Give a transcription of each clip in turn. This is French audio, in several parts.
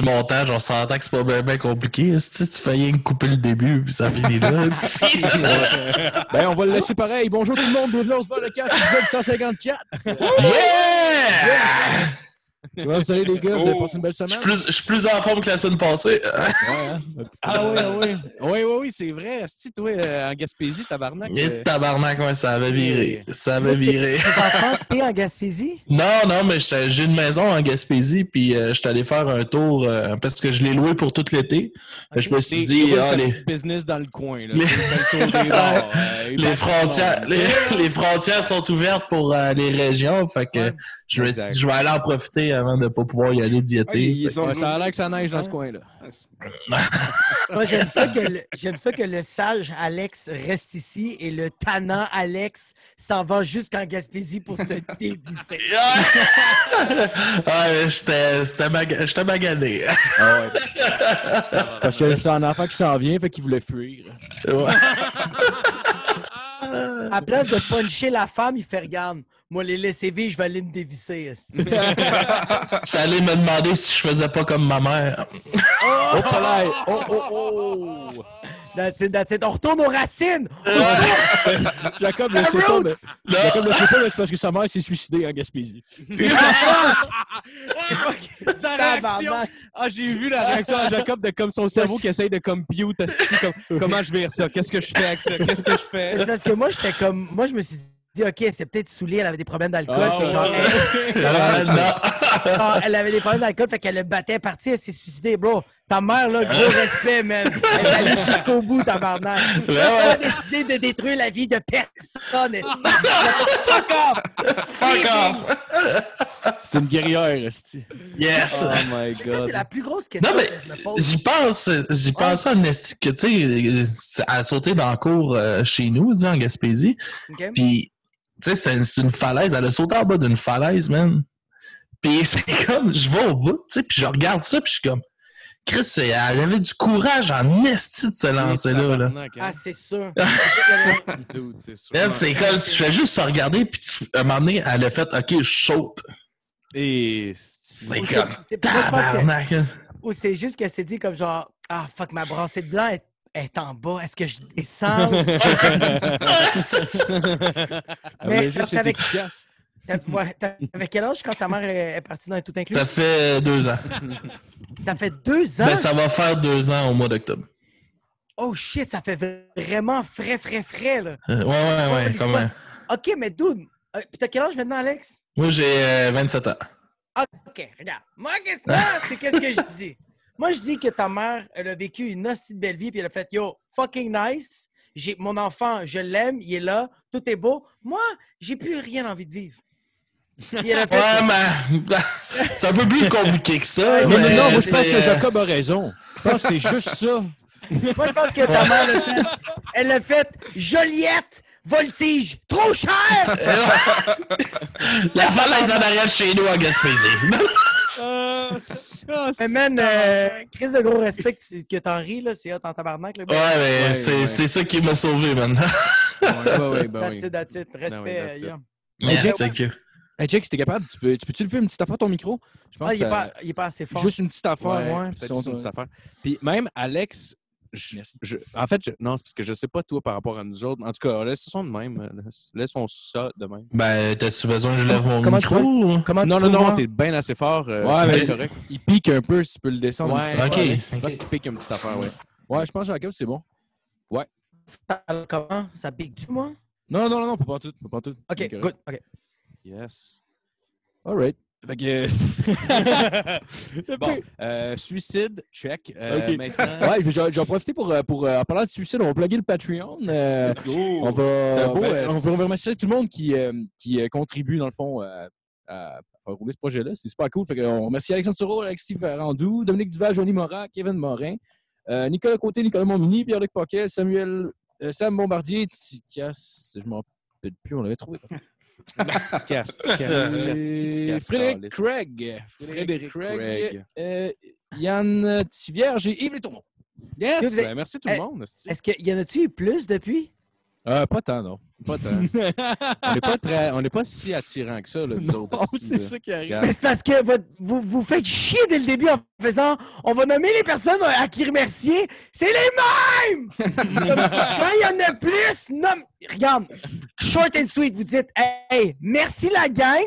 du montage, on s'entend que c'est pas bien, bien compliqué. Si tu fais rien que couper le début, puis ça finit là. Ben, on va le laisser pareil. Bonjour tout le monde, bienvenue au Sport le Casse, épisode 154. yeah! Comment vous allez, les gars? Vous avez passé une belle Je semaine? suis plus, je suis plus en forme que la semaine passée. Ouais, hein? Ah oui, ah oui. Oui, oui, oui, c'est vrai. Si toi, euh, en Gaspésie, tabarnak. Et euh, tabarnak, ouais, ça avait viré. Ça avait viré. Tes en Gaspésie? Non, non, mais j'ai une maison en Gaspésie, puis euh, j'étais allé faire un tour euh, parce que je l'ai loué pour tout l'été. Je me suis dit, ah, sa les, petite business dans le coin. Là. Les- le frontières, le monde. les, les frontières sont ouvertes pour euh, les régions. Fait que Ouais. je me suis Exact. dit, je vais aller en profiter avant de pas pouvoir y aller d'y Ah, sont Ouais, ça a l'air que ça neige dans ce Ouais. coin-là. Moi, j'aime ça, que le- j'aime ça que le sage Alex reste ici et le tannant Alex s'en va jusqu'en Gaspésie pour se dévisser. ouais, j'étais j'étais maga- j'étais magané. Parce que c'est un enfant qui s'en vient, fait qu'il voulait fuir. Ouais. À place de puncher la femme, il fait regarde. Moi, les laisser vivre, je vais aller me dévisser. allé me demander si je faisais pas comme ma mère. Oh! Oh, oh, oh! That's it, that's it. On retourne aux racines! Jacob le The sait pas, mais... Jacob le sait pas, mais c'est parce que sa mère s'est suicidée en Gaspésie. Sa réaction! Ah, j'ai vu la réaction à Jacob de comme son cerveau qui essaye de comme, comment je vire ça? Qu'est-ce que je fais avec ça? Qu'est-ce que je fais? C'est parce que moi, j'étais comme. Moi, je me suis dit, OK, c'est peut-être saoulé, elle avait des problèmes d'alcool. C'est genre, elle, non. elle avait des problèmes d'alcool, fait qu'elle le battait partie, elle s'est suicidée, bro. Ta mère, là, gros respect, man. Elle est allée jusqu'au bout, tabarnak. Elle ouais. a décidé de détruire la vie de personne. Fuck off! Fuck off! C'est une guerrière, esti. Yes! Oh my Ça, god. c'est la plus grosse question Non, mais que je me pose. J'y pense, j'y pensais en esti que, tu sais, à sauter dans la cour euh, chez nous, sais, en Gaspésie. Puis, tu sais, c'est une, falaise. Elle a sauté en bas d'une falaise, man. Puis c'est comme, je vais au bout, tu sais, puis je regarde ça, puis je suis comme, Chris, elle avait du courage en esti de se lancer là, là. Ah, c'est sûr. C'est comme, tu fais juste se regarder, puis tu, à un moment donné, elle a fait, OK, je saute. Et C'est comme, tabarnak. hein. Ou c'est juste qu'elle s'est dit comme genre, ah, fuck, ma brassée de blanc est, est en bas. Est-ce que je descends? Elle voulait juste parce être qu'avec- efficace. Ouais, T'avais quel âge quand ta mère est, partie dans les tout inclus? Ça fait deux ans. Ça fait deux ans? Ben, ça va faire deux ans au mois d'octobre. Oh shit, ça fait vraiment frais, frais, frais, là. Euh, ouais, ouais, ouais, quand même. OK, mais dude, euh, puis t'as quel âge maintenant, Alex? Moi, j'ai euh, 27 ans. OK, regarde. Moi, qu'est-ce que c'est? Qu'est-ce que je dis? Moi, je dis que ta mère, elle a vécu une de belle vie, puis elle a fait, yo, fucking nice. J'ai mon enfant, je l'aime, il est là, tout est beau. Moi, j'ai plus rien envie de vivre. Puis elle a fait, Ouais, mais c'est un peu plus compliqué que ça. Non, mais non, non, moi, je pense que euh, Jacob a raison. Je pense que c'est juste ça. moi, je pense que ta mère, elle a fait, elle a fait Joliette, voltige, trop cher! La falaise en arrière de chez nous à Gaspésie. Mais man, euh, crise de gros respect que, t'en ris, là, c'est hot en tabarnak, là. Ouais, mais Ouais, c'est ouais. ça qui m'a sauvé, man. Ouais, ouais, That's oui. it, that's it. Respect, oui, that's it. yeah. Yes, Jake- thank you. Hey, Jake, si t'es capable, tu peux- tu peux-tu le faire une petite affaire ton micro? Je pense Ah, il est, pas, il est pas assez fort. Juste une petite affaire, ouais. Puis on- une petite affaire. Puis même Alex, je- je- en fait, je- non, c'est parce que je sais pas toi par rapport à nous autres. En tout cas, laissons de même. euh, Laissons ça de même. Ben, t'as-tu besoin que je lève mon Comment tu micro? ou? Comment Non, tu non, non, hein? t'es bien assez fort. euh, Ouais, bien correct. Il pique un peu si tu peux le descendre. Ouais, ok. Je pense qu'il pique une petite affaire, ouais. Ouais, je pense que Jacob, c'est bon. Ça- Comment? Ça pique du, moi? Non, non, non, non, pas pas tout. Pas tout. OK, good. OK. Yes. All right. Fait que... Bon, euh, suicide, check. Euh. Maintenant. Ouais, je vais, en profiter pour, euh, pour euh, en parlant de suicide, on va plugger le Patreon. Euh, on va, beau, ben, euh, on va remercier tout le monde qui, euh, qui euh, contribue, dans le fond, euh, à faire rouler ce projet-là. C'est super cool. Fait que, on remercie Alexandre Soro, Alex Steve Randou, Dominique Duval, Johnny Morin, Kevin Morin, euh, Nicolas Côté, Nicolas Montmini, Pierre-Luc Paquet, Samuel, euh, Sam Bombardier, Tikas, je m'en rappelle plus, on l'avait trouvé. Tu casses, tu casses, Frédéric. Craig. Frédéric Craig. euh, Yann Tivierge et Yves. Vous Yes! êtes- Ben, merci tout le Eh, monde. Est-ce qu'il y en a-tu eu plus depuis? Euh, pas tant, non. Pas tant. on n'est pas, très... on n'est pas si attirant que ça, là. Non, c'est ça qui arrive. Mais c'est parce que votre- vous vous faites chier dès le début en faisant on va nommer les personnes à qui remercier. C'est les mêmes! Quand il y en a plus, nomme. Regarde, short and sweet, vous dites Hey, merci la gang,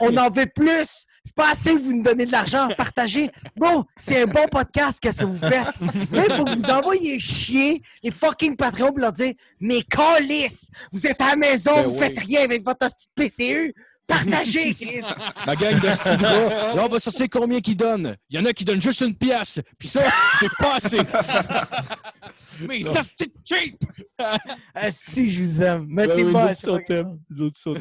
on en veut plus. C'est pas assez que vous nous donnez de l'argent, partagez. Bon, c'est un bon podcast, qu'est-ce que vous faites? Là, il faut que vous envoyiez chier les fucking patrons pour leur dire Mais calice, vous êtes à la maison, Ben vous oui. faites rien avec votre PCU. Partagez, Chris! Ma gang de gars, là, on va sortir combien qu'ils donnent. Il y en a qui donnent juste une pièce. Puis ça, c'est pas assez. Mais ça, c'est cheap! Ah, si, je vous aime. Mais Ben c'est oui, pas assez. Les autres sont.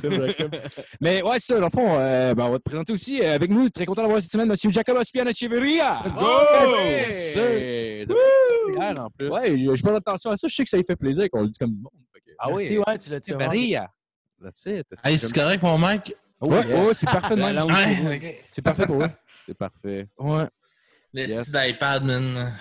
Mais ouais, c'est ça, dans le fond, euh, ben, on va te présenter aussi euh, avec nous. Très content d'avoir cette semaine M. Jacob Ospian Echeverria. Go! Hier, en plus. Ouais, je je prends attention à ça. Je sais que ça lui fait plaisir qu'on le dise comme du monde. Ah Merci, oui. ouais, tu l'as tu l'as Maria. That's it. Hey, c'est correct, mon mec? Ouais, ouais, c'est parfait. C'est parfait pour eux. C'est parfait. Ouais. Le Yes. style d'iPad, man.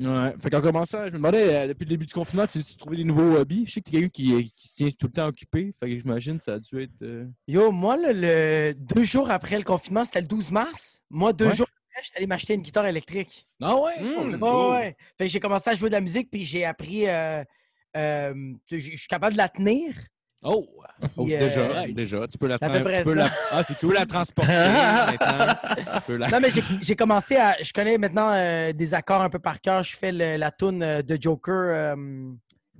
Ouais. Fait qu'en commençant, je me demandais, euh, depuis le début du confinement, tu tu trouvais des nouveaux hobbies? Je sais que t'es quelqu'un qui, euh, qui se tient tout le temps occupé. Fait que j'imagine que ça a dû être. euh, Yo, moi, le deux jours après le confinement, c'était le 12 mars. Moi, deux Ouais. jours après, j'étais allé m'acheter une guitare électrique. Ah ouais? Mm. Ouais, ouais. Fait que j'ai commencé à jouer de la musique, puis j'ai appris. euh, je je suis capable de la tenir. Oh! Oh, Puis, euh, déjà, déjà. Tu peux la, tra- près tu peux la... Ah, c'est tu veux la transporter maintenant. Tu peux la... Non, mais j'ai- j'ai commencé à. Je connais maintenant euh, des accords un peu par cœur. Je fais le- la tune de Joker. euh,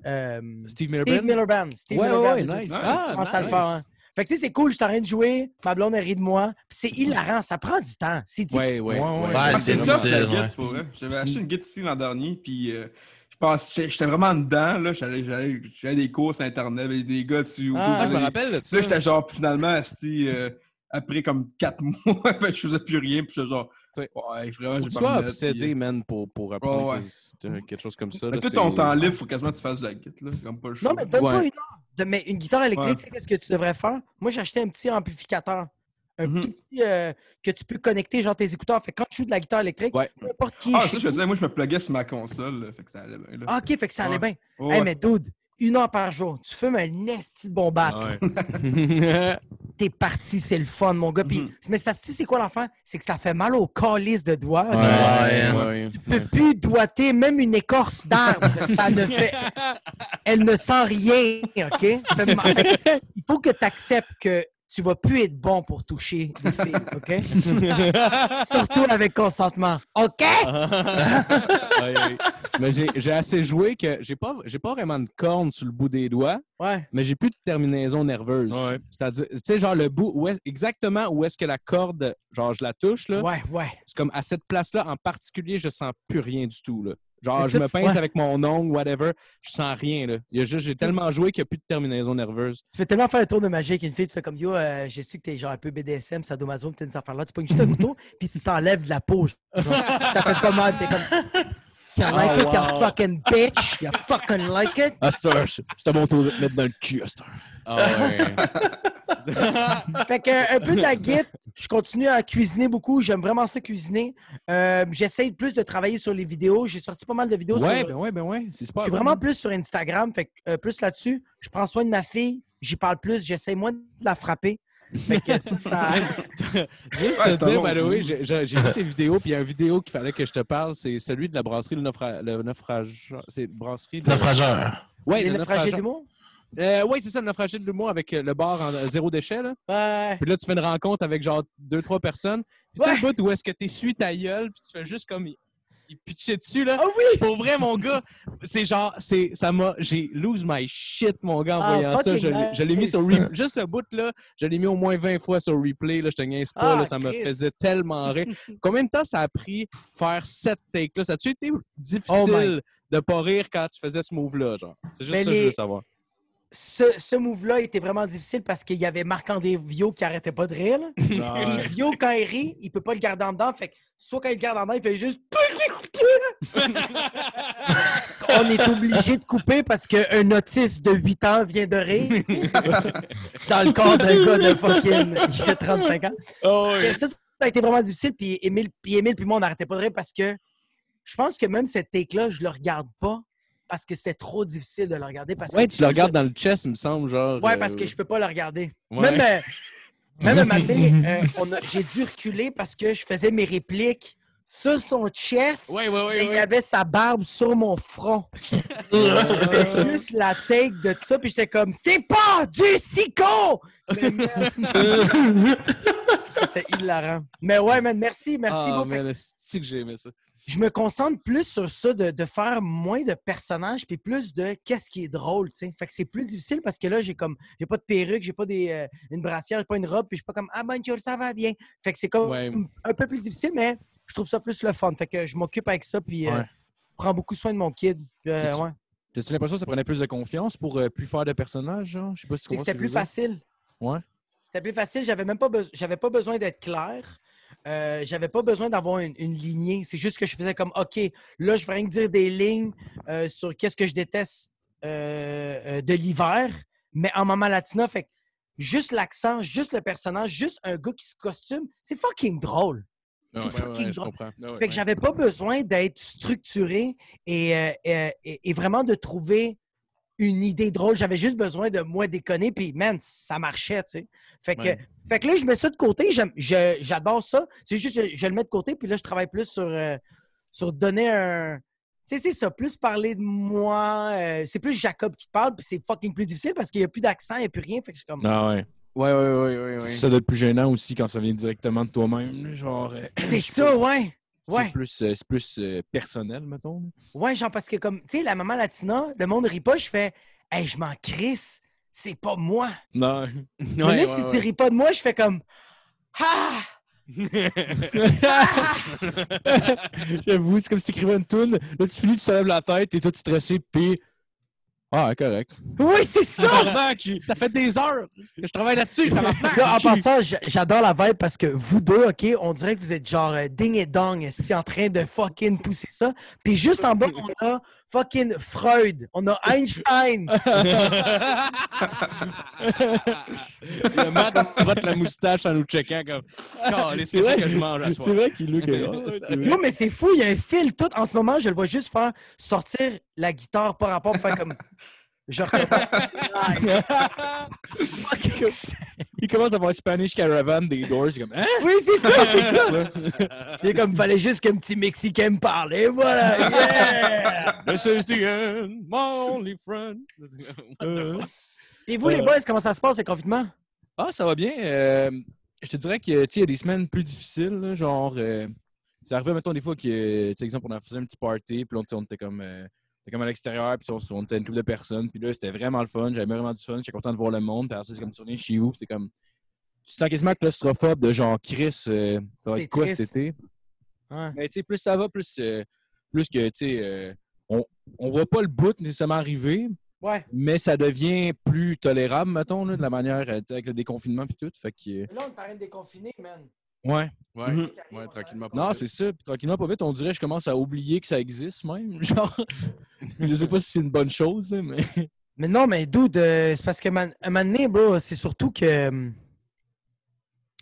euh, Steve Miller Steve Band? Miller Band. Steve Ouais, Miller ouais, Band. ouais, nice. Ah, à le nice. faire, hein. Fait que tu sais, c'est cool, je suis en train de jouer, ma blonde elle rit de moi, puis c'est hilarant, ça prend du temps, c'est Ouais, difficile. ouais, Ouais, ouais. ouais, Ah, c'est c'est ça, la pour. J'avais acheté une guide ici l'an dernier, puis euh, j'étais vraiment dedans, là. J'allais, des cours sur Internet, avec des gars dessus. Ah, je me rappelle de Puis ça. là, j'étais genre, finalement, asti, euh, après comme quatre mois, ben, je faisais plus rien, puis j'étais genre, Ouais. vraiment, j'ai pas sois obsédé, puis, euh, man, pour, pour apprendre ouais. quelque chose comme ça. Mais là, tout c'est- ton temps libre, faut quasiment que tu fasses de la guide, là. C'est comme pas le choix. Non, mais donne-toi Ouais. une heure. Mais une guitare électrique, Ouais. tu sais qu'est-ce que tu devrais faire? Moi, j'ai acheté un petit amplificateur. Un Mhm. tout petit euh, que tu peux connecter, genre tes écouteurs. Fait que quand tu joues de la guitare électrique, Ouais. peu importe qui est Ah, ça, je faisais, moi, je me pluguais sur ma console, là, fait que ça allait bien, là. Ah, ok, fait que ça allait Ouais. bien. Ouais, Hey, ouais. mais dude, une heure par jour, tu fumes un esti de bon bat. Ah. T'es parti, c'est le fun, mon gars. Puis, Mhm. mais c'est c'est quoi l'enfant? C'est que ça fait mal au calice de doigts. Ouais, là. Ouais, ouais, ouais. ouais. Tu peux plus doigter même une écorce d'arbre. ça ne fait. Elle ne sent rien, OK? Il faut que tu acceptes que tu vas plus être bon pour toucher les filles, OK? Surtout avec consentement. OK? Ouais, ouais. Mais j'ai, j'ai assez joué que j'ai pas, j'ai pas vraiment de corne sur le bout des doigts, Ouais. mais j'ai plus de terminaison nerveuse. Ouais. C'est-à-dire, tu sais, genre le bout, où est- exactement où est-ce que la corde, genre je la touche, là, Ouais, ouais. c'est comme à cette place-là en particulier, je sens plus rien du tout. Là. Genre, je me pince ouais. avec mon ongle, whatever, je sens rien. Là. Il y a juste, j'ai tellement joué qu'il n'y a plus de terminaison nerveuse. Tu fais tellement faire un tour de magie avec une fille, tu fais comme yo, euh, je sais que t'es genre un peu BDSM, sadomaso, t'as des affaires-là, tu pognes juste un couteau, puis tu t'enlèves de la peau. genre. ça fait pas mal, t'es comme. You like Oh, it, you wow. fucking bitch, you fucking like it. Astor, c'est à mon tour de te mettre dans le cul, Astor. Ah ouais. Fait que, un peu de la guide, je continue à cuisiner beaucoup, j'aime vraiment ça cuisiner. Euh, J'essaye plus de travailler sur les vidéos, j'ai sorti pas mal de vidéos Ouais, sur. ben ouais, ben ouais, c'est super. Je suis vraiment plus sur Instagram, fait que, euh, plus là-dessus. Je prends soin de ma fille, j'y parle plus, j'essaie moins de la frapper. Fait que ça, ça- Juste Ouais, te dire, way, j'ai vu tes vidéos, puis il y a une vidéo qu'il fallait que je te parle, c'est celui de la brasserie Le, naufra... le Naufrage. C'est brasserie de... Naufrageur. Ouais, les le naufragés naufrageur. d'humour? Euh, oui, c'est ça, le naufragé de l'humour avec euh, le bar en euh, zéro déchet. Là. Ouais. Puis là, tu fais une rencontre avec genre deux, trois personnes. Puis tu sais, le bout où est-ce que t'essuies ta gueule, puis tu fais juste comme. Il, il pitchait dessus, là. Ah oui! Pour vrai, mon gars, c'est genre, c'est, ça m'a, j'ai lose my shit, mon gars, en Ah, voyant ça. Je, je l'ai mis sur replay. Juste ce bout-là, je l'ai mis au moins 20 fois sur replay, là. Je te niaise pas, Ah, là. Ça me faisait tellement rire. Combien de temps ça a pris faire sept takes-là? Ça a-tu été Oh difficile de pas rire quand tu faisais ce move-là, genre? C'est juste Mais ça que je les- veux savoir. Ce, ce move-là était vraiment difficile parce qu'il y avait Marc-André Vio qui arrêtait pas de rire. Puis Vio, quand il rit, il peut pas le garder en dedans. Fait que soit quand il le garde en dedans, il fait juste. On est obligé de couper parce qu'un autiste de 8 ans vient de rire dans le corps d'un gars de fucking il a 35 ans. Et ça, ça a été vraiment difficile. Puis Émile, puis Émile puis moi, on n'arrêtait pas de rire parce que je pense que même cette take-là, je le regarde pas parce que c'était trop difficile de le regarder. Parce Ouais, que tu le regardes dans le chest, il me semble, genre. Ouais, euh, parce que je peux pas le regarder. Ouais. Même, euh, même un matin, euh, on a- j'ai dû reculer parce que je faisais mes répliques sur son chest. Ouais, ouais, ouais. Et il avait sa barbe sur mon front. Juste la take de ça, puis j'étais comme C'est pas du psycho! C'était hilarant. Mais ouais, man, merci, merci Ah, beaucoup. Que j'ai aimé ça? Je me concentre plus sur ça, de, de faire moins de personnages, puis plus de qu'est-ce qui est drôle, tu sais. Fait que c'est plus difficile parce que là, j'ai comme, j'ai pas de perruque, j'ai pas des, euh, une brassière, j'ai pas une robe, puis je suis pas comme Ah, bonjour, ça va bien. Fait que c'est comme Ouais. un peu plus difficile, mais je trouve ça plus le fun. Fait que je m'occupe avec ça, puis euh, Ouais. prends beaucoup soin de mon kid. Euh, ouais. T'as-tu l'impression que ça prenait plus de confiance pour euh, plus faire de personnages, genre? Je sais pas si tu comprends c'était plus facile. Ouais. C'était plus facile. J'avais même pas, j'avais pas besoin d'être clair. Euh, j'avais pas besoin d'avoir une, une lignée. C'est juste que je faisais comme, OK, là, je vais rien que dire des lignes euh, sur qu'est-ce que je déteste euh, de l'hiver, mais en Maman Latina, fait juste l'accent, juste le personnage, juste un gars qui se costume, c'est fucking drôle. C'est Ouais, ouais, fucking ouais, drôle. Ouais, ouais, Fait que j'avais pas besoin d'être structuré et, et, et vraiment de trouver une idée drôle. J'avais juste besoin de moi déconner, puis man, ça marchait, tu sais. Fait que, Ouais. fait que là, je mets ça de côté. J'adore ça. C'est juste que je, je le mets de côté, puis là, je travaille plus sur, euh, sur donner un. Tu sais, c'est ça, plus parler de moi. euh, c'est plus Jacob qui te parle, puis c'est fucking plus difficile parce qu'il n'y a plus d'accent, il n'y a plus rien. Fait que je suis comme. Ah ouais. Ouais, ouais, ouais, ouais, ouais. Ça doit être plus gênant aussi quand ça vient directement de toi-même. Genre. euh, C'est ça, ouais. Ouais. C'est plus, euh, plus euh, personnel, mettons. Ouais, genre parce que comme, tu sais, la maman latina, le monde rit pas, je fais, hey, je m'en crisse, c'est pas moi. Non. Mais là, si tu ris pas de moi, je fais comme, ah! J'avoue, c'est comme si t'écrivais une toune, là tu finis, tu te lèves la tête, et tout stressé, puis. Ah, correct. Oui, c'est ça! Ça fait des heures que je travaille là-dessus. en passant, j'adore la vibe parce que vous deux, OK, on dirait que vous êtes genre euh, ding et dong, en train de fucking pousser ça. Puis juste en bas, on a fucking Freud, on a Einstein. Le Matt, se frotte la moustache en nous checkant comme. C'est ça que je mange à C'est soir? vrai qu'il look. Yo, mais c'est fou, il y a un fil tout. En ce moment, je le vois juste faire sortir la guitare par rapport pour faire comme. Genre. Fucking Il commence à voir Spanish Caravan des Doors, comme. Hein? Oui, c'est ça, c'est ça. J'ai comme, fallait juste qu'un petit Mexicain me parle. Et voilà, yeah! This is the end, my only friend. Euh, Et vous, les boys, comment ça se passe, le confinement? Ah, ça va bien. Euh, je te dirais que, tu sais, il y a des semaines plus difficiles, là, genre, euh, ça arrivait, mettons, des fois que, tu sais, exemple, on a fait un petit party, puis sais, on était comme, euh, on était comme à l'extérieur, puis on, était une couple de personnes, puis là, c'était vraiment le fun, j'avais vraiment du fun, j'étais content de voir le monde, puis après c'est comme tu reviens chez vous, c'est comme, tu te sens quasiment claustrophobe de genre, Chris, euh, ça va être quoi triste. cet été? Ouais. Mais tu sais, plus ça va, plus, euh, plus que, tu sais, euh, on, on voit pas le bout nécessairement arriver, Ouais. mais ça devient plus tolérable, mettons, là, de la manière, avec le déconfinement puis tout. Fait que, Là, on est en train de déconfiner, man. Ouais. Ouais, Mhm. ouais, tranquillement. pas Non, c'est ça. Puis tranquillement, pas vite, on dirait que je commence à oublier que ça existe même. Genre, je sais pas si c'est une bonne chose, là, mais. Mais non, mais dude, euh, c'est parce que man, un moment donné, bro, c'est surtout que. hum,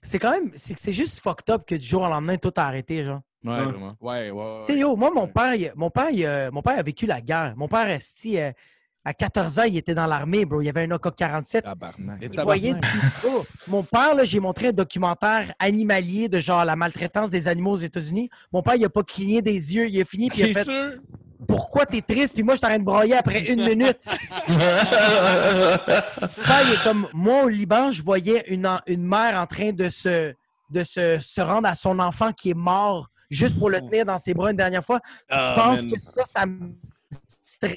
C'est quand même. C'est juste fucked up que du jour au lendemain, tout a arrêté, genre. Ouais, Ouais. vraiment. Ouais, ouais, ouais. Tu sais, yo, moi, mon Ouais. père, il- mon père, il, euh, mon père a vécu la guerre. Mon père, esti, euh, à 14 ans, il était dans l'armée, bro. Il y avait un AK-47. Tabarnak. Et Il voyait tout. Oh, mon père, là, j'ai montré un documentaire animalier de genre la maltraitance des animaux aux États-Unis. Mon père, il a pas cligné des yeux. Il a fini, puis il a C'est fait sûr. Pourquoi t'es triste? Puis moi, je suis en train de broyer après une minute. Mon père, il est comme moi au Liban, je voyais une, en- une mère en train de se, de se, se rendre à son enfant qui est mort juste pour le tenir dans ses bras une dernière fois. Ah, tu penses man. que ça, ça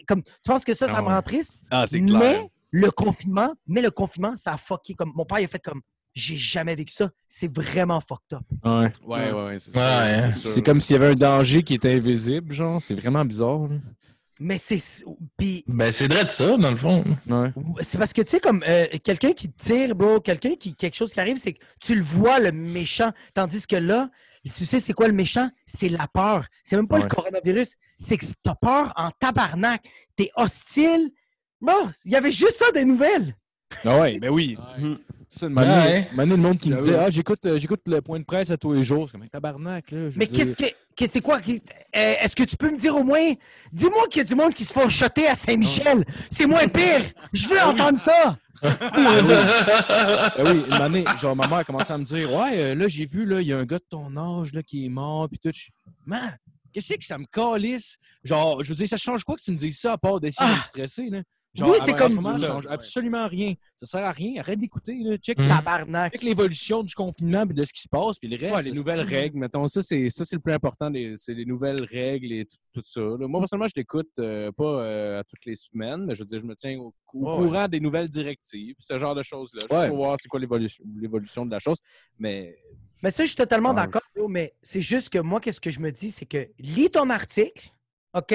Comme, tu penses que ça, ça Ah me rend triste? Ah, c'est mais le confinement, mais le confinement, ça a fucké comme. Mon père, il a fait comme. J'ai jamais vécu ça. C'est vraiment fucked up. Ouais. Ouais, ouais, ouais, c'est. Ouais, hein. C'est comme s'il y avait un danger qui était invisible, genre. C'est vraiment bizarre. là. Mais c'est. Puis Ben, c'est vrai de ça, dans le fond. Ouais. c'est parce que, tu sais, comme euh, quelqu'un qui tire, bro, quelqu'un qui. Quelque chose qui arrive, c'est que tu le vois, le méchant. Tandis que là, tu sais, c'est quoi le méchant? C'est la peur. C'est même pas le coronavirus. C'est que t'as peur en tabarnak. T'es hostile. Non, il y avait juste ça des nouvelles. Ah ouais, ben oui. Ouais. C'est une manière, Ouais. une manière, le monde qui me J'avoue. disait Ah, j'écoute, euh, j'écoute le point de presse à tous les jours. C'est comme un tabarnak, là. je Mais qu'est-ce que. qu'est- C'est quoi? qui- euh, Est-ce que tu peux me dire au moins. Dis-moi qu'il y a du monde qui se font shotter à Saint-Michel. C'est moins pire. Je veux entendre ça. Ah oui, une année, genre, ma mère a commencé à me dire Ouais, euh, là, j'ai vu, là, il y a un gars de ton âge, là, qui est mort, puis tout. Je suis, Man, qu'est-ce que ça me calisse? Genre, je veux dire, ça change quoi que tu me dises ça à part d'essayer de me stresser, là? Genre, Oui, c'est comme ce moment, ça. change absolument rien. Ça sert à rien. Arrête d'écouter, là. Check, Mm. Tabarnak. check l'évolution du confinement, puis de ce qui se passe, puis le reste. Ouais, les nouvelles règles, mettons, ça, c'est ça, c'est le plus important, c'est les nouvelles règles et tout, tout ça. là. Moi, personnellement, je l'écoute euh, pas euh, à toutes les semaines, mais je veux dire, je me tiens au, courant des nouvelles directives, ce genre de choses-là. Juste Ouais. pour voir c'est quoi l'évolution l'évolution de la chose. Mais Mais ça, je suis totalement Ah, d'accord, mais c'est juste que moi, qu'est-ce que je me dis, c'est que lis ton article, OK?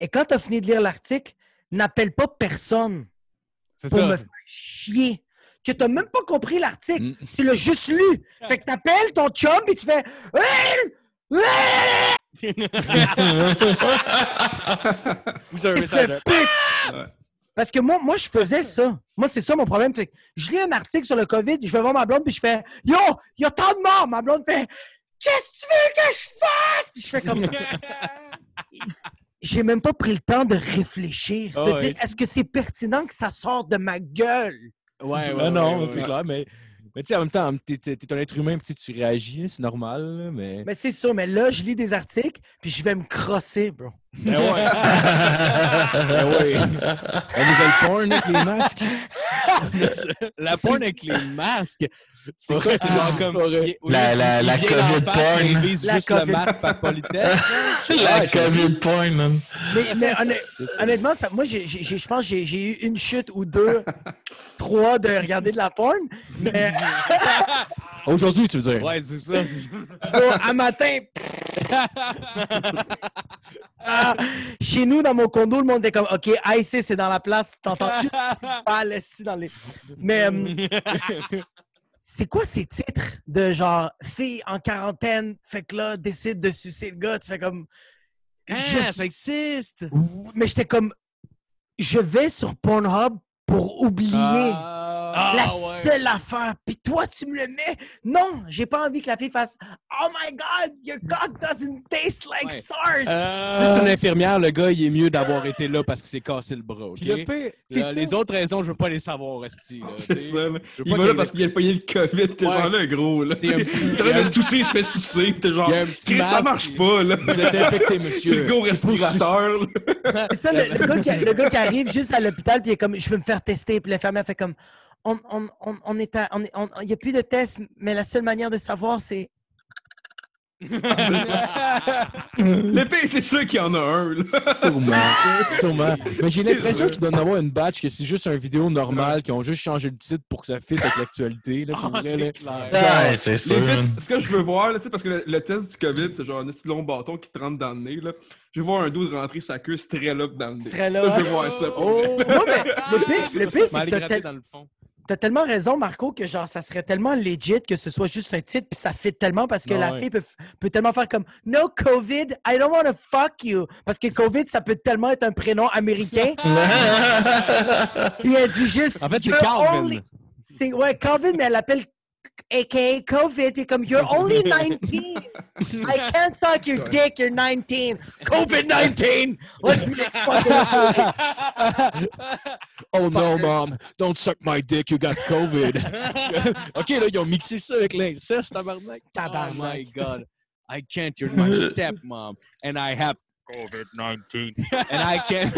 Et quand tu as fini de lire l'article, n'appelle pas personne c'est pour ça. me faire chier. Que tu n'as même pas compris l'article. Mm. Tu l'as juste lu. Fait que tu appelles ton chum et tu fais. Vous avez un message. Parce que moi, moi, je faisais ça. Moi, c'est ça mon problème. c'est que je lis un article sur le COVID, je vais voir ma blonde, puis je fais Yo, il y a tant de morts. Ma blonde fait Qu'est-ce que tu veux que je fasse? Puis je fais comme. J'ai même pas pris le temps de réfléchir. Ah de ouais. dire Est-ce que c'est pertinent que ça sorte de ma gueule? Ouais, ouais, Ben non, ouais, c'est ouais. clair, mais. Mais tu sais, en même temps, t'es, t'es- t'es un être humain, puis tu réagis, c'est normal, mais. Mais c'est ça. Mais là, je lis des articles, puis je vais me crosser, bro. Ben ouais. Ben ouais. La nouvelle porn avec les masques. La porn avec les masques. C'est quoi? C'est genre comme. La- la- la COVID porn. Il vise La juste le COVID. masque par politesse. La Ouais, COVID point, man. Mais, mais honn- honnêtement, ça, moi, je pense que j'ai- j'ai eu une chute ou deux, trois de regarder de la porn. Mais Aujourd'hui, tu veux dire. Ouais, c'est ça. c'est ça. bon, à matin, ah, chez nous, dans mon condo, le monde est comme OK, IC, c'est dans la place. T'entends juste pas l'esti dans les. Mais euh, c'est quoi ces titres de genre fille en quarantaine, fait que là, décide de sucer le gars? Tu fais comme. Ah, Je- ça existe. Mais j'étais comme. Je vais sur Pornhub pour oublier. Ah, la ouais. seule affaire. Puis toi, tu me le mets? Non, j'ai pas envie que la fille fasse Oh my God, your cock doesn't taste like Ouais. stars. Si c'est une infirmière, le gars, il est mieux d'avoir été là parce qu'il s'est cassé le bras. ok? Puis le pire, c'est Là, ça. Les autres raisons, je veux pas les savoir, Esti. là, C'est ça, Il pas va là qu'il- parce qu'il a pogné le COVID. T'es Ouais. genre là, gros. Là. C'est un petit- Il train de tousser, il se fait sucer. T'es genre, Il y a un petit Chris, ça marche pas, là. vous êtes infecté, C'est monsieur. le gros Il faut respirateur. C'est ça, le, le gars qui, le gars qui arrive juste à l'hôpital, puis il est comme Je veux me faire tester. Puis l'infirmière fait comme On, on, on, on est à- on est- on- Il n'y a plus de tests, mais la seule manière de savoir, c'est. Le pire, c'est sûr qu'il y en a un, là. Sûrement. Sûrement. Mais j'ai l'impression qu'il doit en avoir une batch que c'est juste une vidéo normale, qui ont juste changé le titre pour que ça fitte avec l'actualité. là. c'est clair. Ouais, c'est sûr. Legit, ce que je veux voir, là, tu sais, parce que le, le test du COVID, c'est genre un petit long bâton qui te rentre dans le nez. Là. Je veux voir un dos rentrer sa queue straight up dans le nez. Straight up. je veux voir ça. Oh! mais le pire, c'est que t'as dans le fond. T'as tellement raison, Marco, que genre, ça serait tellement legit que ce soit juste un titre, puis ça fit tellement parce que Ah la ouais. fille peut, f- peut tellement faire comme No COVID, I don't want to fuck you. Parce que COVID, ça peut tellement être un prénom américain. puis elle dit juste. En fait, c'est Calvin. only- C'est, ouais, Calvin, mais elle l'appelle AKA COVID, puis comme You're only 19. I can't suck your dick, you're 19. COVID-19. Let's make fucking. Oh no, mom, don't suck my dick, you got COVID. ok, là, ils ont mixé ça avec l'inceste, tabarnak. Oh my God. I can't. You're my stepmom. And I have COVID-19. And I can't.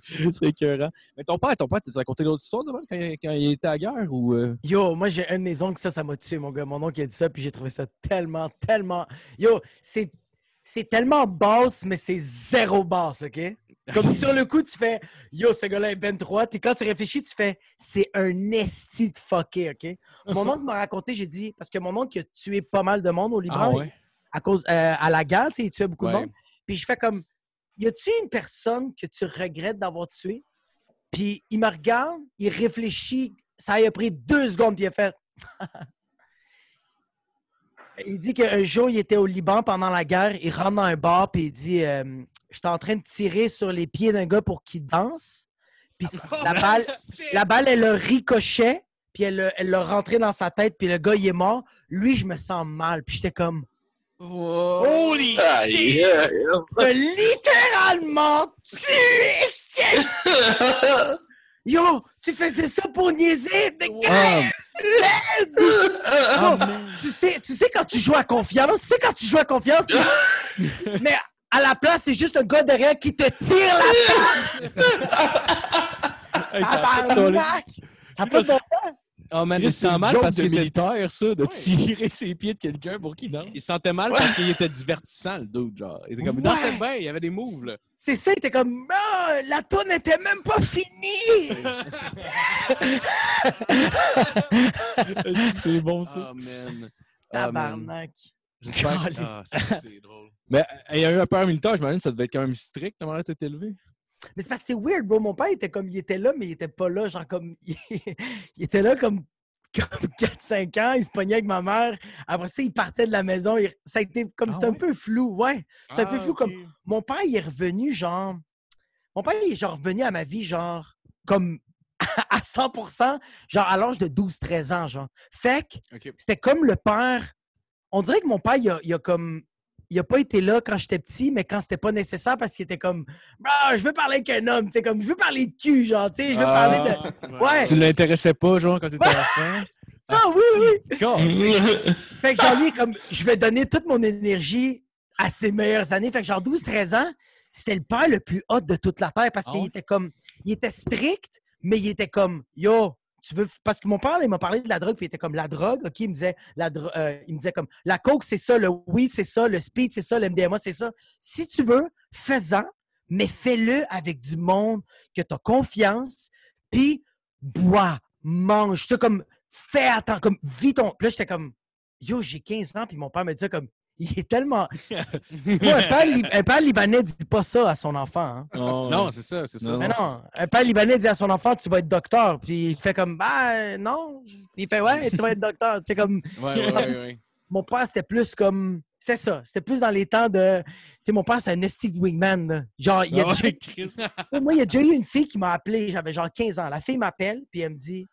C'est écœurant. Mais ton père, ton père, t'as raconté d'autres histoires de même quand, il- quand il était à la guerre ou. euh? Yo, moi, j'ai un de mes oncles, ça, ça m'a tué, mon gars. Mon oncle, il a dit ça, puis j'ai trouvé ça tellement, tellement. Yo, c'est. C'est tellement basse, mais c'est zéro basse, OK? Comme sur le coup, tu fais Yo, ce gars-là est ben droit. Puis quand tu réfléchis, tu fais C'est un esti de fucké, OK? Mon oncle m'a raconté, j'ai dit, parce que mon oncle a tué pas mal de monde au Liban Ah ouais? À cause euh, à la guerre, tu sais, il tuait beaucoup de monde. Puis je fais comme Y a-tu une personne que tu regrettes d'avoir tué? Puis il me regarde, il réfléchit, ça lui a pris deux secondes, puis il a fait. il dit qu'un jour, il était au Liban pendant la guerre, il rentre dans un bar, puis il dit euh, J'étais en train de tirer sur les pieds d'un gars pour qu'il danse. Puis la balle, la balle, elle a ricochet, puis elle l'a rentré dans sa tête, puis le gars, il est mort. Lui, je me sens mal. Puis j'étais comme, Holy Aïe, shit! aïe, t'as littéralement tué! Yo, tu faisais ça pour niaiser? Mais Oh, man. tu, sais, tu sais quand tu joues à confiance, tu sais quand tu joues à confiance, mais à la place, c'est juste un gars derrière qui te tire la Hey, tollé. tabarnak! Ça a pas de bon sens. Oh man, il se sent mal parce qu'il était- militaire, ça, de tirer ses pieds de quelqu'un pour qu'il danse. il se sentait mal parce qu'il était divertissant, le dude, genre. Il était comme, il dansait bien, il y avait des moves, là. C'est ça, il était comme, Ah, la tourne n'était même pas finie! c'est bon, ça. Oh, man. Ah. Tabarnak. J'espère que... Caliste. Ah, c'est drôle. Mais euh, il y a eu un père militaire, j'imagine que ça devait être quand même strict, comment là, t'es élevé. Mais c'est parce que c'est weird, bro. Mon père était comme, il était là, mais il était pas là. Genre comme, il était là comme, comme 4-5 ans. Il se pognait avec ma mère. Après ça, il partait de la maison. Il- Ça a été comme, Ah c'était un peu flou. Ouais, c'était un peu Ah, flou. Comme, mon père, il est revenu, genre, mon père, il est genre revenu à ma vie, genre, comme à 100% genre à l'âge de 12-13 ans, genre. Fait que c'était comme le père. On dirait que mon père, il a, il a comme. Il a pas été là quand j'étais petit, mais quand c'était pas nécessaire parce qu'il était comme. Ah, je veux parler avec un homme, tu sais, comme je veux parler de cul, genre, tu sais, je veux parler de. Ah, Ouais. Tu l'intéressais pas, genre, quand t'étais enfant? Ah oui, oui! God. Fait que genre, lui, comme, je vais donner toute mon énergie à ses meilleures années. Fait que genre, 12-13 ans, c'était le père le plus hot de toute la Terre parce Ah qu'il était comme, il était strict, mais il était comme, yo, tu veux, parce que mon père, il m'a parlé de la drogue, puis il était comme, la drogue, OK, il me disait, la euh, il me disait comme, la coke, c'est ça, le weed, c'est ça, le speed, c'est ça, le MDMA, c'est ça. Si tu veux, fais-en, mais fais-le avec du monde que tu as confiance, puis bois, mange, tu comme, fais attention, comme, vis ton. Puis là, j'étais comme, yo, j'ai 15 ans, puis mon père me dit ça comme, il est tellement. Moi, un père, Lib- un père libanais dit pas ça à son enfant. Hein. Oh, Non, c'est ça, c'est ça. Non, Mais non, un père libanais dit à son enfant, tu vas être docteur. Puis il fait comme, bah non. Puis il fait, ouais, tu vas être docteur. C'est comme, Ouais, ouais, ouais, ouais. mon père, c'était plus comme. C'était ça. C'était plus dans les temps de. Tu sais, mon père, c'est un esti de wingman. là. Genre, il y a Ah déjà- ouais, Chris. moi, il y a déjà eu une fille qui m'a appelé, j'avais genre 15 ans. La fille m'appelle, puis elle me dit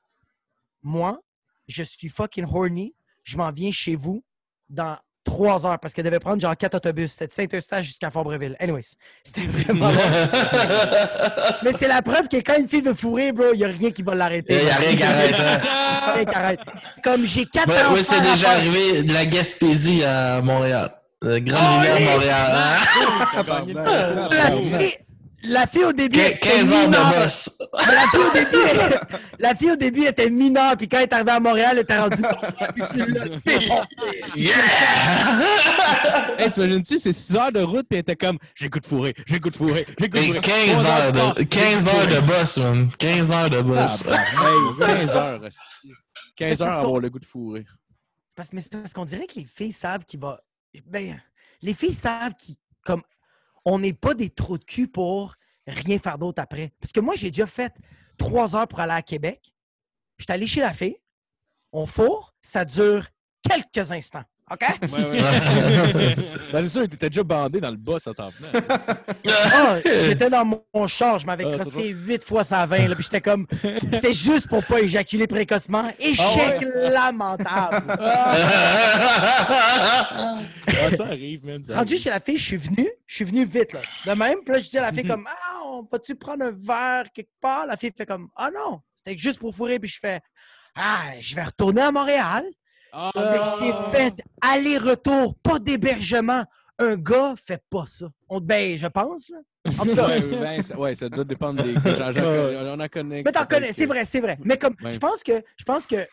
Moi, je suis fucking horny, je m'en viens chez vous dans trois heures parce qu'elle devait prendre genre quatre autobus. C'était de Saint-Eustache jusqu'à Fabreville. Anyways, c'était vraiment. Mais c'est la preuve que quand une fille veut fourrer, bro, il n'y a rien qui va l'arrêter. Il n'y a rien qui arrête. hein. Rien qui arrête. Comme j'ai quatre Ouais, ouais, c'est déjà arrivé de la Gaspésie à Montréal. Euh, Grande Oh, rivière, yes! Montréal. La fille, au début. Qu- était 15 heures mineure. de boss. Mais la fille au début, la fille au début était mineure, puis quand elle est arrivée à Montréal, elle était rendue. Yeah! Hey, t'imagines-tu, c'est 6 heures de route, puis elle était comme, j'ai le goût de fourrer, j'ai le goût de fourrer, j'ai le goût de Hey, fourrer. 15 Trois heures de, 15 heures de boss, man. 15 heures de boss. Ah, hey, 15 heures, esti. 15 parce heures à avoir le goût de fourrer. Parce, mais c'est parce qu'on dirait que les filles savent qu'il va. Ben, les filles savent qu'ils. Comme, on n'est pas des trous de cul pour rien faire d'autre après. Parce que moi, j'ai déjà fait trois heures pour aller à Québec. Je suis allé chez la fille. On fourre. Ça dure quelques instants. OK? Ouais, ouais. Ben, c'est sûr, t'étais déjà bandé dans le boss en t'en venant. esti. Ah, j'étais dans mon, char, je m'avais Ah, crossé huit fois ça 20, là, puis j'étais comme, j'étais juste pour pas éjaculer précocement. Échec lamentable. Ah, ça arrive, man. ça Rendu arrive. chez la fille, je suis venu, je suis venu vite, là. De même, puis là, je dis à la fille comme, ah, on va-tu prendre un verre quelque part? La fille fait comme, ah non, c'était juste pour fourrer, puis je fais, ah, je vais retourner à Montréal. Avec des fêtes, aller-retour, pas d'hébergement. Un gars fait pas ça. On, ben, je pense, là. En tout cas, Ouais, ben, ça, ouais, ça doit dépendre des j'en- On en connaît. Mais qui t'en connais, c'est vrai, c'est vrai. Mais comme, Ouais. je pense que, je pense que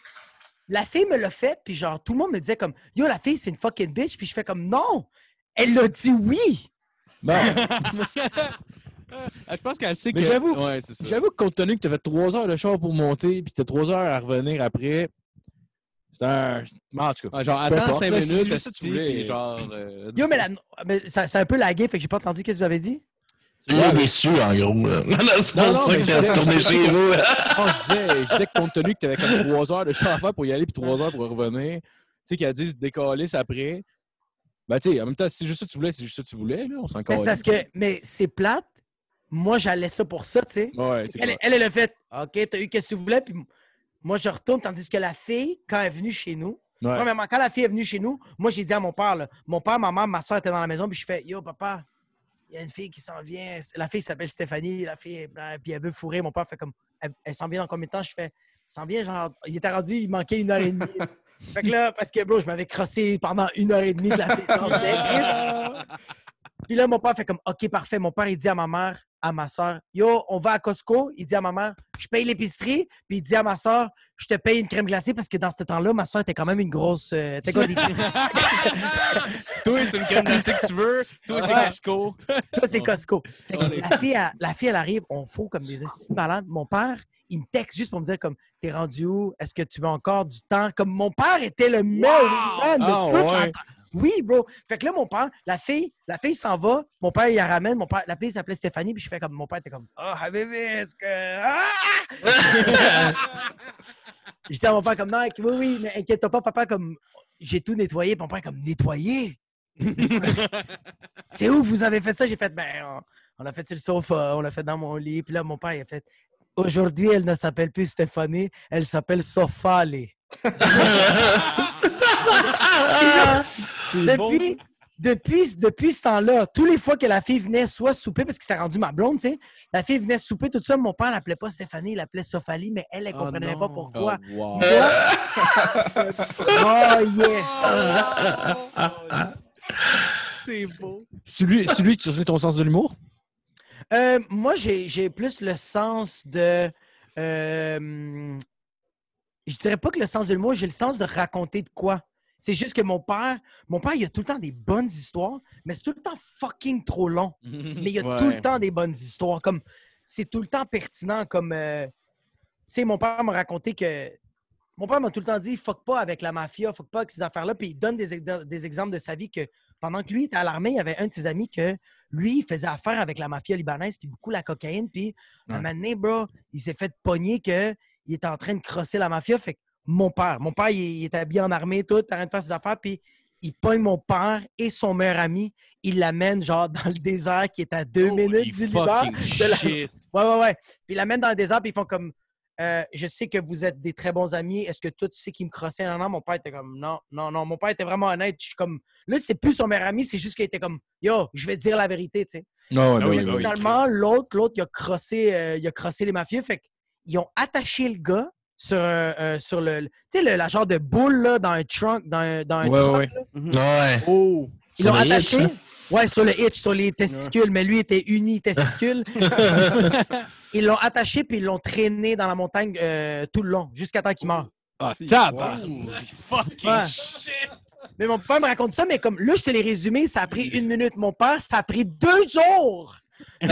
la fille me l'a fait, puis genre, tout le monde me disait comme, yo, la fille, c'est une fucking bitch, puis je fais comme, non, elle l'a dit oui. Bon, Ah, je pense qu'elle sait que. Mais j'avoue- Ouais, j'avoue que compte tenu que t'avais 3 heures de char pour monter, puis t'as 3 heures à revenir après, c'est un. En tout cas. Ouais, genre, attends importe, 5 là, si minutes, c'est juste ça que esti, tu voulais. genre. euh, Yo, mais, la, mais ça, c'est un peu lagué, fait que j'ai pas entendu qu'est-ce que vous avez dit. Tu l'as déçu, en gros. là. C'est Non, pour non, ça que sais, retourné chez vous. Non, je disais, je disais que compte tenu que t'avais comme 3 heures de faire pour y aller, puis 3 heures pour revenir, tu sais, qu'elle a dit décaler après. Ben, tu sais, en même temps, si c'est juste ça que tu voulais, c'est juste ça que tu voulais, là. On s'en Mais c'est parce que, mais c'est plate, moi, j'allais ça pour ça, tu sais. Ouais, c'est Elle, elle, elle a fait OK, t'as eu qu'est-ce que tu voulais, puis moi, je retourne, tandis que la fille, quand elle est venue chez nous, Ouais. premièrement, quand la fille est venue chez nous, moi, j'ai dit à mon père, là, mon père, ma mère, ma soeur étaient dans la maison, puis je fais Yo, papa, il y a une fille qui s'en vient. La fille s'appelle Stéphanie, la fille, puis elle veut fourrer. Mon père fait comme Elle, elle s'en vient dans combien de temps Je fais Elle s'en vient, genre, il était rendu, il manquait une heure et demie. fait que là, parce que, bro, je m'avais crossé pendant une heure et demie que la fille s'en venait. Puis là, mon père fait comme OK, parfait. Mon père, il dit à ma mère, à ma soeur, Yo, on va à Costco. Il dit à ma mère, je paye l'épicerie. Puis il dit à ma soeur, je te paye une crème glacée parce que dans ce temps-là, ma soeur était quand même une grosse. euh, était quoi, des- Toi, c'est une crème glacée que tu veux. Toi, c'est Ouais. Costco. Toi, c'est Costco. Fait que la, fille, elle, la fille, elle arrive, on fout comme des assises malades. Mon père, il me texte juste pour me dire comme T'es rendu où? Est-ce que tu veux encore du temps? Comme mon père était le meilleur man de Ah, toute ouais. Oui, bro. Fait que là, mon père, la fille, la fille s'en va. Mon père, il la ramène. Mon père, la fille s'appelait Stéphanie. Puis je fais comme, mon père était comme, ah, bébé, est-ce que. Ah! je dis à mon père comme, non, oui, oui, mais inquiète pas, papa, comme, j'ai tout nettoyé. Mon père, comme, nettoyé? C'est où vous avez fait ça? J'ai fait, ben, on, on a fait sur le sofa, on l'a fait dans mon lit. Puis là, mon père, il a fait, aujourd'hui, elle ne s'appelle plus Stéphanie, elle s'appelle Sofale. Depuis, depuis, depuis ce temps-là, tous les fois que la fille venait soit souper, parce que c'était rendu ma blonde, tu sais, la fille venait souper, tout ça, mon père l'appelait pas Stéphanie, il l'appelait Sofali, mais elle, elle Oh comprenait pas pourquoi. Oh, wow. oh yes! C'est beau. C'est lui, c'est lui que tu sais ton sens de l'humour? Euh, moi, j'ai j'ai plus le sens de. euh, je dirais pas que le sens de l'humour, j'ai le sens de raconter de quoi. C'est juste que mon père, mon père, il a tout le temps des bonnes histoires, mais c'est tout le temps fucking trop long. Mais il y a Ouais. tout le temps des bonnes histoires. Comme c'est tout le temps pertinent. Comme euh, tu sais, mon père m'a raconté que mon père m'a tout le temps dit fuck pas avec la mafia, fuck pas avec ces affaires-là. Puis il donne des, ex- des exemples de sa vie que pendant que lui était à l'armée, il y avait un de ses amis que lui il faisait affaire avec la mafia libanaise puis beaucoup la cocaïne. Puis un Ouais. moment donné, bro, il s'est fait pogner que il était en train de crosser la mafia. Fait que mon père, mon père, il, il était habillé en armée, tout, en train de faire ses affaires, puis il pogne mon père et son meilleur ami. Il l'amène, genre, dans le désert qui est à deux minutes du Liban. de la- shit. Ouais, ouais, ouais. Puis ils l'amènent dans le désert, puis ils font comme euh, Je sais que vous êtes des très bons amis. Est-ce que toi, tu sais qui me crossait? Non, non, mon père était comme Non, non, non. Mon père était vraiment honnête. Je suis comme Là, c'était plus son meilleur ami, c'est juste qu'il était comme Yo, je vais te dire la vérité, tu sais. Non, oui, bah oui, finalement, l'autre, l'autre, il a crossé, euh, il a crossé les mafieux. Fait qu'ils ont attaché le gars sur, un- un- sur le. Tu sais, le, la genre de boule là, dans un trunk, dans un, dans un Ouais, truck, ouais. Ouais. Oh! Ils Sur l'ont hitch, attaché. hein? Ouais, sur le hitch, sur les testicules, mais lui était uni testicule. ils l'ont attaché puis ils l'ont traîné dans la montagne euh, tout le long, jusqu'à temps qu'il meure. Ah, Si. tabarnak! Fucking Ouais. shit. Mais mon père me raconte ça, mais comme là, je te l'ai résumé, ça a pris une minute. Mon père, ça a pris deux jours.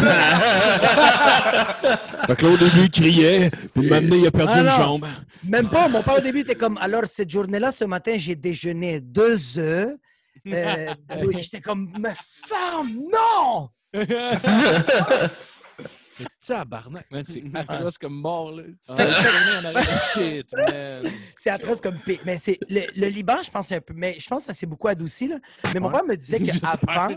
Fait que là, au début, il criait, puis maintenant, il a perdu Ah, une jambe. Même pas. Mon père, au début, était comme alors, cette journée-là, ce matin, j'ai déjeuné deux œufs. Euh, oui, J'étais comme, mais femme, non! Tabarnak, man, c'est atroce comme mort, là. Shit, man. C'est atroce comme pire. Mais c'est le, le Liban, je pense c'est un peu. Mais je pense que ça s'est beaucoup adouci. Là. Mais mon Ouais. père me disait qu'avant,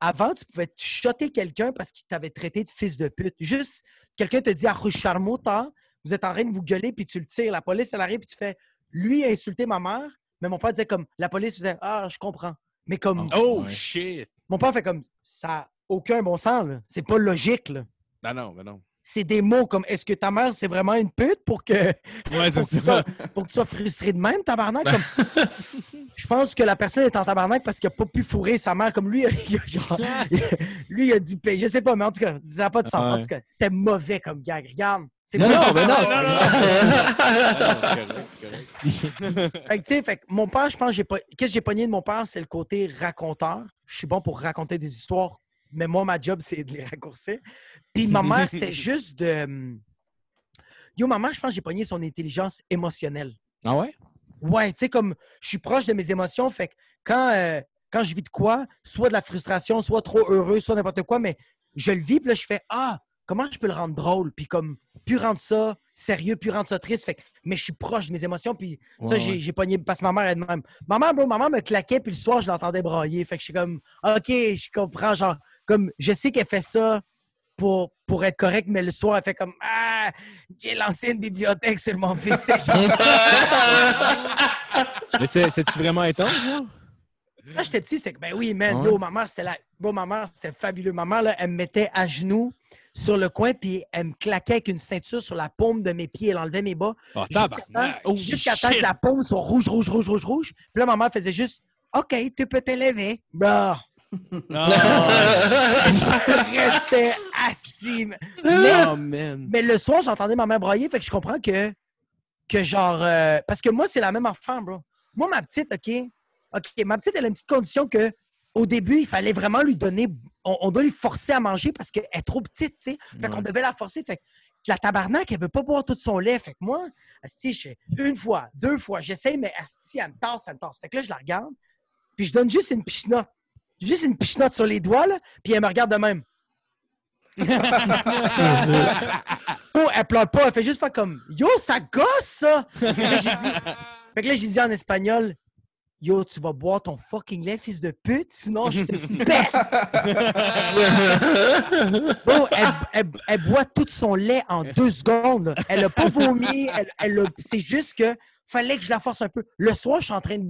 avant, tu pouvais te shotter quelqu'un parce qu'il t'avait traité de fils de pute. Juste, quelqu'un te dit à Charmota, vous êtes en train de vous gueuler, puis tu le tires. La police, elle arrive, puis tu fais lui a insulté ma mère. Mais mon père disait comme la police faisait Ah, je comprends. Mais comme Oh Ouais. shit. mon père fait comme ça aucun bon sens. là. C'est pas logique. là. Non, non, mais non. C'est des mots comme est-ce que ta mère c'est vraiment une pute pour que Ouais, pour que, c'est tu pour que tu sois frustré de même, tabarnak? Comme... je pense que la personne est en tabarnak parce qu'il n'a pas pu fourrer sa mère comme lui. il a genre- lui, il a dit. Je sais pas, mais en tout cas, ça n'a pas de sens. En tout cas, c'était mauvais comme gag. Regarde. C'est Non, non, mais non, non, non, c'est- non. Fait que, tu sais, fait que mon père, je pense, j'ai pas... qu'est-ce que j'ai pogné de mon père, c'est le côté raconteur. Je suis bon pour raconter des histoires, mais moi, ma job, c'est de les raccourcir. Puis ma mère, c'était juste de. hum, Yo, ma mère, je pense que j'ai pogné son intelligence émotionnelle. Ah ouais? Ouais, tu sais, comme je suis proche de mes émotions, fait que quand, euh, quand je vis de quoi, soit de la frustration, soit trop heureux, soit n'importe quoi, mais je le vis, puis là, je fais Ah, comment je peux le rendre drôle? Puis comme, plus rendre ça sérieux, plus rendre ça triste. Fait que, mais je suis proche de mes émotions, puis ça, Ouais, j'ai ouais. j'ai pogné, parce que ma mère est de même. Maman, bro, maman me claquait, puis le soir, je l'entendais brailler. Fait que je suis comme, OK, je comprends, genre, comme, je sais qu'elle fait ça pour, pour être correct, mais le soir, elle fait comme Ah, j'ai lancé une bibliothèque sur mon fils. Mais c'est- c'est-tu vraiment intense, ça? Quand j'étais petit, c'était que, ben oui, man, Ouais. yo, ma mère, c'était la... Bon, ma mère, c'était fabuleux. Ma mère, là, elle me mettait à genoux sur le coin, puis elle me claquait avec une ceinture sur la paume de mes pieds. Elle enlevait mes bas. Oh, Jusqu'à tabarnak! temps- que la paume soit rouge, rouge, rouge, rouge, rouge. Puis là, ma mère faisait juste OK, tu peux te lever. Bah. Ah, je restais assis. Mais, oh, man! mais le soir, j'entendais ma mère broyer, fait que je comprends que, que genre. euh, parce que moi, c'est la même enfant, bro. Moi, ma petite, OK? OK, ma petite, elle a une petite condition que. Au début, il fallait vraiment lui donner. On, on doit lui forcer à manger parce qu'elle est trop petite, tu sais. Fait qu'on devait la forcer. Fait que la tabarnak, elle veut pas boire tout son lait. Fait que moi, asti, je fais une fois, deux fois, j'essaye, mais asti, elle me tasse, elle me tasse. Fait que là, je la regarde, puis je donne juste une pichenote. Juste une pichenote sur les doigts, là, puis elle me regarde de même. Oh, elle pleure pas, elle fait juste faire comme Yo, ça gosse ça! Fait que là, j'ai dit, en espagnol Yo, tu vas boire ton fucking lait, fils de pute, sinon je te pète! Bro, elle, elle- elle boit tout son lait en deux secondes. Elle a pas vomi. Elle, elle a- c'est juste que fallait que je la force un peu. Le soir, je suis en train de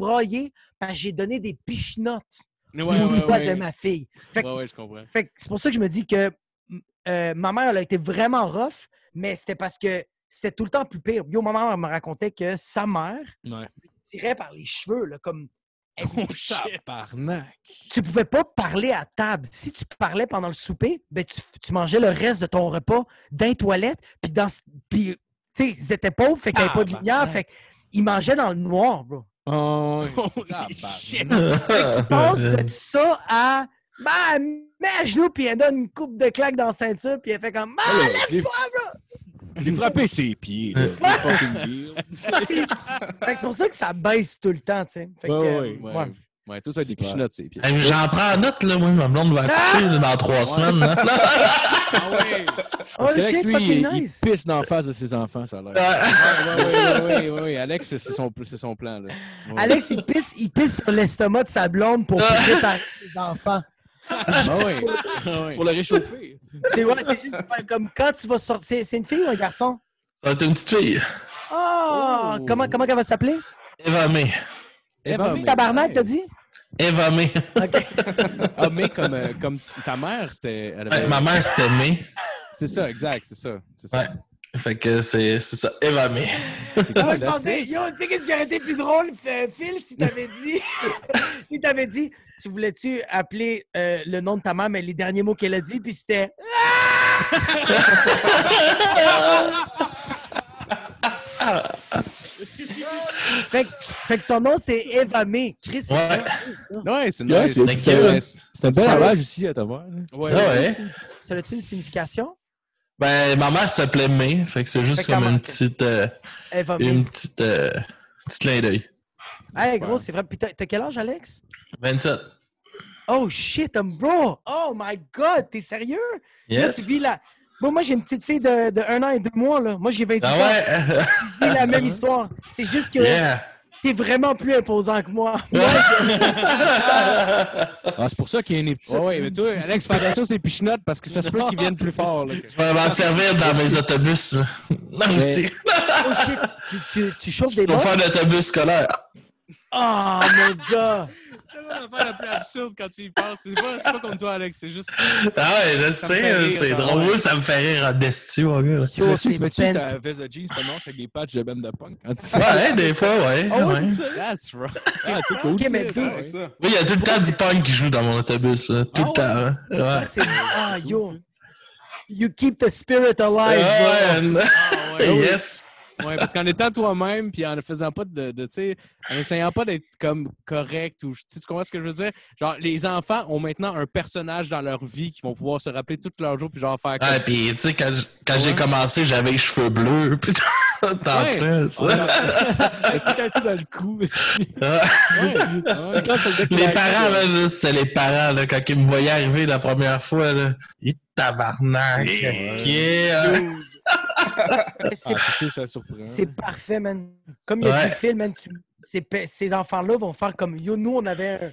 parce que j'ai donné des pichenottes Ouais, ouais, ouais. de ma fille. Fait que- Ouais, ouais, je comprends. fait que c'est pour ça que je me dis que euh, ma mère, elle a été vraiment rough, mais c'était parce que c'était tout le temps plus pire. Yo, ma mère elle me racontait que sa mère Ouais. tirait par les cheveux, là, comme. Oh. Tabarnak! tu pouvais pas parler à table. Si tu parlais pendant le souper, ben tu, tu mangeais le reste de ton repas dans les toilettes, puis dans. Puis, tu sais, ils étaient pauvres, fait qu'il n'y avait pas de lumière, Tabarnak. fait qu'ils mangeaient dans le noir, bro. Oh, shit. Tu passes de ça à. Ben, elle met à genoux, puis elle donne une coupe de claque dans la ceinture, puis elle fait comme. Ah, Ouais, j'ai- J'ai frappé ses pieds, là. C'est pour ça que ça baisse tout le temps, tu sais. Fait que, Ouais, ouais, Ouais. Ouais. Tout ça, des Super. pichenottes, c'est pieds. Hey, J'en prends en note, là, moi. Ma blonde va accoucher dans trois semaines. là. Ah ouais! Oh Parce qu'Alex, shit, lui, il, il pisse dans la face de ses enfants, ça a l'air. Ouais, ouais, ouais, ouais, ouais. Alex, c'est c'est son, c'est son plan, là. Ouais. Alex, il pisse, il pisse sur l'estomac de sa blonde pour préparer ses enfants. Ah ouais. Ah ouais. Pour le réchauffer. C'est ouais, c'est juste comme quand tu vas sortir. C'est- C'est une fille ou un garçon? Ça va être une petite fille. Oh! Oh. Comment, comment elle va s'appeler? Eva May. Eva C'est May. tabarnak, t'as dit? Eva May. OK. Ah, mais comme, euh, comme ta mère, c'était. elle avait- Ouais, ma mère, c'était May. C'est ça, exact, c'est ça. C'est ça. Ouais. Fait que c'est c'est ça. Eva May. C'est cool, je that's pensais, yo, tu sais qu'est-ce qui aurait été plus drôle, Phil, si t'avais dit, si t'avais dit, tu voulais-tu appeler euh, le nom de ta mère, mais les derniers mots qu'elle a dit, puis c'était. fait, que- fait que son nom, c'est Eva May. Chris, c'est Ouais. Ouais, c'est Ouais, nice. c'est- un bel lavage aussi à ta mère. là. Ouais, Ça, ouais. Ça a-tu une signification? Ben, ma mère s'appelait May. Fait que c'est juste Fait comme une petite, euh, une petite, euh, petit clin d'œil. Hey, gros, c'est vrai. Puis t'as quel âge, Alex? 27. Oh shit, um, bro! Oh my god, t'es sérieux? Là, tu Yes. vis la. Bon, moi, j'ai une petite fille de, de un an et deux mois, là. Moi, j'ai 28 Ah ans. ouais? La même histoire. C'est juste que yeah. t'es vraiment plus imposant que moi. Moi, Ah, c'est pour ça qu'il y a une petite. Ouais, ouais, mais toi, Alex, fais attention à ces pichenottes parce que ça se peut qu'ils viennent plus fort. là. Je vais m'en servir dans mes autobus. là. Aussi. oh shit, tu, tu, tu chauffes des Pour faire l'autobus scolaire. Oh, mon gars! C'est vraiment l'affaire la plus absurde quand tu y penses. C'est pas, pas comme toi, Alex. C'est juste. Ah ouais, je me sais, c'est ah drôle. ouais. Ça me fait rire en esti, mon gars. Tu Yo, mets-tu ta veste de jeans maintenant avec des patchs de band de punk? quand tu fais Ouais, ça? hein, des fois, ouais. Ah ouais? That's right. Ah, c'est cool. Ok, ça. mais Ah. Oui, il y a tout le temps du punk qui joue dans mon autobus. Tout Ah le temps. là. Ça, Ouais. Ah, yo! You keep the spirit alive. Ah ouais. Yes. Ouais, parce qu'en étant toi-même, puis en ne faisant pas de, de tu sais, en essayant pas d'être comme correct ou, tu comprends ce que je veux dire? Genre, les enfants ont maintenant un personnage dans leur vie qui vont pouvoir se rappeler tout leur jour puis genre faire comme... Ouais, pis tu sais, quand, quand j'ai Ouais. commencé, j'avais les cheveux bleus. Pis t'en Ouais. fais, ça. Mais C'est un tout dans le cou. Ouais. C'est quand c'est Les parents, là, là, c'était les parents, là, quand ils me voyaient arriver la première fois, là. Ils tabarnak. Yeah. C'est Ah. C'est parfait, man. Comme il a Ouais. dit Phil, man, tu- ces, enfants-là vont faire comme yo. Nous, on avait un,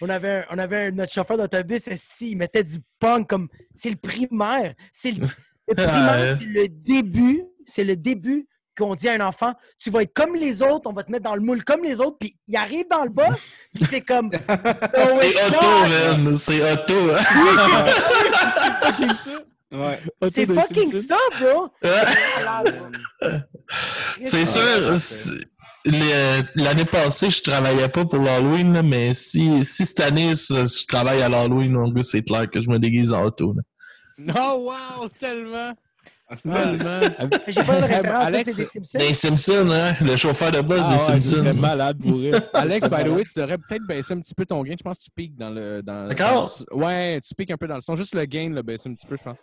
on avait, un- on avait un- notre chauffeur d'autobus, il mettait du punk comme. C'est le primaire. C'est le, le primaire, Ouais. c'est le début. C'est le début qu'on dit à un enfant tu vas être comme les autres, on va te mettre dans le moule comme les autres, puis il arrive dans le boss, puis c'est comme. Oh, C'est auto, man. C'est auto. hein. Ouais. C'est fucking ça, bro! C'est Ah, sûr, le- l'année passée, je travaillais pas pour l'Halloween, mais si, si cette année, je travaille à l'Halloween, c'est clair que je me déguise en auto. là. Oh, wow! Tellement! Ah, c'est mal. Tellement! J'ai pas de référence, ça, Alex- c'est des Simpsons. Des Simpsons, hein? Le chauffeur de bus Ah des ouais, Simpsons. malade pour rire. Alex, by the way, tu devrais peut-être baisser un petit peu ton gain. Je pense que tu piques dans le. dans- D'accord. dans le- ouais, tu piques un peu dans le son. Juste le gain, là, baisser un petit peu, je pense.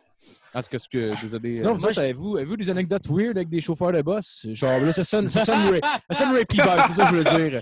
En tout cas, ce que, désolé. Sinon, euh, vous autres, avez-vous, des anecdotes weird avec des chauffeurs de boss? Genre, là, ça sonne, ça sonne, ça sonne vibe, c'est ça que je veux dire.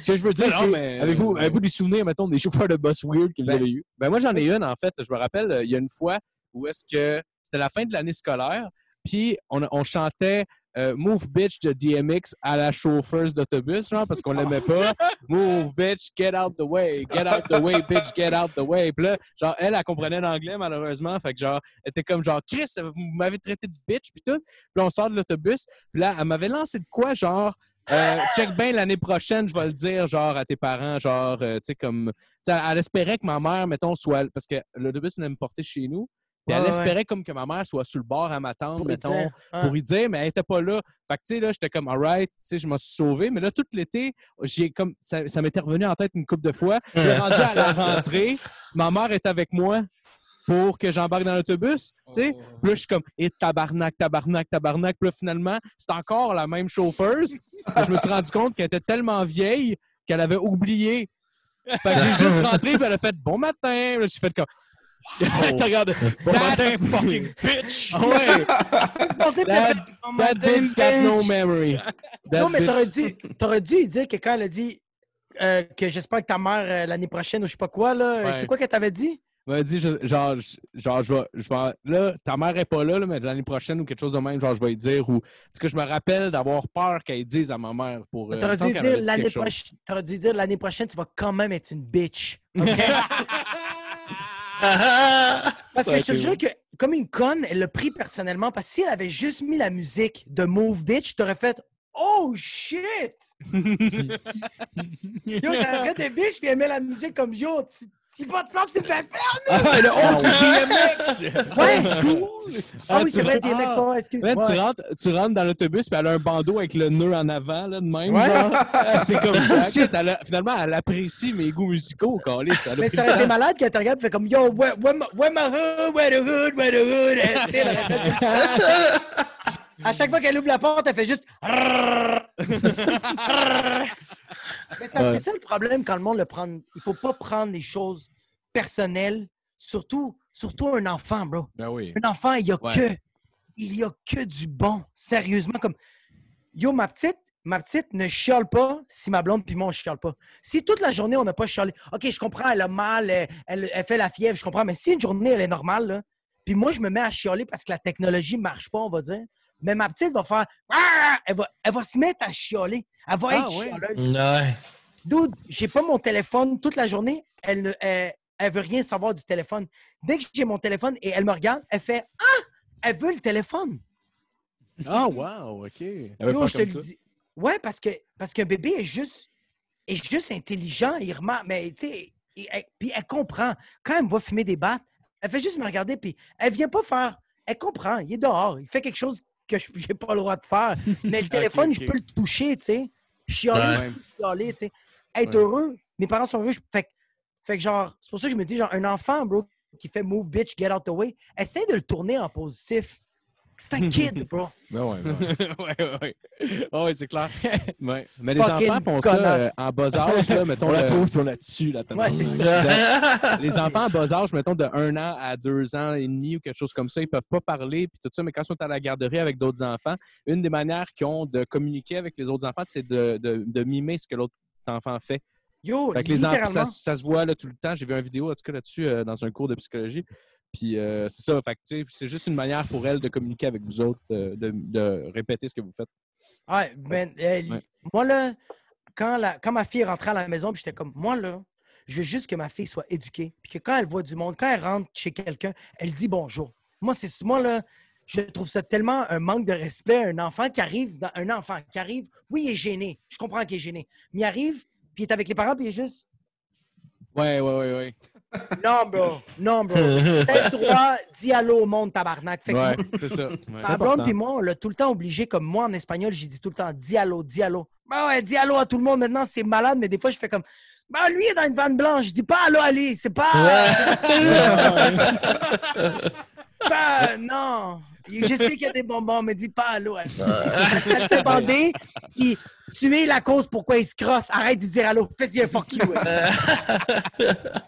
Ce que je veux dire, c'est, mais- avez-vous, avez-vous des souvenirs, mettons, des chauffeurs de boss weird que vous Ben, avez eu? Ben moi, j'en ai une, en fait. Je me rappelle, euh, il y a une fois où est-ce que c'était la fin de l'année scolaire, puis on, on chantait euh, Move Bitch de DMX à la chauffeuse d'autobus, genre, parce qu'on l'aimait pas. Move Bitch, get out the way, get out the way, bitch, get out the way. Puis là, genre, elle, elle comprenait l'anglais, malheureusement. Fait que, genre, elle était comme, genre, Chris, vous m'avez traité de bitch, puis tout. Puis là, on sort de l'autobus, puis là, elle m'avait lancé de quoi, genre, euh, check bien l'année prochaine, je vais le dire, genre, à tes parents, genre, euh, tu sais, comme. tu sais, elle espérait que ma mère, mettons, soit. Parce que l'autobus venait me porter chez nous. Puis elle ouais. espérait comme que ma mère soit sur le bord à m'attendre, Pour lui mettons, dire, ah. pour y dire, mais elle était pas là. Fait que, tu sais, là, j'étais comme, alright, tu sais, je m'en suis sauvé. Mais là, tout l'été, j'ai comme, ça, ça m'était revenu en tête une couple de fois. Puis rendu à la rentrée, ma mère est avec moi pour que j'embarque dans l'autobus, tu sais. Puis là, je suis comme, et tabarnak, tabarnak, tabarnak. Puis là, finalement, c'est encore la même chauffeuse. Je me suis rendu compte qu'elle était tellement vieille qu'elle avait oublié. Fait que j'ai juste rentré, puis elle a fait, bon matin. J'ai fait comme, T'as regardé. Bon That- matin, fucking bitch! Ah ouais, That- that bitch got no memory. That Non, mais t'aurais dû, t'aurais dû dire que quand elle a dit euh, que j'espère que ta mère euh, l'année prochaine ou je sais pas quoi, là, Ouais. c'est quoi qu'elle t'avait dit? Elle m'a dit, je- genre, genre, je vais, je vais- là, ta mère est pas là, là, mais l'année prochaine ou quelque chose de même, genre, je vais lui dire, ou, parce que je me rappelle d'avoir peur qu'elle dise à ma mère pour. euh, T'aurais dû, dû dire l'année prochaine, tu vas quand même être une bitch. Parce Ça que a je te jure que, comme une conne, elle l'a pris personnellement. Parce que si elle avait juste mis la musique de Move Bitch, t'aurais fait Oh shit! Yo, j'arrête des bitches, puis elle met la musique comme Yo, tu, tu vas te faire, tu faire! Ah, le honte du DMX! Ouais. c'est cool! Ah, oui, tu c'est vrai, mecs, ah. ouais, excuse Man, moi tu, rentres, tu rentres dans l'autobus, puis elle a un bandeau avec le nœud en avant, là, de même. Ouais. c'est comme, ah, shit, elle a- finalement, elle apprécie mes goûts musicaux, a Mais ça aurait été malade qu'elle te regarde et fait comme Yo, where, where, my, where my hood, where the hood, where the hood. À chaque fois qu'elle ouvre la porte, elle fait juste. Mais c'est c'est ça le problème quand le monde le prend. Il faut pas prendre les choses personnelles, surtout, surtout un enfant, bro. Ben oui. Un enfant, il y a Ouais. que. Il y a que du bon. Sérieusement, comme. Yo, ma petite, ma petite ne chiale pas si ma blonde puis moi, on chiale pas. Si toute la journée, on n'a pas chialé, OK, je comprends, elle a mal, elle, elle- elle fait la fièvre, je comprends, mais si une journée, elle est normale, là, puis moi, je me mets à chialer parce que la technologie ne marche pas, on va dire, mais ma petite va faire. Ah! Elle va, elle va se mettre à chialer. Elle va Ah, être ouais. chialeuse. Dude, j'ai pas mon téléphone toute la journée. Elle ne elle, elle veut rien savoir du téléphone. Dès que j'ai mon téléphone et elle me regarde, elle fait Ah! Elle veut le téléphone. Ah, wow, OK. Elle veut Yo, je te comme le dis. Ouais, parce que parce qu'un bébé est juste est juste intelligent, il remarque, mais tu sais, puis elle comprend. Quand elle me voit fumer des battes, elle fait juste me regarder, puis elle vient pas faire. Elle comprend, il est dehors, il fait quelque chose que je j'ai pas le droit de faire. Mais le téléphone, je peux le toucher, tu sais. Chialer, je peux chialer, tu sais. Être Ouais. heureux, mes parents sont heureux. Fait, que- fait que genre, c'est pour ça que je me dis, genre, un enfant, bro, qui fait move bitch, get out the way, essaie de le tourner en positif. C'est un kid, bro. Ben ouais, ouais. ouais, ouais, ouais. Ouais, c'est clair. Ouais. Mais les Fucking enfants font ça euh, en bas âge, là, mettons. On la trouve puis on la tue, la Ouais, c'est ça. les enfants en bas âge, mettons de 1 an à 2 ans et demi ou quelque chose comme ça, ils peuvent pas parler puis tout ça, mais quand ils sont à la garderie avec d'autres enfants, une des manières qu'ils ont de communiquer avec les autres enfants, c'est de, de, de mimer ce que l'autre enfant fait. Yo, Fait que les enfants, littéralement. ça, ça se voit là, tout le temps. J'ai vu une vidéo en tout cas là-dessus euh, dans un cours de psychologie. Puis euh, c'est ça, fait que, tu sais, c'est juste une manière pour elle de communiquer avec vous autres, de, de- de répéter ce que vous faites. Ouais, ben, euh, Ouais. moi, là, quand, la, quand ma fille est rentrée à la maison, puis j'étais comme, moi, là, Je veux juste que ma fille soit éduquée. Puis que quand elle voit du monde, quand elle rentre chez quelqu'un, elle dit bonjour. Moi, c'est moi, là, je trouve ça tellement un manque de respect. Un enfant qui arrive, dans- un enfant qui arrive, oui, il est gêné. Je comprends qu'il est gêné. Mais il arrive, puis il est avec les parents, puis il est juste. Ouais, ouais, ouais, ouais. Non, bro. Non, bro. T'as droit, dis allô au monde, tabarnak. Fait Ouais, c'est ça. Ouais. Ma blonde puis moi, on l'a tout le temps obligé, comme moi en espagnol, j'ai dit tout le temps dis allô, dis allô. Ben ouais, dis allô à tout le monde maintenant, c'est malade, mais des fois je fais comme ben lui il est dans une vanne blanche, je dis pas allô Ali, c'est pas. Ben, non. Je sais qu'il y a des bonbons, mais dis pas allô Ali. Elle te fait bander, puis tu es la cause pourquoi il se crosse. Arrête de dire allô, fais-y un fuck you.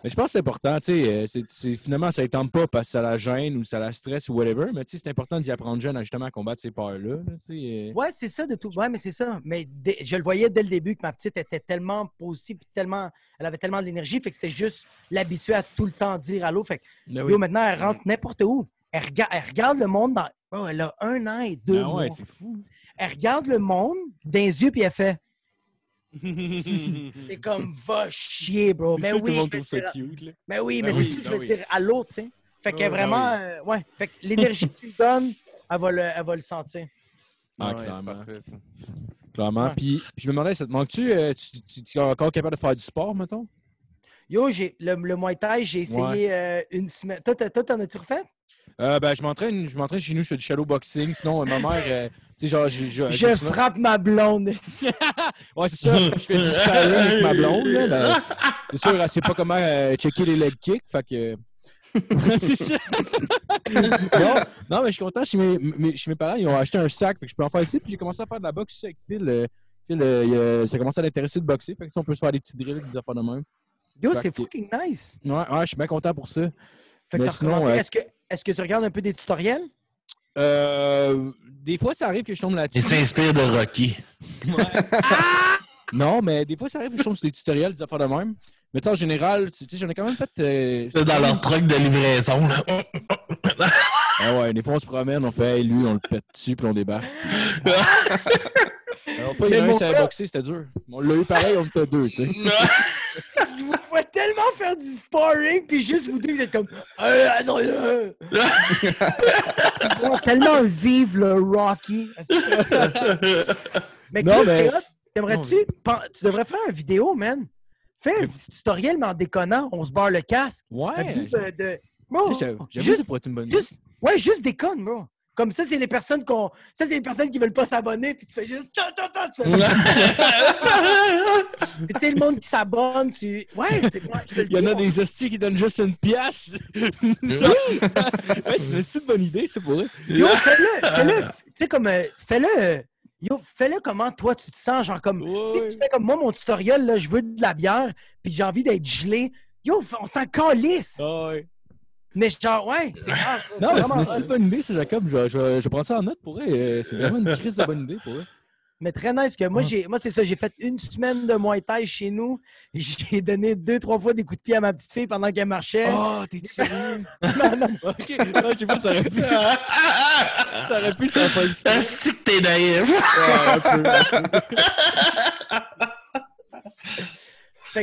Mais je pense que c'est important, tu sais, euh, finalement, ça ne tente pas parce que ça la gêne ou ça la stresse ou whatever, mais tu sais, c'est important d'y apprendre jeune à justement combattre ces peurs-là. là, tu sais, euh. Ouais, c'est ça de tout. Ouais, mais c'est ça. Mais dès- je le voyais dès le début que ma petite était tellement positive, tellement, elle avait tellement d'énergie, fait que c'est juste l'habituer à tout le temps dire allô. Fait que Mais oui. yo, maintenant, elle rentre n'importe où. Elle, rega- elle regarde le monde dans. Oh, elle a un an et deux Ah ouais, mois. c'est fou. Elle regarde le monde dans les yeux, puis elle fait. C'est comme va chier, bro. Mais tout oui, le monde je vais trouve ça dire- cute. Là. mais oui, mais c'est sûr que je ben veux oui. dire à l'autre, tu sais? Fait que Ouais, ben vraiment, euh, ouais. Fait que l'énergie que tu lui donnes, elle va le, elle va le sentir. Ah, Ouais, clairement. parfait, ça. Clairement. Ouais. Puis, puis je me demandais, ça te manque-tu? euh, tu, tu- tu es encore capable de faire du sport, mettons? Yo, j'ai le, le Muay Thai, j'ai essayé euh, une semaine. Toi, t'en as-tu refait? Euh, ben, je m'entraîne, je m'entraîne chez nous, je fais du shadow boxing. Sinon, ma mère, euh, tu sais, genre, je. je- Je je- frappe ma blonde. Ouais, c'est ça. Je fais du sparring avec ma blonde, là. c'est sûr, elle sait pas comment euh, checker les leg kicks. Fait que. c'est ça. non, non, mais je suis content. Chez mes, mes- chez mes parents, ils ont acheté un sac. Fait que je peux en faire ici. Puis j'ai commencé à faire de la boxe avec Phil. euh, Phil, euh, il, euh, ça commence à l'intéresser de boxer. Fait que ça, on peut se faire des petits drills, des affaires de même. Yo, c'est fucking nice. Ouais, ouais, je suis bien content pour ça. Fait que sinon, euh, Est-ce que, est-ce que tu regardes un peu des tutoriels? Euh, des fois, ça arrive que je tombe Il là-dessus. s'inspire de Rocky. Non, mais des fois, ça arrive que je tombe sur des tutoriels, des affaires de même. Mais tu sais, en général, tu sais, j'en ai quand même fait. euh, C'est dans leur truc de livraison. Là. Ah ouais, des fois, on se promène, on fait, hey, lui, on le pète dessus, puis on débarque. Alors, pas, il y en a un, boxé, c'était dur. On l'a eu pareil, on était deux, tu sais. Je vous vois tellement faire du sparring, puis juste vous deux, vous êtes comme. Euh, euh. Ils vont tellement vivre le Rocky. mais Non, mais-. T'aimerais-tu? pen- Tu devrais faire une vidéo, man. Fais un petit tutoriel, mais en déconnant, on se barre le casque. Ouais, j'avoue, de. de... Bro, j'avoue, ça juste, pourrait être une bonne idée. juste, ouais, juste déconne, bro. Comme ça, c'est les personnes qu'on. Ça, c'est les personnes qui veulent pas s'abonner, puis tu fais juste. Tu sais, le monde qui s'abonne, tu. Ouais, c'est moi. je Il y en a des hosties qui donnent juste une pièce. ouais, c'est une petite bonne idée, ça pourrait. Yo, fais-le, fais-le, tu sais, comme, euh, fais-le, yo, fais-le comment toi tu te sens, genre comme, si tu fais comme moi, mon tutoriel, là, je veux de la bière, puis j'ai envie d'être gelé, yo, on s'en calisse, ouais. Mais genre, ouais, c'est grave, Non, mais c'est une si bonne idée, ça, Jacob. Je, je, je prends ça en note pour eux. C'est vraiment une crise de bonne idée pour eux. Mais très nice que moi, Ouais. j'ai, moi c'est ça, j'ai fait une semaine de Muay Thai chez nous, j'ai donné deux, trois fois des coups de pied à ma petite fille pendant qu'elle marchait. Oh, t'es sérieux? Non, non, ok, non, je sais pas, ça aurait pu. Ça aurait pu, ça aurait pas. Est-ce que t'es naïf? Ouais, un peu, un peu.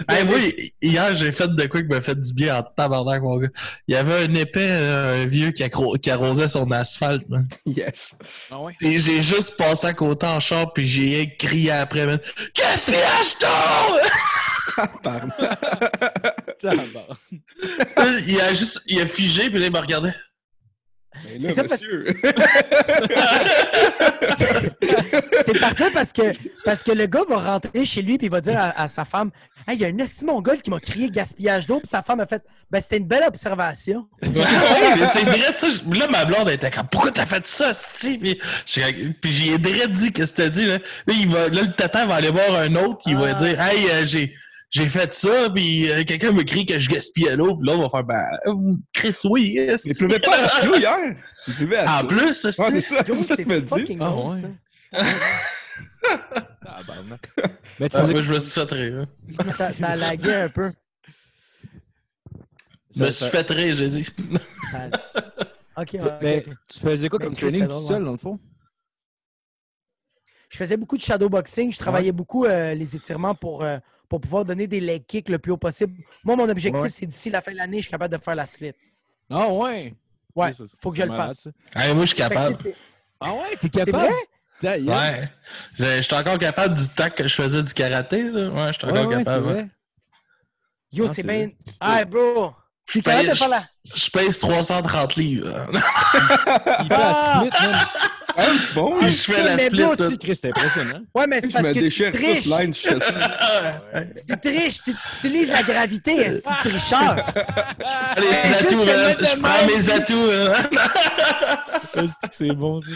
Hey, moi, hier, j'ai fait de quoi qui m'a fait du bien en tabarnak, mon gars. Il y avait un épais, euh, un vieux qui, accro- qui arrosait son asphalte, man. Yes. Ah ouais? Et j'ai juste passé à côté en char, puis j'ai crié après, man. Gaspillage! Pardon. Ça va. il a juste, il a figé, puis là, il me regardait. C'est ça, parce-. C'est parfait parce que, parce que le gars va rentrer chez lui il va dire à, à sa femme Hey, il y a un mongol qui m'a crié gaspillage d'eau, puis sa femme a fait Ben, c'était une belle observation. Mais c'est ça. Là, ma blonde était comme, pourquoi t'as fait ça, Sti? Puis, j'ai- puis direct dit, qu'est-ce que t'as dit, là? Là, il va, là, le tata va aller voir un autre qui va Ah. dire, hey, euh, j'ai, j'ai fait ça, puis euh, quelqu'un me crie que je gaspillais l'eau, puis l'autre va faire, ben, euh, Chris, oui, esti. Il pleuvait pas à Chilo hier? À En plus, Ouais, c'est ça. Gros, c'est ça que me Ah, ouais. ça. Tabarnak. Mais tu Ah, moi, je me suis fait rire. hein. ça. Ça a lagué un peu. Je me suis fait rire, j'ai dit. Ça- Ok, ouais, Mais tu faisais quoi Mais comme training tout seul, ouais. dans le fond? Je faisais beaucoup de shadowboxing. Je travaillais beaucoup euh, les étirements pour, euh, pour pouvoir donner des leg kicks le plus haut possible. Moi, mon objectif, Ouais. c'est d'ici la fin de l'année, je suis capable de faire la split. Ah ouais! Ouais, Ça, ça, faut que je le fasse. Hey, moi, je suis capable. Ah ouais, t'es capable? vrai? Ouais. Je suis encore capable du temps que je faisais du karaté. Là. Ouais, je suis encore ouais, capable. vrai. Yo, Ah, c'est c'est bien. Ah, bro! Je suis paye- capable de je- faire la. Je pèse 330 livres. Il fait la split, man. Ah, bon, Puis je fais la split. là. tu- Chris, c'est impressionnant. Ouais, mais c'est parce que tu triches. line, je. Tu triches, tu utilises la gravité, est tricheur? Les atouts, de Je prends même. mes atouts. hein. C'est bon, ça?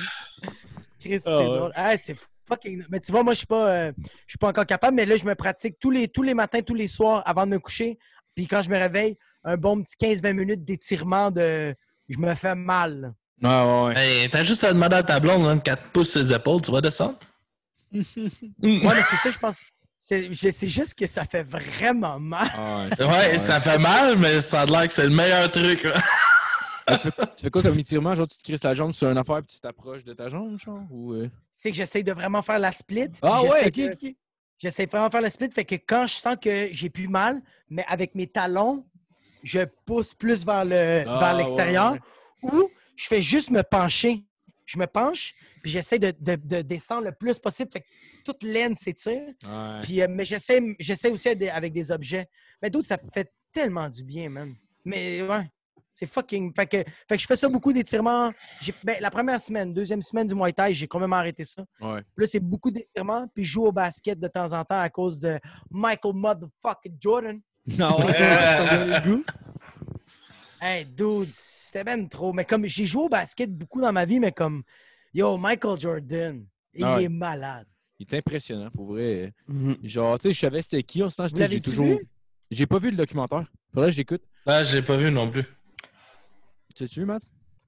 Chris, c'est Ah ouais. drôle. Ah, c'est fucking. Mais tu vois, moi, je suis pas, euh, je suis pas encore capable, mais là, je me pratique tous les, tous les matins, tous les soirs avant de me coucher. Puis quand je me réveille, un bon petit 15-20 minutes d'étirement de. Je me fais mal. Ouais, ouais, ouais. Hey, T'as juste à demander à ta blonde, hein, qu'elle te pousse ses épaules, tu vas descendre. Ouais, mais c'est ça, je pense. C'est juste que ça fait vraiment mal. Ah, ouais, ça fait mal, mais ça a l'air que c'est le meilleur truc. tu, fais, tu fais quoi comme étirement? Genre, tu te crisses la jambe sur une affaire puis tu t'approches de ta jambe, genre? Ou, euh? C'est que j'essaie de vraiment faire la split. Ah ouais, ok, ok. J'essaie vraiment de faire le split. Fait que quand je sens que j'ai plus mal, mais avec mes talons, je pousse plus vers le Ah, vers l'extérieur. ouais, Ou je fais juste me pencher. Je me penche, puis j'essaie de, de- de descendre le plus possible. Fait que toute l'aine s'étire. Ouais. Puis, euh, mais j'essaie, j'essaie aussi avec des, objets. Mais d'autres, ça fait tellement du bien, man. Mais ouais, c'est fucking. Fait que, fait que je fais ça beaucoup d'étirements. Ben, la première semaine, deuxième semaine du Muay Thai, j'ai quand même arrêté ça. Ouais. Là, c'est beaucoup d'étirements. Puis je joue au basket de temps en temps à cause de Michael Motherfucking Jordan. Non, ouais, donné le goût. Hey, dude, c'était ben trop. Mais comme j'ai joué au basket beaucoup dans ma vie, mais comme, yo, Michael Jordan, il Ah ouais. est malade. Il est impressionnant, pour vrai. Mhm. Genre, tu sais, je savais c'était qui. En ce temps, j'ai toujours. J'ai pas vu le documentaire. Faudrait que j'écoute. Ah, j'ai pas vu non plus. Tu sais-tu, Matt?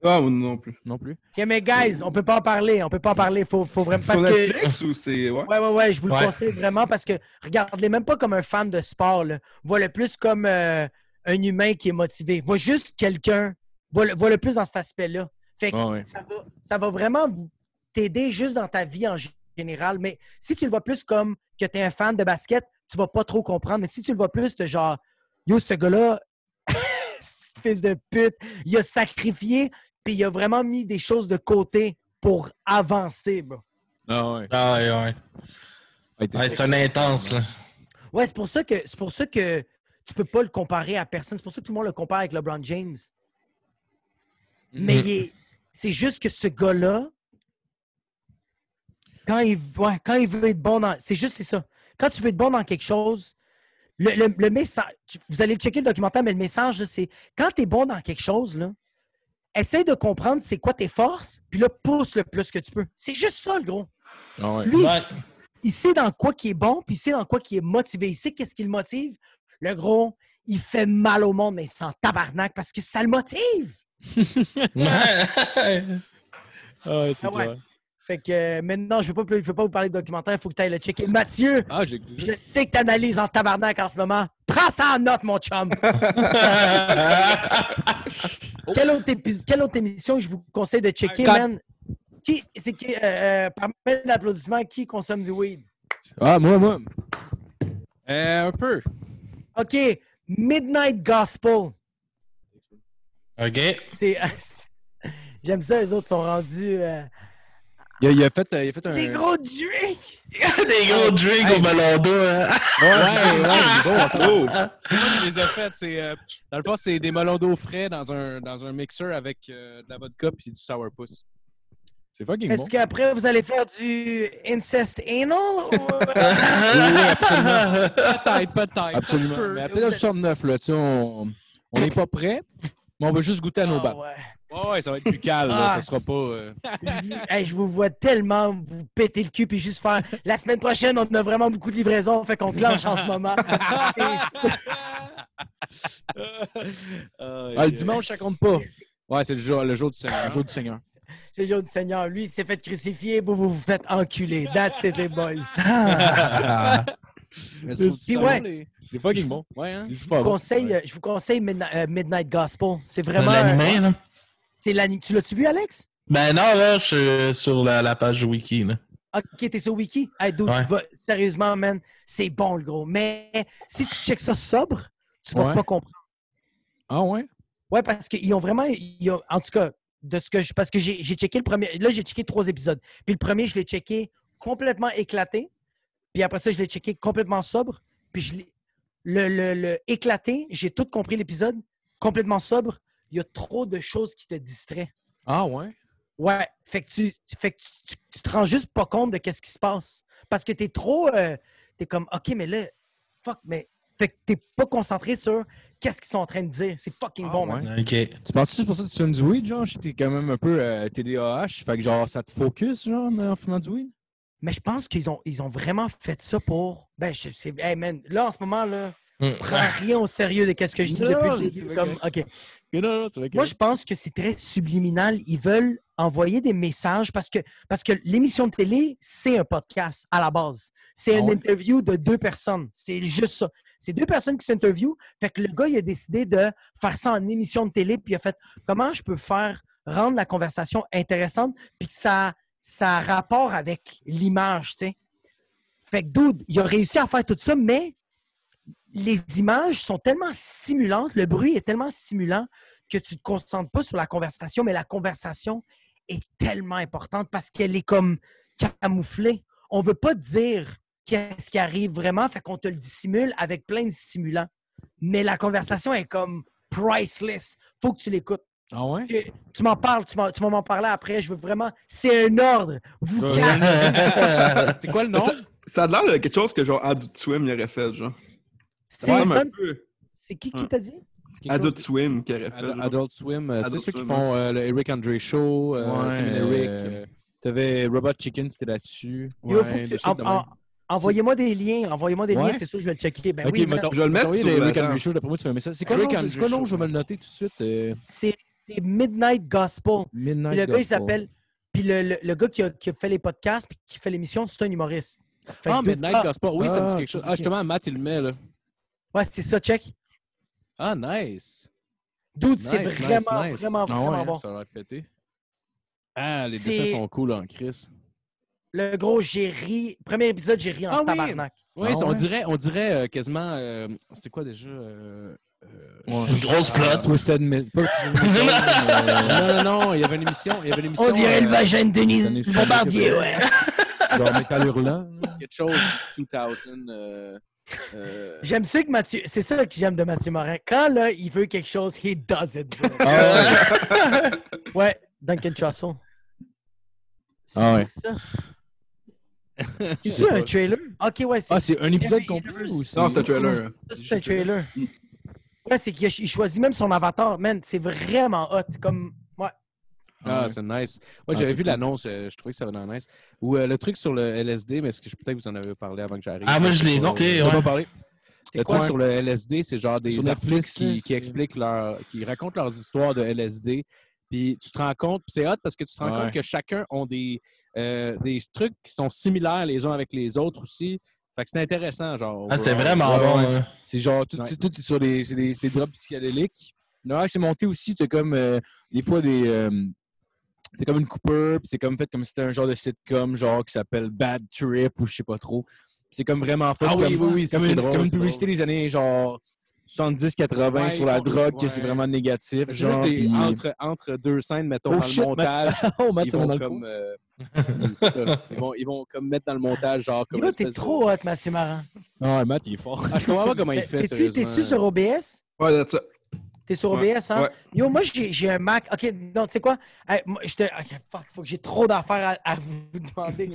Ah, moi non plus. Non plus. Ok, mais guys, on peut pas en parler. On peut pas en parler. Faut, faut vraiment. Parce Sur que. Netflix ou c'est. Ouais? Ouais, ouais, ouais, je vous Ouais. le conseille vraiment parce que regardez même pas comme un fan de sport. Là. Vois-le plus comme euh, un humain qui est motivé. Vois juste quelqu'un. Vois-le vois-le plus dans cet aspect-là. Fait que ouais. ça, va, ça va vraiment vous t'aider juste dans ta vie en général. Mais si tu le vois plus comme que tu es un fan de basket, tu vas pas trop comprendre. Mais si tu le vois plus de genre, yo, ce gars-là, fils de pute, il a sacrifié, puis il a vraiment mis des choses de côté pour avancer. bro. Ah ouais. Ah, ouais, ouais. Ouais, t'es- Ouais, c'est un intense. là. Ouais, c'est pour ça que c'est pour ça que tu peux pas le comparer à personne. C'est pour ça que tout le monde le compare avec LeBron James. Mais il est- c'est juste que ce gars-là, quand il, ouais, quand il veut être bon dans. C'est juste c'est ça. Quand tu veux être bon dans quelque chose, le, le- le message. Vous allez checker le documentaire, mais le message, c'est quand tu es bon dans quelque chose, là, essaie de comprendre c'est quoi tes forces, puis là, pousse le plus que tu peux. C'est juste ça, le gros. Ah. Lui, il Ouais. s- il sait dans quoi qui est bon, puis il sait dans quoi qui est motivé. Il sait qu'est-ce qui le motive. Le gros, il fait mal au monde, mais il s'en tabarnak parce que ça le motive. Ouais. Ah ouais, c'est Ah ouais. Fait que euh, maintenant, je ne veux, pas- je veux pas vous parler de documentaire, il faut que tu ailles le checker. Mathieu, Ah, je sais que tu analyses en tabarnak en ce moment. Prends ça en note, mon chum. quelle, autre quelle autre émission je vous conseille de checker, Quand- man? Qui, c'est qui, euh, euh, qui consomme du weed? Ah, moi, moi. Euh, un peu. OK, Midnight Gospel. OK. C'est. J'aime ça, les autres sont rendus. euh, Il a, il a fait, euh, il a fait un. Des gros drinks! Des gros drinks Hey. au melon d'eau. hein. Ouais, ouais, c'est bon. attends. Oh! C'est moi qui les ai faites. C'est, euh, dans le fond, c'est des melons d'eau frais dans un, dans un mixeur avec euh, de la vodka et du sourpuss. C'est fucking Est-ce bon. qu'après, vous allez faire du incest anal? ou, euh, Oui, absolument. Peut-être, peut-être. Absolument. peut. Mais après le 69, là, tu sais, on on n'est pas prêt, mais on va juste goûter à nos battes. ouais. Ouais, ouais, ça va être buccal. là, Ah, ça sera pas. euh, Hey, je vous vois tellement vous péter le cul puis juste faire. La semaine prochaine, on a vraiment beaucoup de livraisons, fait qu'on clenche en ce moment. Ah, le dimanche, ça compte pas. Ouais, c'est le jour, le jour du Seigneur. Le jour du Seigneur. C'est le jour du Seigneur. Lui, il s'est fait crucifier, vous vous, vous faites enculer. That's it, les boys. Seigneur, ouais. les- C'est fucking bon. Ouais, hein? C'est Je vous conseille, euh, je vous conseille euh, Midnight Gospel. C'est vraiment. C'est l'ani- Tu l'as-tu vu, Alex? Ben non, là, je suis sur la, la page wiki, là. Ok, t'es sur Wiki? Hey, dude, Ouais. tu vas- sérieusement, man, c'est bon, le gros. Mais si tu checks ça sobre, tu vas Ouais. pas comprendre. Ah ouais? Ouais, parce qu'ils ont vraiment. ils ont- en tout cas, de ce que je. Parce que j'ai j'ai checké le premier. Là, j'ai checké trois épisodes. Puis le premier, je l'ai checké complètement éclaté. Puis après ça, je l'ai checké complètement sobre. Puis je l'ai. Le, le, le éclaté, j'ai tout compris l'épisode. Complètement sobre. Il y a trop de choses qui te distraient. Ah ouais? Ouais. Fait que tu, fait que tu, tu- tu te rends juste pas compte de qu'est-ce qui se passe. Parce que t'es trop. euh, t'es comme, OK, mais là, fuck, mais. Fait que t'es pas concentré sur qu'est-ce qu'ils sont en train de dire. C'est fucking Ah, bon, ouais. man. OK. Tu penses que c'est pour ça que tu fumes du weed, genre? T'es quand même un peu euh, TDAH, fait que genre, ça te focus, genre, en fumant du weed? Mais je pense qu'ils ont, ils ont vraiment fait ça pour. Ben, je sais. Hey, man, là, en ce moment, là, Mm. prends rien au sérieux de qu'est-ce que je dis Non, depuis le début. Comme. Non, non. Moi, je pense que c'est très subliminal. Ils veulent envoyer des messages parce que, parce que l'émission de télé, c'est un podcast à la base. C'est Ah une interview de deux personnes. C'est juste ça. C'est deux personnes qui s'interviewent. Fait que le gars, il a décidé de faire ça en émission de télé, puis il a fait comment je peux faire rendre la conversation intéressante, puis que ça, ça a rapport avec l'image, tu sais? Fait que, dude, il a réussi à faire tout ça, mais les images sont tellement stimulantes, le bruit est tellement stimulant que tu ne te concentres pas sur la conversation, mais la conversation est tellement importante parce qu'elle est comme camouflée. On ne veut pas dire qu'est-ce qui arrive vraiment, fait qu'on te le dissimule avec plein de stimulants. Mais la conversation est comme priceless. faut que tu l'écoutes. Ah ouais? Tu- Tu m'en parles, tu, m'en- tu vas m'en parler après. Je veux vraiment. C'est un ordre. Vous C'est quoi le nom? Ça, ça a l'air de quelque chose que genre Adult Swim il aurait fait, genre. C'est qui qui t'a dit? Adult Swim qui aurait fait. Ad- genre. Adult Swim, euh, tu sais ceux qui font euh, le Eric Andre Show, euh, Ouais, Tim and Eric, euh, euh, t'avais Robot Chicken qui était là-dessus. Envoyez-moi des liens. Envoyez-moi des Ouais. liens, c'est sûr, je vais le checker. Ben ok, oui, mettons, Je vais le mettre sur les le- Eric Andre attends. Show, d'après moi tu fais un message. C'est quoi, Eric le nom? Andre C'est quoi le nom? Je vais me le noter tout de suite. euh, c'est Midnight Gospel. Midnight Puis le gars, il s'appelle. Puis le, le- le gars qui a, qui a fait les podcasts puis qui fait l'émission, c'est un humoriste. Fait Ah, Midnight ah, Gospel. Oui, ça me dit Ah, quelque chose. Ah, justement, Matt, il le met, là. Ouais, c'est ça, check. Ah, nice. Dude, c'est Nice, nice, vraiment, vraiment, Ah vraiment ouais, bon. Ça. Ah, les dessins sont cool en Chris. Le gros, j'ai ri. Premier épisode, j'ai ri en Ah oui. tabarnak. Oui, Ah on ouais? dirait, on dirait euh, quasiment. euh, c'est quoi déjà? euh, euh, Ouais. Une grosse Ah, plot. Twisted Metal. Non, non, non, il y avait une émission. Il y avait une émission On dirait le euh, vagin de Denise Bombardier, ouais. genre Metal Hurlant. quelque chose 2000. Euh, J'aime ça que Mathieu. C'est ça que j'aime de Mathieu Morin. Quand là, il veut quelque chose, he does it. bro. Ah ouais, Duncan Trussell. C'est Ah ouais. ça. C'est sais un trailer? Ok, ouais. Ah, c'est un épisode complet ou c'est. Non, c'est un trailer. Ça, c'est un trailer. Ouais, c'est qu'il a- il choisit même son avatar. Man, c'est vraiment hot. Comme. Ah, Ouais. c'est nice. Moi, Ah, j'avais vu cool. l'annonce, euh, je trouvais que ça venait nice. Ou euh, le truc sur le LSD, mais est-ce que je- peut-être vous en avez parlé avant que j'arrive? Ah, moi, je l'ai Pas- noté, On ouais. va parler. C'est Le quoi? truc sur le LSD, c'est genre des Sur Netflix, artistes qui, expliquent leur, qui racontent leurs histoires de LSD. Puis tu te rends compte, c'est hot parce que tu te rends Ouais. compte que chacun ont des, euh, des trucs qui sont similaires les uns avec les autres aussi. Fait que c'est intéressant, genre. Ah, c'est vraiment Ouais, bon. ouais. hein. C'est genre, tout, tout, tout est sur des, c'est des, c'est des drops psychédéliques. Non, c'est monté aussi, t'as comme, euh, des fois, des, euh, t'as comme une coupeur, puis c'est comme fait comme si c'était un genre de sitcom, genre, qui s'appelle Bad Trip, ou je sais pas trop. C'est comme vraiment fait Ah comme, oui, oui, ça, comme, c'est une, drôle, comme une c'est publicité des années, genre, 70-80 Ouais, sur la drogue, que c'est ouais. vraiment négatif. C'est Genre, juste des- puis- entre, entre deux scènes, mettons, Oh dans shit, le montage. oh, Matt, ils, ça va vont dans le comme, coup. euh, c'est ça. ils, vont, ils vont comme mettre dans le montage, genre, comme une t'es espèce de- trop hot, Mathieu Marin. Ah, Matt, il est fort. Ah, je comprends pas comment il fait, T'es-tu sérieusement. t'es-tu sur OBS? Ouais, that's it. T'es sur Ouais, OBS, hein? ouais. Yo, moi, j'ai un Mac. OK, non, tu sais quoi? Hey, moi, je te... OK, fuck, faut que j'ai trop d'affaires à, à vous demander.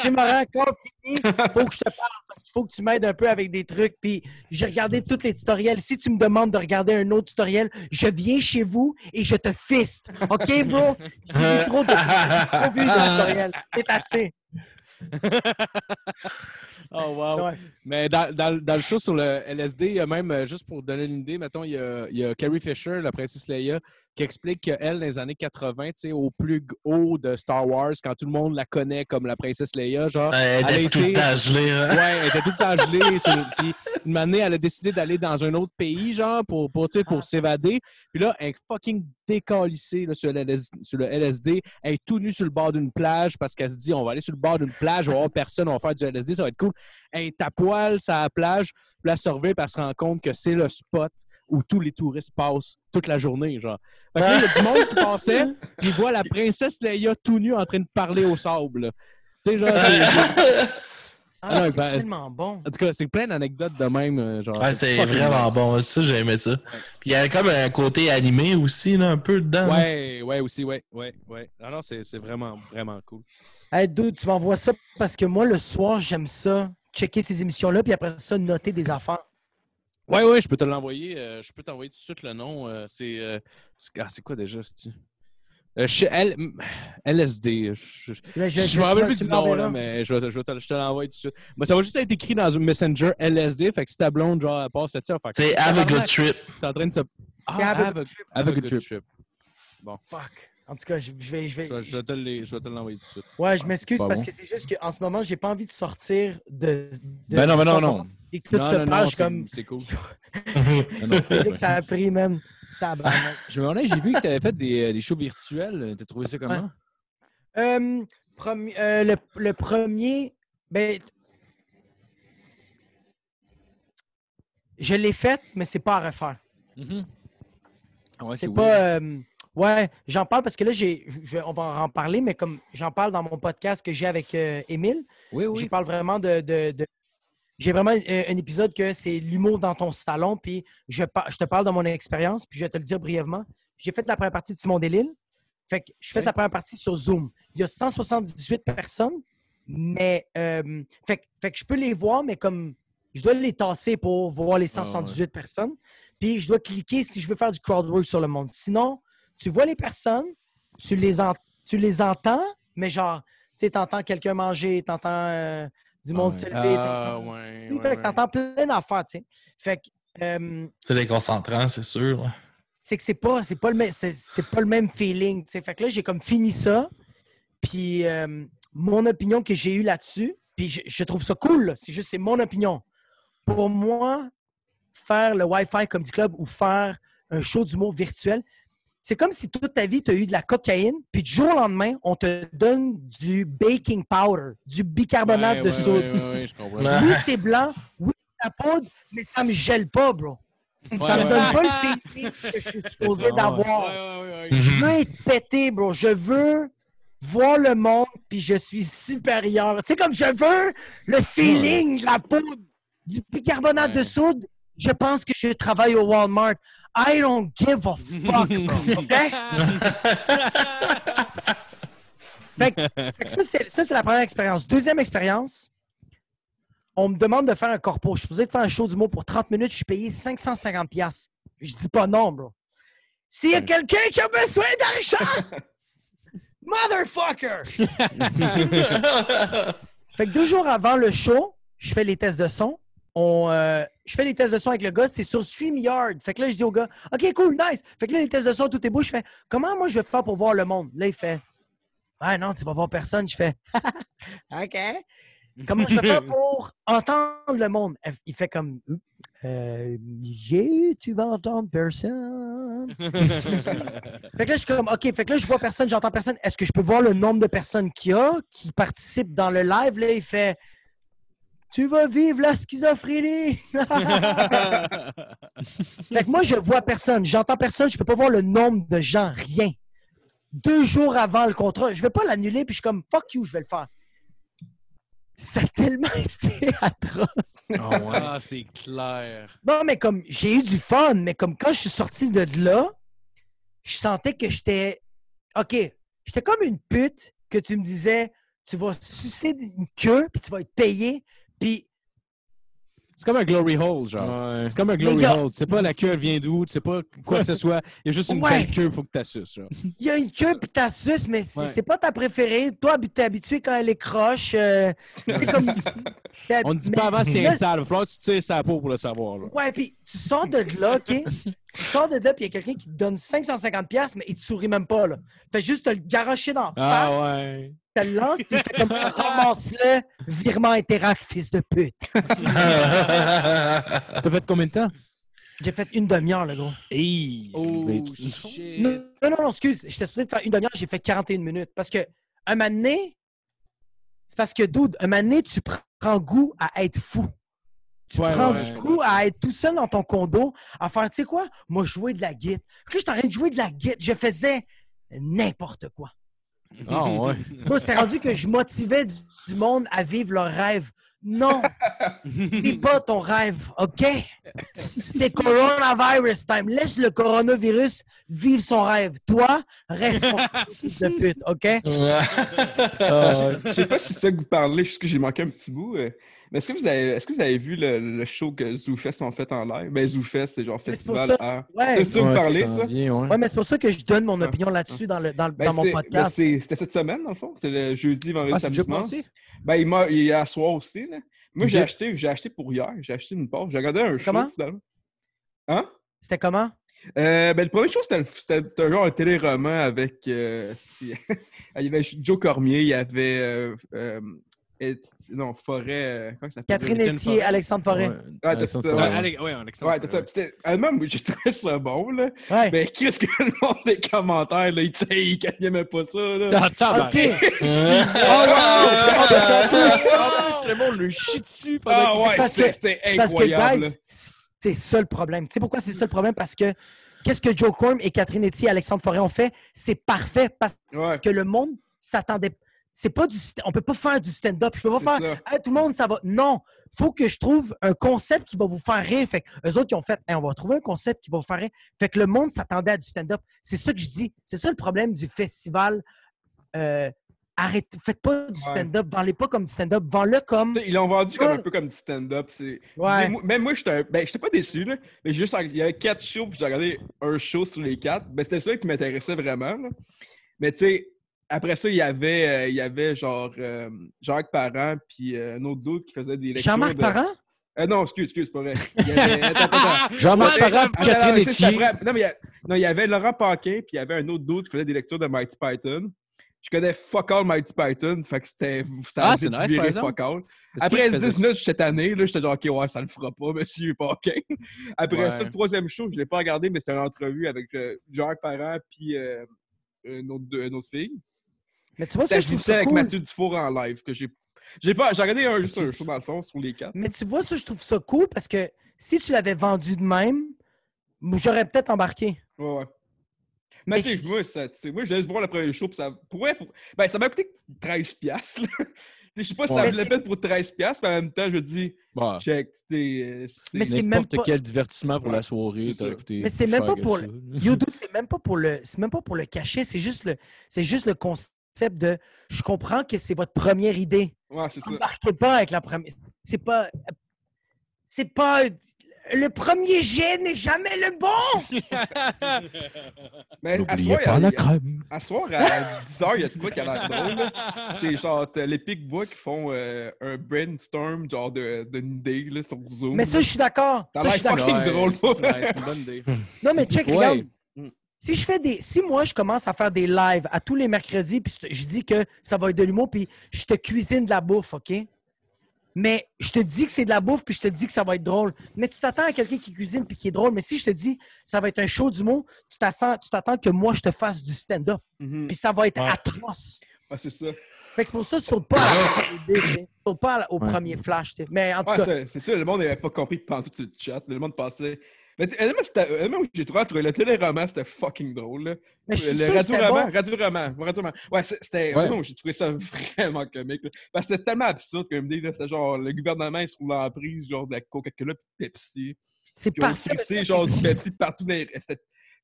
tu Marin, quand fini, faut que je te parle parce qu'il faut que tu m'aides un peu avec des trucs. Puis j'ai regardé tous les tutoriels. Si tu me demandes de regarder un autre tutoriel, je viens chez vous et je te fiste. OK, bro? J'ai trop de, trop vu de tutoriels. C'est assez. Oh, wow. Ouais. Mais dans, dans- dans le show sur le LSD, il y a même, euh, juste pour donner une idée, mettons, il y a, il y a Carrie Fisher, la princesse Leia, qui explique qu'elle, dans les années 80, tu sais, au plus haut de Star Wars, quand tout le monde la connaît comme la princesse Leia, genre, Elle Elle a était tout le temps gelée. hein. Ouais, elle était tout le temps gelée. sur- Puis une année, elle a décidé d'aller dans un autre pays, genre, pour, pour, tu sais, pour s'évader. Puis là, elle est fucking décalissée là, sur, le LS sur le LSD. Elle est tout nue sur le bord d'une plage parce qu'elle se dit on va aller sur le bord d'une plage, on va avoir personne, on va faire du LSD, ça va être cool. Elle est à poil sur la plage, puis la surveille, puis elle se rend compte que c'est le spot où tous les touristes passent toute la journée, genre. Fait que là, il y a du monde qui passait, puis il voit la princesse Leia tout nue en train de parler au sable. Tu sais, genre, c'est- Ah, Ah non, c'est ben, tellement bon. en tout cas, c'est plein d'anecdotes de même. euh, Genre, Ouais, c'est vraiment bon. Ça, j'ai aimé ça. Puis il y a comme un côté animé aussi, là, un peu dedans. là. Ouais, ouais, aussi, ouais, ouais, ouais. Non, non, c'est c'est vraiment, vraiment cool. Hey, dude, tu m'envoies ça parce que moi, le soir, j'aime ça, checker ces émissions-là, puis après ça, noter des affaires. Ouais, ouais, je peux te l'envoyer. euh, je peux t'envoyer tout de suite le nom. euh, c'est. euh, c'est ah, c'est quoi déjà, c'est euh, chez L- LSD. Je, tu me rappelle plus du nom, là, mais je, vais te- je, vais te- je te l'envoie tout de suite. Mais ça va juste être écrit dans un Messenger LSD. Fait que si ta blonde, genre, elle passe là-dessus, C'est Have a good trip. C'est en train de se. Ah, Have a Good Trip. have a good trip. Fuck. En tout cas, je, je vais. Je vais Je, te les- je vais te l'envoyer tout de suite. Ouais, je m'excuse parce bon. que c'est juste qu'en ce moment, j'ai pas envie de sortir de. de Ben non, ben de non, non. Et que tout Non, se non, non, comme. c'est cool. C'est que ça a pris, man. Tabarnak. Je me demandais, j'ai vu que tu avais fait des, des shows virtuels. T'as trouvé ça comment? Euh, premi- euh, le, le premier, ben, je l'ai fait, mais c'est pas à refaire. Mhm. Ah Ouais, C'est pas. euh, ouais, j'en parle parce que là, j'ai, on va en parler, mais comme j'en parle dans mon podcast que j'ai avec euh, Émile, Oui, je parle vraiment de. de- de- j'ai vraiment euh, un épisode que c'est l'humour dans ton salon, puis je, par- je te parle de mon expérience, puis je vais te le dire brièvement. J'ai fait la première partie de Simon Delille. Fait que je fais sa première partie sur Zoom. Il y a 178 personnes, mais euh, fait, que- fait que je peux les voir, mais comme je dois les tasser pour voir les Ah, ouais. 178 personnes. Puis je dois cliquer si je veux faire du crowdwork sur le monde. Sinon, tu vois les personnes, tu les, en- tu les entends, mais genre, tu sais, t'entends quelqu'un manger, t'entends euh, du monde Ouais. se lever. Ah, t'entends- ouais. fait que t'entends plein d'affaires, tu sais. Fait que euh, C'est déconcentrant, c'est sûr. c'est que c'est pas, c'est pas, le même- c'est, c'est pas le même feeling. tu sais. Fait que là, j'ai comme fini ça. Puis euh, mon opinion que j'ai eue là-dessus, puis je, je trouve ça cool. là. C'est juste, c'est mon opinion. Pour moi, faire le Wi-Fi Comedy Club ou faire un show d'humour virtuel, c'est comme si toute ta vie, tu as eu de la cocaïne, puis du jour au lendemain, on te donne du baking powder, du bicarbonate Ouais, de ouais, soude. ouais, ouais, ouais, je comprends. Oui, c'est blanc, oui, c'est la poudre, mais ça me gèle pas, bro. ça Ouais, me ouais. donne pas le feeling que je suis supposé d'avoir. ouais, ouais, ouais, ouais. Mhm. Je veux être pété, bro. Je veux voir le monde, puis je suis supérieur. Tu sais, comme je veux le feeling de la poudre, du bicarbonate Ouais. de soude. Je pense que je travaille au Walmart. I don't give a fuck, bro. OK? Fait que, fait que ça, c'est, ça, c'est la première expérience. Deuxième expérience, on me demande de faire un corpo. Je suis supposé de faire un show du mot pour 30 minutes. Je suis payé 550$. piastres. Je dis pas non, bro. S'il y a quelqu'un qui a besoin d'argent, motherfucker! Fait que deux jours avant le show, je fais les tests de son. On, euh, je fais les tests de son avec le gars, c'est sur StreamYard. Fait que là, je dis au gars, OK, cool, nice. Fait que là, les tests de son, tout est beau. Je fais, comment moi je vais faire pour voir le monde? Là, il fait, ah non, tu vas voir personne. Je fais, OK. Comment je vais faire pour entendre le monde? Il fait comme, euh, yeah, tu vas entendre personne. Fait que là, je suis comme, OK, fait que là, je vois personne, j'entends personne. Est-ce que je peux voir le nombre de personnes qu'il y a qui participent dans le live? Là, il fait, tu vas vivre la schizophrénie. fait que moi, je vois personne, j'entends personne, je peux pas voir le nombre de gens, rien. Deux jours avant le contrat, je vais pas l'annuler, puis je suis comme, fuck you, je vais le faire. Ça a tellement été atroce. Ah, c'est clair. Non, mais comme j'ai eu du fun, mais comme quand je suis sorti de là, je sentais que j'étais. OK, j'étais comme une pute que tu me disais tu vas sucer une queue, puis tu vas être payé, puis. C'est comme un glory hole, genre. C'est comme un glory a- hole. Tu sais pas la queue elle vient d'où, tu sais pas quoi que ce soit. Il y a juste une Ouais. belle queue, il faut que tu assuses. genre. Il y a une queue, puis t'as suce, mais c'est Ouais. pas ta préférée. Toi, t'es habitué quand elle est croche. euh, comme. On ne dit Mais pas avant si là, c'est sale. Il va falloir que tu tires sa peau pour le savoir. là. Ouais, puis tu sors de là, OK? Tu sors de là, puis il y a quelqu'un qui te donne 550$, piastres, mais il te sourit même pas. Là. Fait juste te le garocher dans la face, Ah ouais. te le lance, puis il fait comme ramasse-le, virement interact, fils de pute. T'as fait combien de temps? J'ai fait une demi-heure, le gros. Hey! Oh, Mais- shit. Non, non, non, excuse. J'étais supposé de faire une demi-heure, j'ai fait 41 minutes. Parce que, un moment donné, c'est parce que, dude, un moment donné, tu prends goût à être fou. Tu Ouais, prends ouais, je goût à être tout seul dans ton condo, à faire, tu sais quoi, moi, jouer de la guitare. Puis en train de jouer de la guitare. Je faisais n'importe quoi. Ah ouais. Moi, c'est rendu que je motivais du, du monde à vivre leur rêve. Non, vis pas ton rêve, OK? C'est coronavirus time. Laisse le coronavirus vivre son rêve. Toi, reste ton fils de pute, OK? Je sais pas si c'est ça que vous parlez, juste que j'ai manqué un petit bout. Mais est-ce que vous avez, est-ce que vous avez vu le, le show que ZooFest ont fait en live? Ben, ZooFest, c'est genre Mais c'est pour festival. ça- Ouais, C'est ça que vous Ouais, parlez, s'en ça? vient, ouais. ouais mais c'est pour ça que je donne mon Ah. opinion là-dessus dans, le, dans, Ben, dans mon ben, podcast. c'est- C'était cette semaine, dans le fond? C'était le jeudi, vendredi, Ah, samedi? Ben, il m'a il a à soir aussi, là. Moi, j'ai acheté, j'ai acheté pour hier. J'ai acheté une pause. J'ai regardé un show, Comment? finalement. Hein? C'était comment? Euh, ben, le premier show, c'était le- c'était c'était un genre un téléroman avec... euh, il y avait Joe Cormier, il y avait... euh, euh, et- non, Forêt... euh, comment ça s'appelle? Catherine Etier. Alexandre Forêt. Ouais, t'as Alexandre ça, Forêt, Ouais. Alex- ouais, Alexandre. Moi, j'ai trouvé ça bon, là. Ouais. Mais qu'est-ce que le monde des commentaires, là, ils n'aimaient pas ça, là. Attends, OK. Oh, wow! Parce qu'en plus, en plus, le monde le chie dessus pendant Ah ouais, parce c'était que- c'était C'est parce que, incroyable. c'est ça le problème. Tu sais pourquoi c'est ça le problème? Parce que qu'est-ce que Joe Corm et Catherine Etier et Alexandre Forêt ont fait? C'est parfait parce que le monde s'attendait. C'est pas du. On peut pas faire du stand-up. Je peux pas faire. Hey, tout le monde, ça va. Non! Faut que je trouve un concept qui va vous faire rire. Fait que eux autres, ils ont fait. Hey, on va trouver un concept qui va vous faire rire. Fait que le monde s'attendait à du stand-up. C'est ça que je dis. C'est ça le problème du festival. Euh, arrêtez. Faites pas du Ouais. stand-up. Vendez pas comme du stand-up. Vends-le comme. Ils l'ont vendu comme Ouais. un peu comme du stand-up. Ouais. Même moi, j'étais un- ben, pas déçu, là. Mais juste, il y avait quatre shows, puis j'ai regardé un show sur les quatre. Ben, c'était ça qui m'intéressait vraiment, là. Mais tu sais, après ça, il y avait, euh, il y avait genre euh, Jacques Parent, puis euh, un autre doute qui faisait des lectures. Jean-Marc de- Parent? Euh, non, excuse, excuse, c'est pas vrai. Il y avait- attends, attends, attends. Jean-Marc Parent et Catherine Etier. Non, mais il y a- non, il y avait Laurent Paquin, puis il y avait un autre doute qui faisait des lectures de Mighty Python. Je connais fuck all Mighty Python, fait que c'était. Ça Ah, c'est nice, par fuck all. Après qu'il 10 faisait- minutes cette année, là, j'étais genre, OK, ouais, ça le fera pas, monsieur Paquin. Après Ouais. ça, le troisième show, je l'ai pas regardé, mais c'était une entrevue avec euh, Jacques Parent puis euh, une, autre, une autre fille. Mais tu vois, ça, je trouve ça avec cool. Mathieu Dufour en live, que j'ai. J'ai pas. J'ai regardé un, juste un show dans le fond sur les quatre. Mais tu vois, ça, je trouve ça cool parce que si tu l'avais vendu de même, j'aurais peut-être embarqué. Ouais, ouais. Mais tu sais, je- moi, ça, moi, je laisse voir le premier show, puis ça pourrait. Pour... Ben, ça m'a coûté 13$. piastres, là. Je sais pas si Ouais. ça vaut la peine pour 13$, piastres, mais en même temps, je dis, Bah, check, c'était. Mais c'est même N'importe pas- quel divertissement pour Ouais, la soirée. Mais c'est même pas pour ça. Yo, dude, c'est même pas pour le, c'est même pas pour le cacher, c'est juste le, c'est juste le concept de, je comprends que c'est votre première idée. Ouais, c'est ça. Embarquez pas avec la première. C'est pas, c'est pas, le premier jet n'est jamais le bon. Mais à soir, pas il y a- la crème. à soir, à 10h, il y a de quoi qui a l'air drôle. C'est genre, t'as les Bois qui font euh, un brainstorm, genre, de- d'une idée, là, sur Zoom. Mais ça, je suis d'accord. Ça je suis d'accord. fucking drôle, C'est c'est une bonne idée. Non, mais check, Ouais. regarde. Si je fais des. Si moi je commence à faire des lives à tous les mercredis, puis je je dis que ça va être de l'humour, puis je te cuisine de la bouffe, OK? Mais je te dis que c'est de la bouffe, puis je te dis que ça va être drôle. Mais tu t'attends à quelqu'un qui cuisine puis qui est drôle. Mais si je te dis ça va être un show d'humour, tu t'attends tu t'attends que moi je te fasse du stand-up. Mhm. Puis ça va être Ouais. atroce. Ah, c'est ça. Fait que c'est pour ça que tu sautes pas à pas au Ouais. premier flash. Mais en tout Ouais, cas, c'est- ça, le monde n'avait pas compris pendant tout le chat. Le monde pensait. Mais honnêtement, j'ai trouvé, trouvé le téléroman, c'était fucking drôle. Là. mais je suis le radio-roman, bon. radio-roman, radio-roman. Ouais, c'est- c'était. Ouais. honnêtement, j'ai trouvé ça vraiment comique. là. Parce que c'était tellement absurde comme idée. C'était genre, le gouvernement, il se roule en prise, genre de la Coca-Cola et de Pepsi. C'est Puis parfait. ça, genre c'est- du Pepsi partout dans les.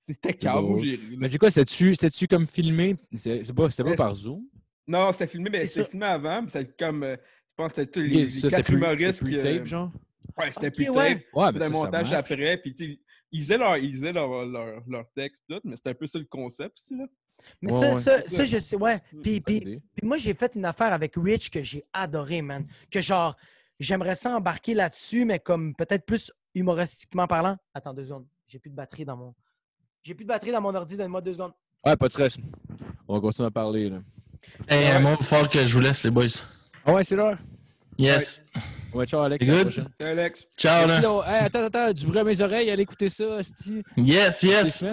C'était calme, j'ai ri. Mais c'est quoi, c'était-tu comme filmé? C'est c'est pas, c'était pas Mais- par Zoom? Non, c'était filmé, mais C'est c'était filmé avant. puis C'était comme. euh, je pense que c'était tous les, les ça, c'était quatre humoristes. c'était plus tape, genre? Ouais, c'était Ok, plus ouais. Ouais, mais ça montage après, puis tu sais, ils faisaient leur, ils faisaient leur, leur, leur texte, tout, mais c'était un peu ça le concept aussi, là. Mais Ouais, ça, ouais. ça, ça, ça. je sais, ouais. Puis, puis, moi, j'ai fait une affaire avec Rich que j'ai adoré, man. Que genre, j'aimerais ça embarquer là-dessus, mais comme peut-être plus humoristiquement parlant. Attends deux secondes. J'ai plus de batterie dans mon. J'ai plus de batterie dans mon ordi, donne-moi deux secondes. Ouais, pas de stress. On va continuer à parler. Là. Hey, moi, il va falloir que je vous laisse, les boys. Ah ouais, c'est l'heure. Yes. Ouais, ciao, Alex. À la prochaine. Alex. Ciao, Merci, là. Hey, attends, attends, du bruit à mes oreilles, allez écouter ça, Asti. Yes, yes.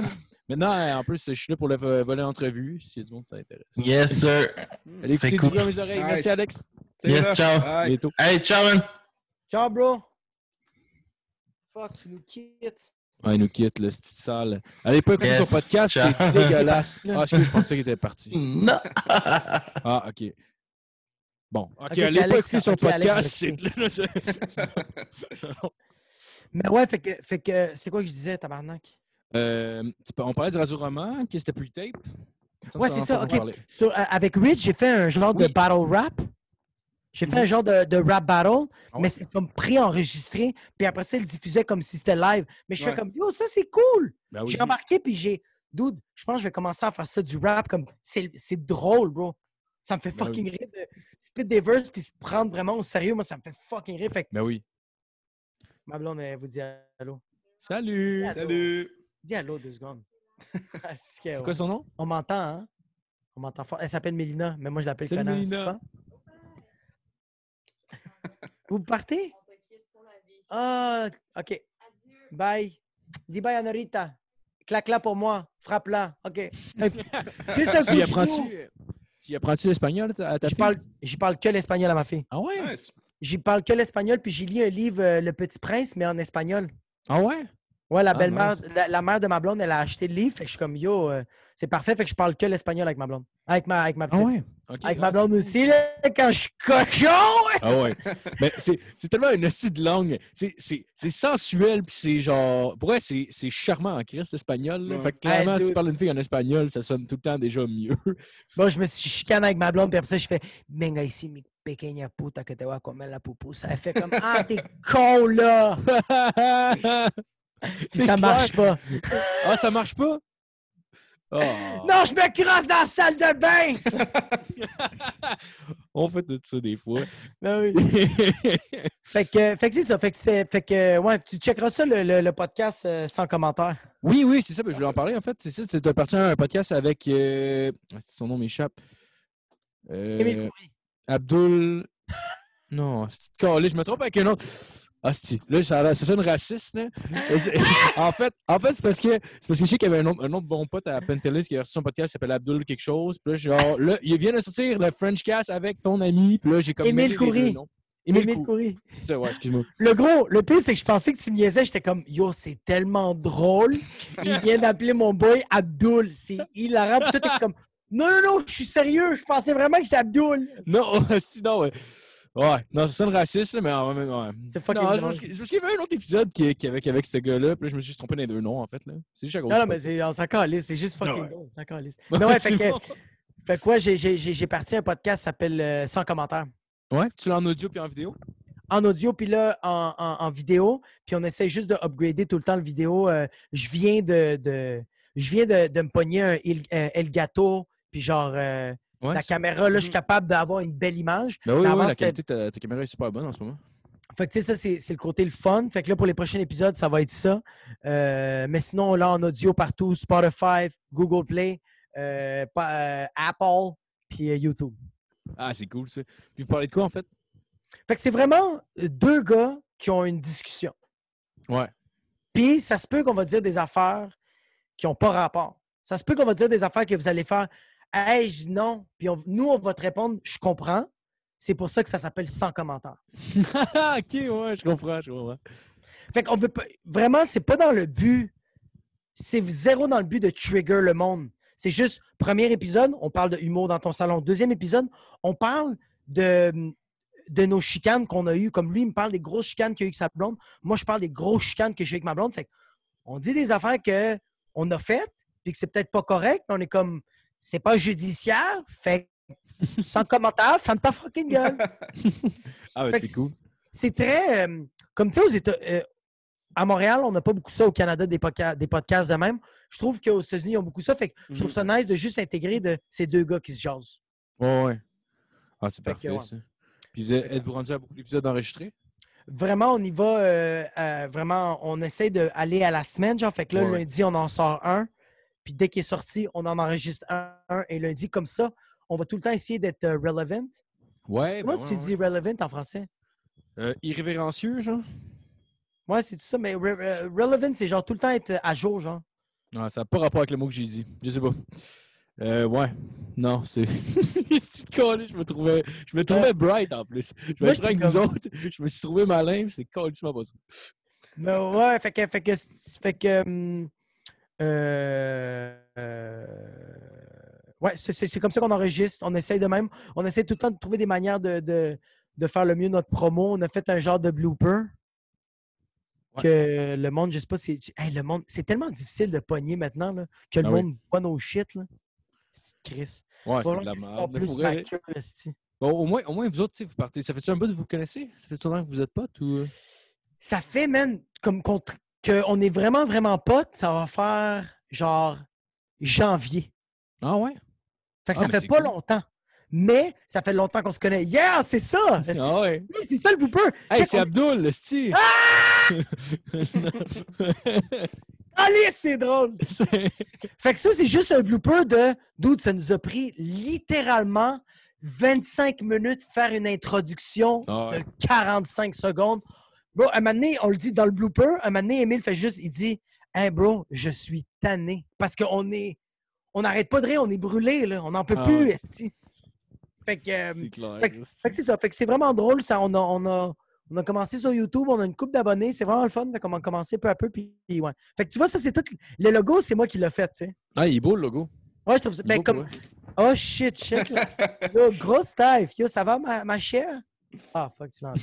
Maintenant, en plus, je suis là pour le vo- volet entrevue, a du monde qui s'intéresse. Yes, sir. Allez écouter cool. du bruit à mes oreilles. Nice. Merci, Alex. Yes, là. ciao. Bye. bientôt. Hey, ciao, man. Ciao, bro! Fuck, tu nous quittes. Ouais, il nous quitte, le style sale. Allez pas écouter Yes. son podcast, Ciao. c'est dégueulasse. Ah, est-ce que je pensais qu'il était parti? Non. Ah, OK. Bon, OK, Ok, c'est allez pas Alex, écouter son ok, Alex, podcast. Mais ouais, fait que, fait que c'est quoi que je disais, tabarnak? Euh, on parlait du radio-roman, que c'était plus le tape. Ouais, c'est ça, ok. Sur, euh, avec Rich, j'ai fait un genre de battle rap. J'ai fait Mhm. un genre de, de rap battle, Ah ouais? mais c'est comme pré-enregistré. Puis après ça, il diffusait comme si c'était live. Mais je fais comme, yo, ça c'est cool! Ben oui. J'ai remarqué, puis j'ai. Dude, je pense que je vais commencer à faire ça du rap comme. C'est c'est drôle, bro. Ça me fait Ben oui. fucking rire de split des verses puis se prendre vraiment au sérieux. Moi, ça me fait fucking rire. Fait que Ben oui. ma blonde, elle vous dit allô. Salut! Allô. Salut. Dis allô deux secondes. Ah, c'est quoi son nom? On m'entend, hein? On m'entend fort. Elle s'appelle Mélina, mais moi je l'appelle connasse. Mélina. Vous partez? Ah, OK. Bye. Dis bye à Norita. Claque-la pour moi. Frappe-la. OK. Juste un coup de apprends-tu genou. Tu apprends-tu l'espagnol à ta J'y fille? parle, j'y parle que l'espagnol à ma fille. Ah ouais? Nice. J'y parle que l'espagnol, puis j'ai lu un livre, euh, Le Petit Prince, mais en espagnol. Ah ouais? Ouais, la Ah, belle-mère, nice. la, la mère de ma blonde, elle a acheté le livre. Fait que je suis comme, yo, euh, c'est parfait. Fait que je parle que l'espagnol avec ma blonde. Avec ma, avec ma Ah petite. ouais? Ok, Avec ah, ma blonde aussi, là, quand je suis cochon! Ah ouais. Mais c'est c'est tellement une hostie de langue. C'est- C'est c'est sensuel, puis c'est genre. Pour vrai, c'est c'est charmant en Christ, l'espagnol. Ouais. Fait que clairement, Hey, si tu parles d'une fille en espagnol, ça sonne tout le temps déjà mieux. Bon, je me suis chicané avec ma blonde, puis après ça, je fais Venga ici, mi pequeña puta que te voy a comer la pupusa. Elle fait comme Ah, t'es con, là! Ça clair. marche pas. Ah, ça marche pas? Ah. Non, je me crosse dans la salle de bain! On fait tout ça des fois. Ben oui. Fait que, fait que c'est ça. Fait que, fait que, ouais, tu checkeras ça, le, le- le podcast euh, sans commentaire. oui, oui, c'est ça. ben, je voulais en parler, en fait. C'est ça. Tu appartiens à un podcast avec. euh, ah, Son nom m'échappe. Euh. Abdul. Non, c'est calé, je me trompe avec un autre. Ah, c'est là, l'air- ça sonne raciste, là. C'est- en fait, en fait c'est parce que c'est parce que je sais qu'il y avait un autre, un autre bon pote à Pentelis qui a reçu son podcast qui s'appelle Abdul quelque chose. Puis là, genre, là, il vient de sortir le French Cast avec ton ami. Puis là, j'ai comme. Émile Coury. Émile Coury. C'est ça, ouais, excuse-moi. Le gros, le pire, c'est que je pensais que tu me niaisais. J'étais comme, yo, c'est tellement drôle. Il vient d'appeler mon boy Abdul. C'est hilarant. Puis toi, t'es comme, non, non, non, je suis sérieux. Je pensais vraiment que c'est Abdul. Non, sinon, ouais. Ouais, non, ça sonne raciste, là, mais en même ouais. C'est fucking Non, c'est c'est parce qu'il y avait un autre épisode qui, qui avec, avec ce gars-là, puis là, je me suis juste trompé dans les deux noms, en fait. là. C'est juste à cause Non, non, mais c'est, on s'en calisse. C'est juste fucking ouais. drôle. On s'en calisse. Mais ouais, fait C'est que, bon. fait quoi, j'ai, j'ai, j'ai, j'ai parti un podcast qui s'appelle euh, Sans commentaire. Ouais, tu l'as en audio puis en vidéo? en audio, puis là, en, en- en vidéo. Puis on essaie juste de upgrader tout le temps le vidéo. Euh, je viens de, de- je viens de, de me pogner un, Il- un Elgato, puis genre, euh, Ouais. la caméra, là, je suis capable d'avoir une belle image. Ben oui, oui, la qualité de ta, ta caméra est super bonne en ce moment. Fait que, tu sais, ça, c'est le côté le fun. Fait que là, pour les prochains épisodes, ça va être ça. Euh, mais sinon, là, en audio partout, Spotify, Google Play, euh, euh, Apple, puis euh, YouTube. Ah, c'est cool, ça. Puis vous parlez de quoi, en fait? Fait que c'est vraiment deux gars qui ont une discussion. Ouais. Puis, ça se peut qu'on va dire des affaires qui n'ont pas rapport. Ça se peut qu'on va dire des affaires que vous allez faire Hey, je dis non. Puis on- nous, on va te répondre Je comprends. C'est pour ça que ça s'appelle sans commentaire. ok, ouais, je comprends, je comprends. Fait qu'on veut pas. Vraiment, c'est pas dans le but. C'est zéro dans le but de trigger le monde. C'est juste, premier épisode, on parle de humour dans ton salon. Deuxième épisode, on parle de, de nos chicanes qu'on a eues. Comme lui, il me parle des grosses chicanes qu'il a eues avec sa blonde. Moi, je parle des grosses chicanes que j'ai eues avec ma blonde. Fait on dit des affaires qu'on a faites, puis que c'est peut-être pas correct, mais on est comme, c'est pas judiciaire. Fait sans commentaire, ferme ta fucking gueule. Ah, ben que c'est cool. C'est très. euh, comme tu sais, aux euh, à Montréal, on n'a pas beaucoup ça. Au Canada, des, podca- des podcasts de même. Je trouve qu'aux États-Unis, ils ont beaucoup ça. Fait que je trouve ça nice de juste intégrer de ces deux gars qui se jasent. Ouais, ouais. Ah, c'est que, parfait, ouais. ça. Puis vous êtes- êtes-vous rendu à beaucoup d'épisodes enregistrés? vraiment, on y va, euh, euh, vraiment, on essaie d'aller à la semaine, genre, fait que là, Ouais. lundi, on en sort un, puis dès qu'il est sorti, on en enregistre un, un, et lundi, comme ça, on va tout le temps essayer d'être euh, relevant. Ouais, Comment ben tu ouais, dis relevant en français? Euh, irrévérencieux, genre? Ouais, c'est tout ça, mais re- euh, relevant, c'est genre tout le temps être à jour, genre. Ouais, ça n'a pas rapport avec le mot que j'ai dit. Je sais pas. Euh, ouais. Non, c'est. Je me trouvais. Je me trouvais bright en plus. Je me trouvais avec vous autres. Je me suis trouvé malin, c'est colissement pas ça. Mais ouais, fait que. Fait que, fait que hum, ouais, c'est- comme ça qu'on enregistre. On essaye de même. On essaie tout le temps de trouver des manières de, de, de faire le mieux notre promo. On a fait un genre de blooper. Que le monde, je sais pas si. Hey, le monde, c'est tellement difficile de pogner maintenant là, que le Ah oui. monde voit nos shit. Là. Chris. Ouais, c'est de la merde. plus vrai. Bon, au moins, au moins, vous autres, vous partez. Ça fait-tu un bout que vous connaissez? Ça fait longtemps que vous êtes potes ou. euh? Ça fait, man, comme qu'on tr- qu'on est vraiment, vraiment potes. Ça va faire genre janvier. Ah ouais? Fait que Ah, ça fait pas cool. longtemps. Mais ça fait longtemps qu'on se connaît. Yeah, c'est ça! Ah ouais. C'est ça le blooper! Hey, c'est on- Abdul, le style! Allez, c'est drôle! Fait que ça, c'est juste un blooper de. Dude, ça nous a pris littéralement 25 minutes faire une introduction Ah de 45 secondes. Bro, un moment donné, on le dit dans le blooper, un moment donné, Emile fait juste, il dit Hey bro, je suis tanné. Parce qu'on est. On n'arrête pas de rire, on est brûlé, là. On n'en peut Ah plus, ouais. esti. Fait que. euh, c'est clair. Fait que, fait que c'est ça. Fait que c'est vraiment drôle. Ça, on, a, on, a, on a commencé sur YouTube, on a une coupe d'abonnés. C'est vraiment le fun. Fait qu'on a commencé peu à peu. Puis, ouais. Fait que tu vois, ça, c'est tout. Le logo, c'est moi qui l'ai fait, tu sais. Ah, il est beau le logo. Ouais, je trouve ça. Ben, comme. Oh shit, check là. Yo, grosse taille. Yo, ça va, ma, ma chère? Ah, fuck, tu l'as.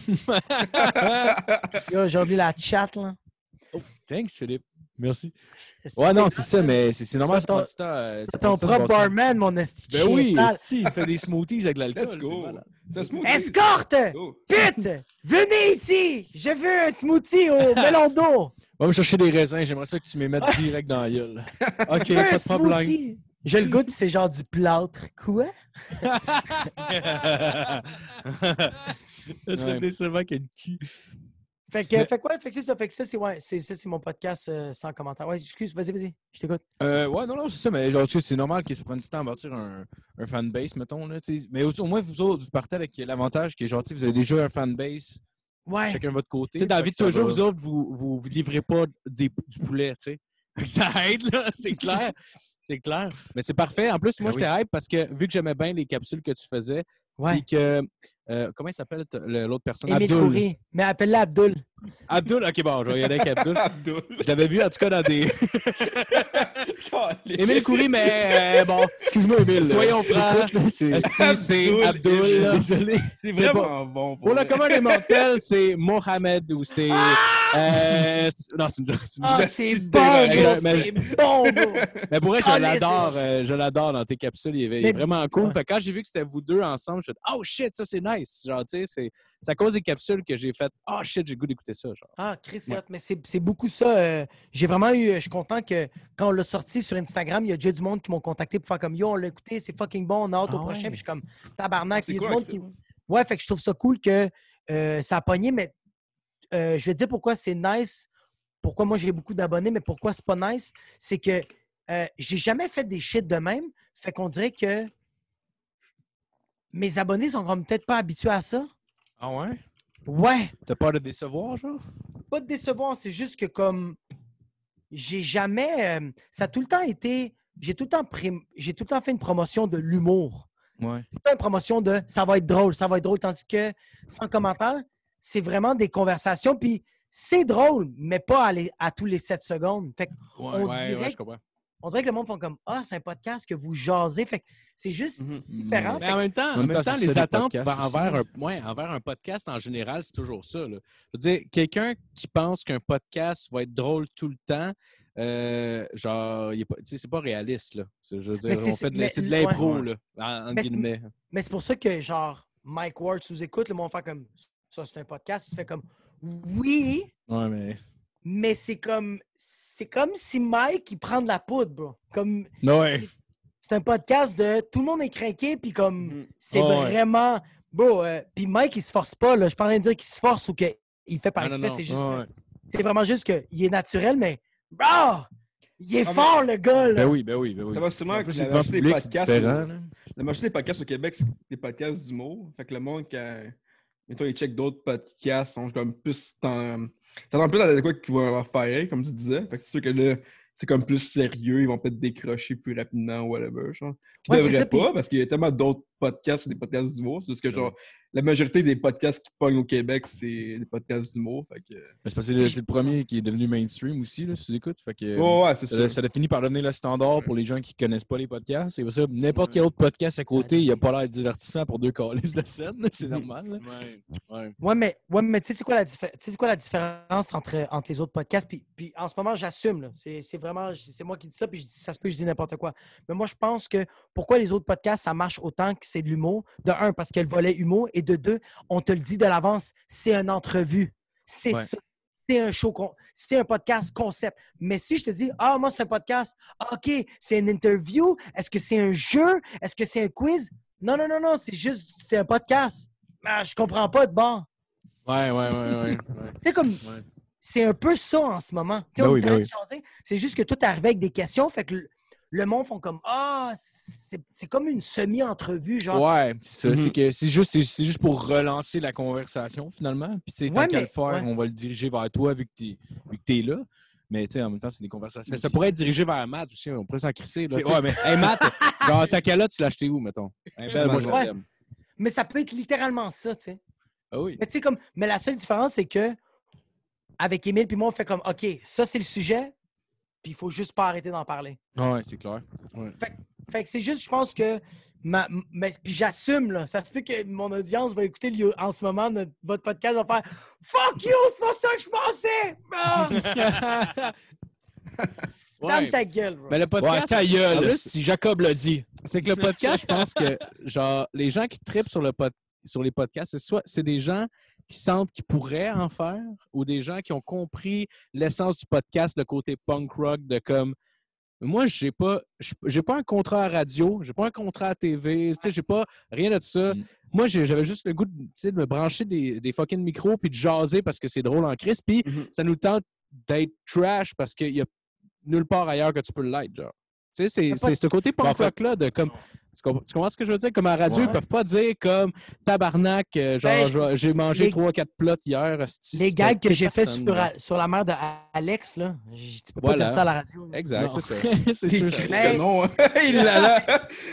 J'ai oublié la chat, là. Thanks, Philippe. Merci. Ouais, non, c'est ça, mais c'est c'est normal, ça Ton- euh, C'est ton propre barman, mon esti. Ben oui, il fait des smoothies avec de l'alcool. Let's c'est go. malade. C'est un smoothie. Escorte! Oh. Pute! Venez ici! Je veux un smoothie au melon d'eau! Va me chercher des raisins, j'aimerais ça que tu me mettes direct dans la gueule. Ok, pas de problème. Je le goûte, puis c'est genre du plâtre. Quoi? Ça serait Ouais. décevant qu'il y ait une cul. Fait que, Mais- fait que ouais, fait que c'est ça. Fait que ça, c'est ouais, c'est ça, c'est mon podcast euh, sans commentaire. Ouais, excuse, vas-y, vas-y. Je t'écoute. Euh, ouais, non, non, c'est ça, mais genre, tu sais, c'est normal que ça prenne du temps à bâtir un, un fanbase, mettons. Là, mais au, au moins, vous autres, vous partez avec l'avantage que, genre, tu sais, vous avez déjà un fanbase, Ouais. chacun de votre côté. Tu sais, dans la Fait vie que de ça toujours, va. vous autres, vous, vous, vous livrez pas des, du poulet, tu sais. Ça aide, là, c'est clair. C'est clair. Mais c'est parfait. En plus, moi, Ben oui. j'étais hype parce que vu que j'aimais bien les capsules que tu faisais, Ouais. puis que. euh, comment il s'appelle l'autre personne? Émile Abdul. Coury. Mais appelle-la Abdul. Abdul, ok, bon, je vais y aller avec Abdul. Abdul. Je l'avais vu en tout cas dans des. Émile Coury, mais euh, bon. Excuse-moi, Emile. Soyons francs. c'est- Abdul. Désolé. C'est vraiment bon. Pour le commun des mortels, c'est Mohamed ou c'est. euh, non, c'est une blague, c'est une Ah, c'est bon, c'est bon. Mais pour vrai, je Ah, l'adore. euh, je l'adore dans tes capsules. Il est, il est Mais- vraiment cool. Ouais. Fait que quand j'ai vu que c'était vous deux ensemble, je me suis dit, oh shit, ça c'est nice. Genre, tu sais, c'est à cause des capsules que j'ai fait, oh shit, j'ai goût d'écouter ça. Genre. Ah, Chris, c'est Ouais. hot, mais c'est beaucoup ça. euh, J'ai vraiment eu. Je suis content que quand on l'a sorti sur Instagram, il y a déjà du monde qui m'ont contacté pour faire comme Yo, on l'a écouté, c'est fucking bon, on a hâte Ah au prochain. ouais. Puis je suis comme tabarnak. Il y a du monde qui. Ouais, fait que je trouve ça cool que euh, ça a pogné, mais euh, je vais te dire pourquoi c'est nice, pourquoi moi j'ai beaucoup d'abonnés, mais pourquoi c'est pas nice. C'est que euh, j'ai jamais fait des shit de même. Fait qu'on dirait que mes abonnés sont comme peut-être pas habitués à ça. Ah ouais? Ouais. T'as peur de décevoir, genre? pas de décevoir, c'est juste que comme j'ai jamais. euh, ça a tout le temps été. J'ai tout le temps prim- j'ai tout le temps fait une promotion de l'humour. Ouais. Tout le temps une promotion de ça va être drôle, ça va être drôle. Tandis que sans commentaire, c'est vraiment des conversations. Puis c'est drôle, mais pas à, les- à tous les 7 secondes. Fait On ouais, dirait ouais, je comprends. On dirait que le monde font comme Ah, c'est un podcast que vous jasez. Fait que c'est juste Mhm. différent. Mais en même temps, en même temps, les attentes podcasts envers, un, ouais, envers un podcast en général, c'est toujours ça. là. Je veux dire, quelqu'un qui pense qu'un podcast va être drôle tout le temps, euh, genre, il est pas- tu sais, c'est pas réaliste. Là. C'est- Je veux dire, on fait de, ouais. l'impro, là, en, en Mais c'est- guillemets. Mais c'est pour ça que, genre, Mike Ward sous-écoute, le monde fait comme ça, c'est un podcast. Il fait comme Oui, Ouais, mais. Mais c'est comme c'est comme si Mike il prend de la poudre, bro. Comme Ouais. c'est un podcast de tout le monde est craqué puis comme Mhm. c'est ouais. vraiment beau. puis Mike il se force pas là. Je suis pas en train de dire qu'il se force ou qu'il il fait par exprès. C'est juste, ouais. c'est vraiment juste qu'il est naturel, mais bro, il est Ah, mais- fort le gars là. Ben oui, ben oui, ben oui. Ça va sûrement En que la majorité des podcasts, là. La majorité des podcasts au Québec, c'est des podcasts d'humour. Fait que le monde, quand. Mettons, ils check d'autres podcasts, on comme plus. T'en- T'attends plus à quoi qu'ils vont faire, comme tu disais. Fait que c'est sûr que là, c'est comme plus sérieux, ils vont peut-être décrocher plus rapidement ou whatever. Genre. Qui Ouais, devraient pas, puis- parce qu'il y a tellement d'autres podcasts ou des podcasts d'humour. C'est juste que, genre, la majorité des podcasts qui pognent au Québec, c'est des podcasts d'humour. Que. C'est parce que c'est le, premier qui est devenu mainstream aussi, là, si tu écoutes. Fait que, ouais, ça, ça. a- ça a fini par devenir le standard pour les gens qui connaissent pas les podcasts. Et ça, n'importe quel autre podcast à côté, il a pas l'air divertissant pour deux calices de scène. C'est normal. Ouais, ouais. Ouais, mais, ouais, mais tu sais, c'est quoi, la diffé- tu sais, c'est quoi la différence entre, entre les autres podcasts? Puis, puis en ce moment, j'assume. là. C'est, c'est vraiment, c'est moi qui dis ça, puis je dis- ça se peut que je dis n'importe quoi. Mais moi, je pense que pourquoi les autres podcasts, ça marche autant que c'est de l'humour? De un, parce que le volet humour, et de deux, on te le dit de l'avance, c'est une entrevue. C'est Ouais. ça. C'est un show, c'est un podcast concept. Mais si je te dis, ah, moi, c'est un podcast, OK, c'est une interview, est-ce que c'est un jeu, est-ce que c'est un quiz? Non, non, non, non, c'est juste, c'est un podcast. Ah, je comprends pas de bon. Ouais, ouais, ouais, ouais. ouais. Tu sais, comme, Ouais. c'est un peu ça en ce moment. Tu sais, Ben on oui, est en ben train de oui. C'est juste que tout est arrivé avec des questions, fait que le, monde font comme, ah, c'est c'est comme une semi-entrevue, genre. Ouais, c'est ça. Mhm. C'est que c'est juste, c'est- c'est juste pour relancer la conversation, finalement. Puis, tu sais, tant Ouais, qu'à le faire, ouais. on va le diriger vers toi vu que que t'es là. Mais, tu sais, en même temps, c'est des conversations. Mais ça pourrait être dirigé vers Matt aussi. On pourrait s'en crisser. Là, C'est- tu ouais, mais- Hey, Matt, genre, ta calotte, tu l'as acheté où, mettons? Hey, ben, moi, je Ouais. l'aime. Mais ça peut être littéralement ça, tu sais. Ah oui. Mais tu sais, comme, mais la seule différence, c'est que avec Émile puis moi, on fait comme, OK, ça, c'est le sujet, puis il faut juste pas arrêter d'en parler. Ouais, c'est clair. Fait que c'est juste, je pense que. Ma, mais, puis j'assume, là. Ça se peut que mon audience va écouter le- en ce moment notre, votre podcast, va faire Fuck you, c'est pas ça que je pensais! Ah! Ouais. ta gueule, bro. Ben, le Ouais, podcast, ta en gueule, plus, si Jacob l'a dit. c'est que le podcast, je pense que genre les gens qui tripent sur le pod- sur les podcasts, c'est soit c'est des gens qui sentent qu'ils pourraient en faire ou des gens qui ont compris l'essence du podcast, le côté punk rock de comme moi j'ai pas j'ai pas un contrat à radio, j'ai pas un contrat à TV, tu sais j'ai pas rien de ça. Mm. Moi j'avais juste le goût de, de me brancher des, des fucking micros puis de jaser parce que c'est drôle en crise puis Mhm. ça nous tente d'être trash parce qu'il y a nulle part ailleurs que tu peux l'être genre. Tu sais, c'est ce côté Ben, en punk fait- rock-là de comme. Tu comprends, tu comprends ce que je veux dire? Comme à la radio, Ouais. ils peuvent pas dire comme tabarnak, euh, genre Ben, genre, j'ai mangé les- 3-4 plots hier. Les gags que j'ai fait sur, sur la mère de Alex, là, tu peux pas dire ça à la radio. Exact, Non. c'est ça. c'est C'est sûr. Hey. que non. Il est là.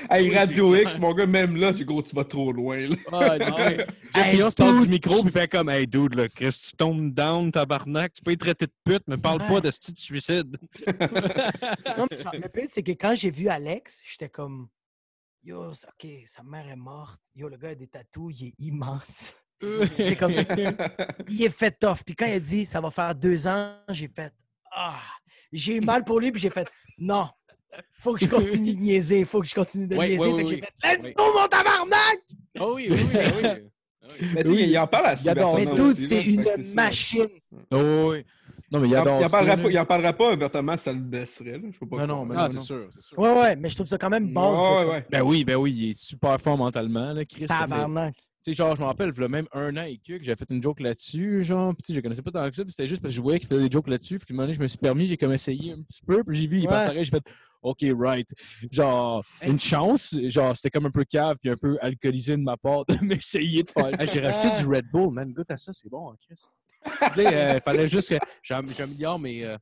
Hey, Oui, Radio c'est X, mon gars, même là, c'est gros, tu vas trop loin. Là. Ah. Jeff se du micro puis fait comme Hey dude, là, Chris, tu tombes down, tabarnak, tu peux être traité de pute, mais parle Ouais. pas de de suicide. Non, mais le pire, c'est que quand j'ai vu Alex, j'étais comme Yo, OK, sa mère est morte. Yo, le gars a des tatous, il est immense. C'est comme il est fait tough. Puis quand il a dit ça va faire deux ans, j'ai fait Ah, j'ai eu mal pour lui, puis j'ai fait Non, faut que je continue de niaiser, faut que je continue de niaiser. ouais, Fait que ouais, j'ai oui. fait Let's Oui. go, mon tabarnak! Oh oui, oui, oui. oui. Mais sais, il en parle à Mais tout, c'est une machine. Oh, oui. Non, mais il adore ça, parlera là. pas, il en parlera pas ouvertement, ça le baisserait. Là. Je sais pas. Non, non, Ah, c'est sûr. Ouais, ouais, mais je trouve ça quand même. Ouais, ouais. Ben oui, ben oui, il est super fort mentalement, là, Chris. Tabarnak. Tu sais, genre, je me rappelle, il y a même un an et que j'avais fait une joke là-dessus, genre, sais, je connaissais pas tant que ça, puis c'était juste parce que je voyais qu'il faisait des jokes là-dessus, puis moment donné, je me suis permis, j'ai comme essayé un petit peu, puis j'ai vu, il Ouais. j'ai fait, OK, right. Genre, une chance, genre, c'était comme un peu cave, puis un peu alcoolisé de ma part de m'essayer de faire ça. J'ai racheté du Red Bull, man. Goûte à ça, c'est bon, hein, Chris. Il euh, fallait juste que j'am- j'améliore mes. euh,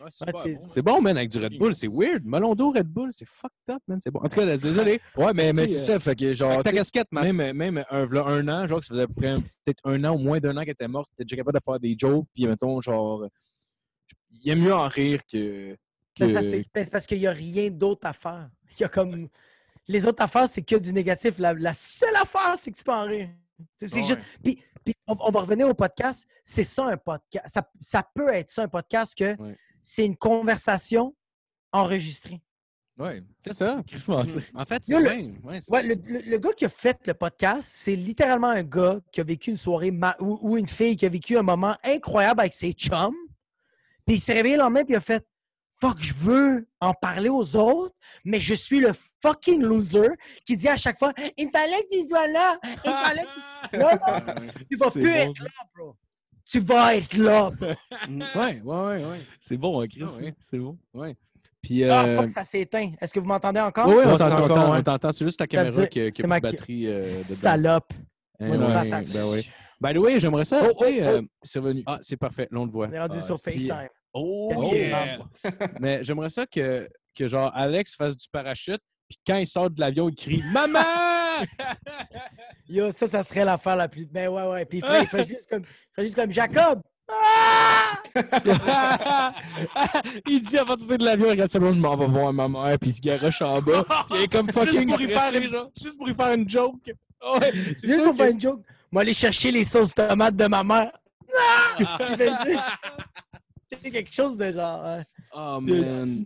ouais, c'est Ouais, c'est- bon. C'est bon, man, avec du Red Bull. C'est weird. Melon d'eau, Red Bull, c'est fucked up, man. C'est bon. En tout cas, désolé. Ouais, mais, mais c'est euh, ça, fait que genre, Avec ta casquette, man. même, même un, v'là un an, genre, que ça faisait à peu près peut-être un an ou moins d'un an qu'elle était morte, t'es déjà capable de faire des jokes, puis mettons, genre, il aime mieux en rire que. parce, que- ben, c'est parce qu'il n'y a rien d'autre à faire. Il y a comme. Les autres affaires, c'est que du négatif. La, la seule affaire, c'est que tu peux en rire. C'est c'est Ouais. juste. Puis, puis on, on va revenir au podcast. C'est ça un podcast. Ça, ça peut être ça un podcast que Ouais. c'est une conversation enregistrée. Ouais, c'est ça, Massé. En fait, c'est le- bien. Ouais, Ouais, le, le- le gars qui a fait le podcast, c'est littéralement un gars qui a vécu une soirée ma- ou, ou une fille qui a vécu un moment incroyable avec ses chums. Puis il s'est réveillé le lendemain puis il a fait Fuck, je veux en parler aux autres, mais je suis le fucking loser qui dit à chaque fois Il fallait que tu sois là. Il fallait que tu. Non, non, tu vas plus bon, être là, bro. tu vas être là. Ouais, ouais, ouais, ouais. C'est bon, hein, Chris. Ah ouais. C'est bon. Ouais. Puis, Ah, euh... fuck, ça s'éteint. Est-ce que vous m'entendez encore? ouais, on Ouais, t'entend, encore, ouais. on t'entend. C'est juste veut caméra qui a, qui a c'est plus ma- de batterie euh. Salope. Hein, Moi, ouais, ben oui. By the way, j'aimerais ça, Oh, sais, oh, euh, c'est revenu. Ah, c'est parfait, là, on le voit. On est rendu Ah, sur si. FaceTime. Oh, Oh, yeah! Mais j'aimerais ça que, que, genre, Alex fasse du parachute, puis quand il sort de l'avion, il crie « Maman! Yo, ça, ça serait l'affaire la plus. Ben ouais, ouais. Puis il fait, il fait juste, comme, il fait juste comme Jacob. Ah! » Il dit avant de sortir de l'avion, il regarde sa blonde, « m'en va voir ma mère » puis il se garoche en bas, puis il est comme fucking juste, pour stressé, faire, juste pour y faire une joke. Ouais, c'est Juste pour que- faire une joke. Moi, aller chercher les sauces tomates de ma mère. Ah! C'est quelque chose de genre. Oh, de man.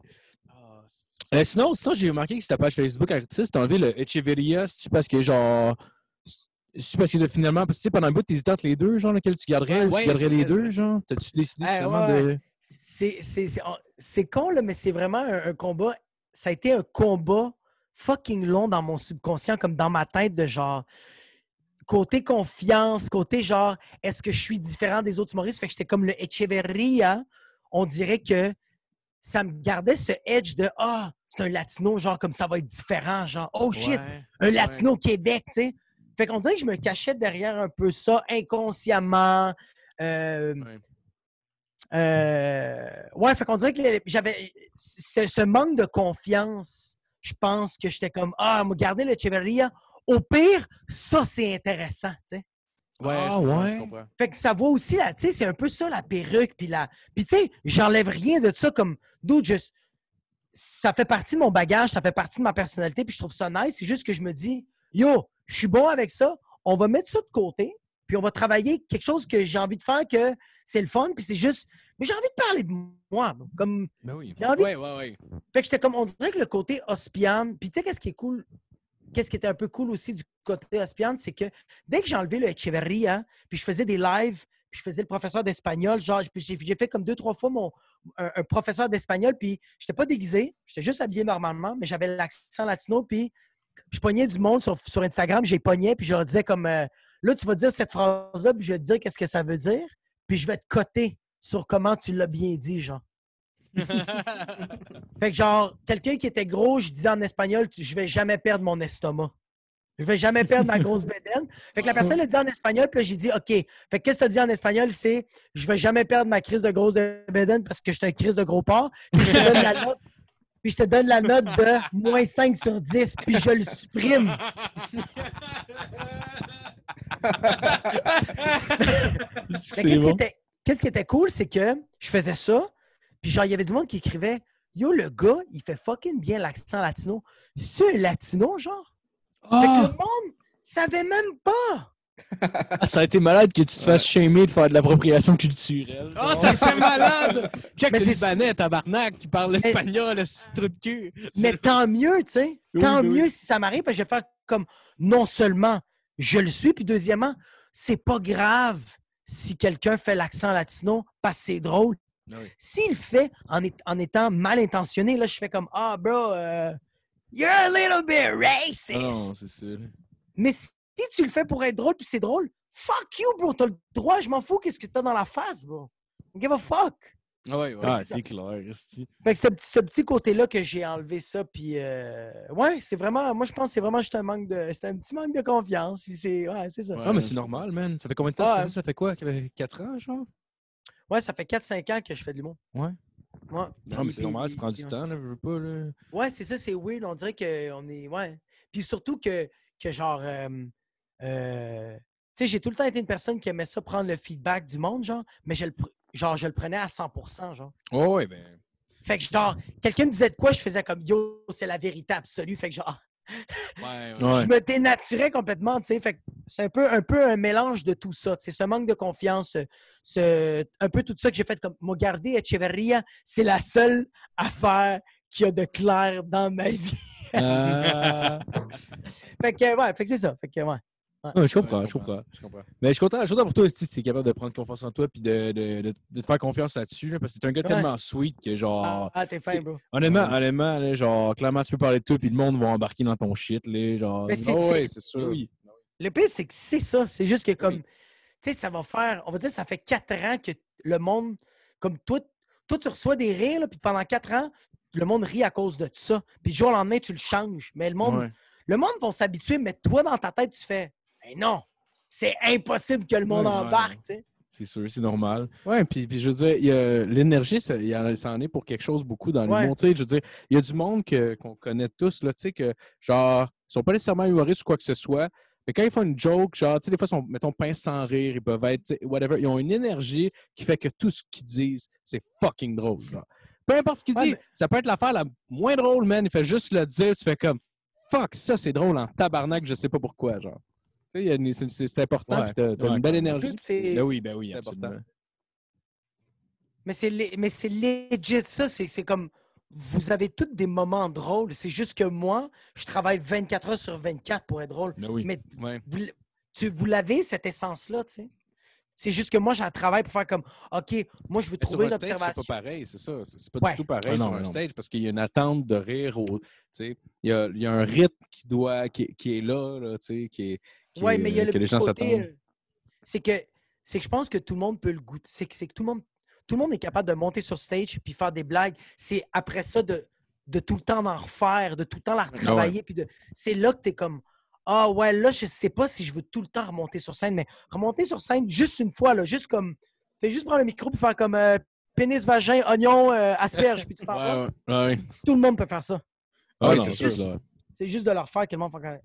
Euh, sinon, sinon j'ai remarqué que ta page Facebook artiste, t'as enlevé le Echeverria, c'est-tu parce que genre. C'est parce que finalement, parce que sais, pendant un bout, t'hésitais entre les deux, genre, lequel tu garderais, ou Ouais, tu garderais les deux, genre? T'as-tu décidé Eh, finalement ouais, de. C'est- C'est c'est- on- c'est con, là, mais c'est vraiment un, un combat. Ça a été un combat fucking long dans mon subconscient, comme dans ma tête, de genre. Côté confiance, côté genre, est-ce que je suis différent des autres humoristes? Fait que j'étais comme le Echeverria. On dirait que ça me gardait ce edge de Ah, c'est un latino, genre, comme ça va être différent, genre, oh shit, Ouais. un latino au Québec, tu sais. Fait qu'on dirait que je me cachais derrière un peu ça inconsciemment. Euh, Ouais. euh, ouais, fait qu'on dirait que j'avais ce, ce manque de confiance. Je pense que j'étais comme Ah, me garder le Cheveria. Au pire, ça, c'est intéressant, tu sais. Ouais, Ah, je comprends, ouais. je comprends. Fait que ça voit aussi, là, tu sais, c'est un peu ça, la perruque, puis la... Puis tu sais, j'enlève rien de ça comme... Je- Ça fait partie de mon bagage, ça fait partie de ma personnalité, puis je trouve ça nice. C'est juste que je me dis, yo, je suis bon avec ça, on va mettre ça de côté, puis on va travailler quelque chose que j'ai envie de faire, que c'est le fun, puis c'est juste... Mais j'ai envie de parler de moi, comme... Ben oui. J'ai envie Ouais, ouais, ouais. fait que j'étais comme, on dirait que le côté Ospian, puis tu sais, qu'est-ce qui est cool, qu'est-ce qui était un peu cool aussi du côté Ospian, c'est que dès que j'ai enlevé le Echeverria, puis je faisais des lives, puis je faisais le professeur d'espagnol, genre, puis j'ai fait comme deux, trois fois mon, un, un professeur d'espagnol, puis j'étais pas déguisé, j'étais juste habillé normalement, mais j'avais l'accent latino, puis je pognais du monde sur, sur Instagram, j'ai pogné, puis je leur disais comme, euh, là, tu vas dire cette phrase-là, puis je vais te dire qu'est-ce que ça veut dire, puis je vais te coter sur comment tu l'as bien dit, genre. Fait que genre, quelqu'un qui était gros, je disais en espagnol, je vais jamais perdre mon estomac. Je vais jamais perdre ma grosse bédaine. Fait que la personne le dit en espagnol, puis j'ai dit, OK. Fait que qu'est-ce que tu as dit en espagnol, c'est je vais jamais perdre ma crise de grosse bédaine parce que je suis un crise de gros porc. Puis je te donne la note. Puis je te donne la note de moins 5 sur 10, puis je le supprime. Bon. qu'est-ce qui était cool, c'est que je faisais ça, puis genre, il y avait du monde qui écrivait Yo, le gars, il fait fucking bien l'accent latino. C'est un latino, genre? Fait que Ah! le monde savait même pas. Ah, ça a été malade que tu te fasses shamer de faire de l'appropriation culturelle. Genre. ça serait malade! Check Mais le c'est- Libanais, tabarnak, qui parle l'espagnol, ce trou de cul. Mais tant mieux, tu sais. Oui, Tant oui, oui. mieux si ça m'arrive, parce que je vais faire comme non seulement je le suis, puis deuxièmement, c'est pas grave si quelqu'un fait l'accent latino parce que c'est drôle. Ah oui. S'il le fait en, est- en étant mal intentionné, là, je fais comme Ah, bro, euh, you're a little bit racist. Ah non, c'est ça. Mais si tu le fais pour être drôle, puis c'est drôle, fuck you, bro. T'as le droit, je m'en fous, qu'est-ce que t'as dans la face, bro. Give a fuck. Ah ouais, Ouais, c'est clair. Fait que c'est ce petit, ce petit côté-là que j'ai enlevé ça, puis euh, ouais, c'est vraiment, moi je pense que c'est vraiment juste un manque de, c'est un petit manque de confiance, puis c'est, ouais, c'est ça. Ah, mais c'est normal, man. Ça fait combien de temps que tu fais ça? Ça fait quoi? 4 ans, genre? Ouais, ça fait 4-5 ans que je fais de l'humour. Ouais. Ouais. Non, mais c'est normal, ça prend du temps, là, je veux pas, là. Ouais, c'est ça, c'est weird. On dirait qu'on est. Ouais. Puis surtout que, que genre. euh, euh, tu sais, j'ai tout le temps été une personne qui aimait ça prendre le feedback du monde, genre, mais je le, genre, je le prenais à 100% genre. Oh, ouais, ben. Fait que, genre, quelqu'un me disait de quoi, je faisais comme yo, c'est la vérité absolue. Fait que, genre, Ouais, Ouais. je me dénaturais complètement, tu sais. Fait que c'est un peu, un peu un mélange de tout ça. C'est ce manque de confiance, ce- un peu tout ça que j'ai fait comme me garder Echeverria, c'est la seule affaire qui a de clair dans ma vie. Ah, Fait que, ouais, fait que c'est ça. Fait que, ouais. Ouais, je comprends, je comprends. Je comprends. Mais je suis content, je suis content pour toi aussi, si tu es capable de prendre confiance en toi puis de, de, de, de te faire confiance là-dessus, là, parce que t'es un gars Ouais. tellement sweet que, genre, Ah, ah, t'es fin, bro. honnêtement, honnêtement, là, genre, clairement, tu peux parler de tout puis le monde va embarquer dans ton shit, là, genre. Mais Ah ouais, c'est sûr. Oui. Le pire, c'est que c'est ça. C'est juste que comme. Tu tu sais, ça va faire, on va dire, ça fait quatre ans que le monde, comme toi, toi tu reçois des rires, là, puis pendant quatre ans, le monde rit à cause de ça. Puis du jour au lendemain, tu le changes. Mais le monde, le monde va s'habituer, mais toi, dans ta tête, tu fais, ben non, c'est impossible que le monde Ouais, ouais, embarque, tu sais. C'est sûr, c'est normal. Ouais, puis, puis je veux dire, il y a- l'énergie, ça, il y en- ça en est pour quelque chose beaucoup dans Ouais. l'humour. Tu sais, Je veux dire, il y a du monde que- qu'on connaît tous, là, tu sais, que genre, ils sont pas nécessairement humoristes ou quoi que ce soit. Mais quand ils font une joke, genre, tu sais, des fois, ils sont, mettons, pince sans rire, ils peuvent être, whatever. Ils ont une énergie qui fait que tout ce qu'ils disent, c'est fucking drôle. Genre. Peu importe ce qu'il Ouais, dit, mais- ça peut être l'affaire la moins drôle, man. Il fait juste le dire, tu fais comme, fuck, ça, c'est drôle en tabarnak, je sais pas pourquoi, genre. Tu sais, il y a une- c'est important, Ouais. puis t'as t'as Ouais, une belle énergie. Ben oui, ben oui, absolument. important. Mais c'est mais legit, ça. C'est c'est comme. Vous avez tous des moments drôles. C'est juste que moi, je travaille 24 heures sur 24 pour être drôle. Ben oui. Mais Ouais. vous, tu, vous l'avez, cette essence-là, tu sais? C'est juste que moi, j'en travaille pour faire comme, OK, moi, je veux Mais sur trouver stage, c'est observation. pas pareil, c'est ça. C'est c'est pas Ouais. du tout pareil Ah non, sur mais un non. stage parce qu'il y a une attente de rire. Au, tu sais, il, y a, il y a un rythme qui, doit, qui, qui est là, là, tu sais, qui est. Oui, mais il y a le petit côté, euh, C'est que, c'est que je pense que tout le monde peut le goûter. C'est que, c'est que tout, le monde, tout le monde est capable de monter sur stage puis faire des blagues. C'est après ça de, de tout le temps en refaire, de tout le temps la retravailler. puis de, c'est là que tu es comme Ah ouais, là, je sais pas si je veux tout le temps remonter sur scène, mais remonter sur scène juste une fois, là, juste comme. Fais juste prendre le micro puis faire comme euh, pénis, vagin, oignon, euh, asperge, puis tu. Ouais, ouais. Tout le monde peut faire ça. Ah, c'est. C'est juste de leur faire que le monde fait.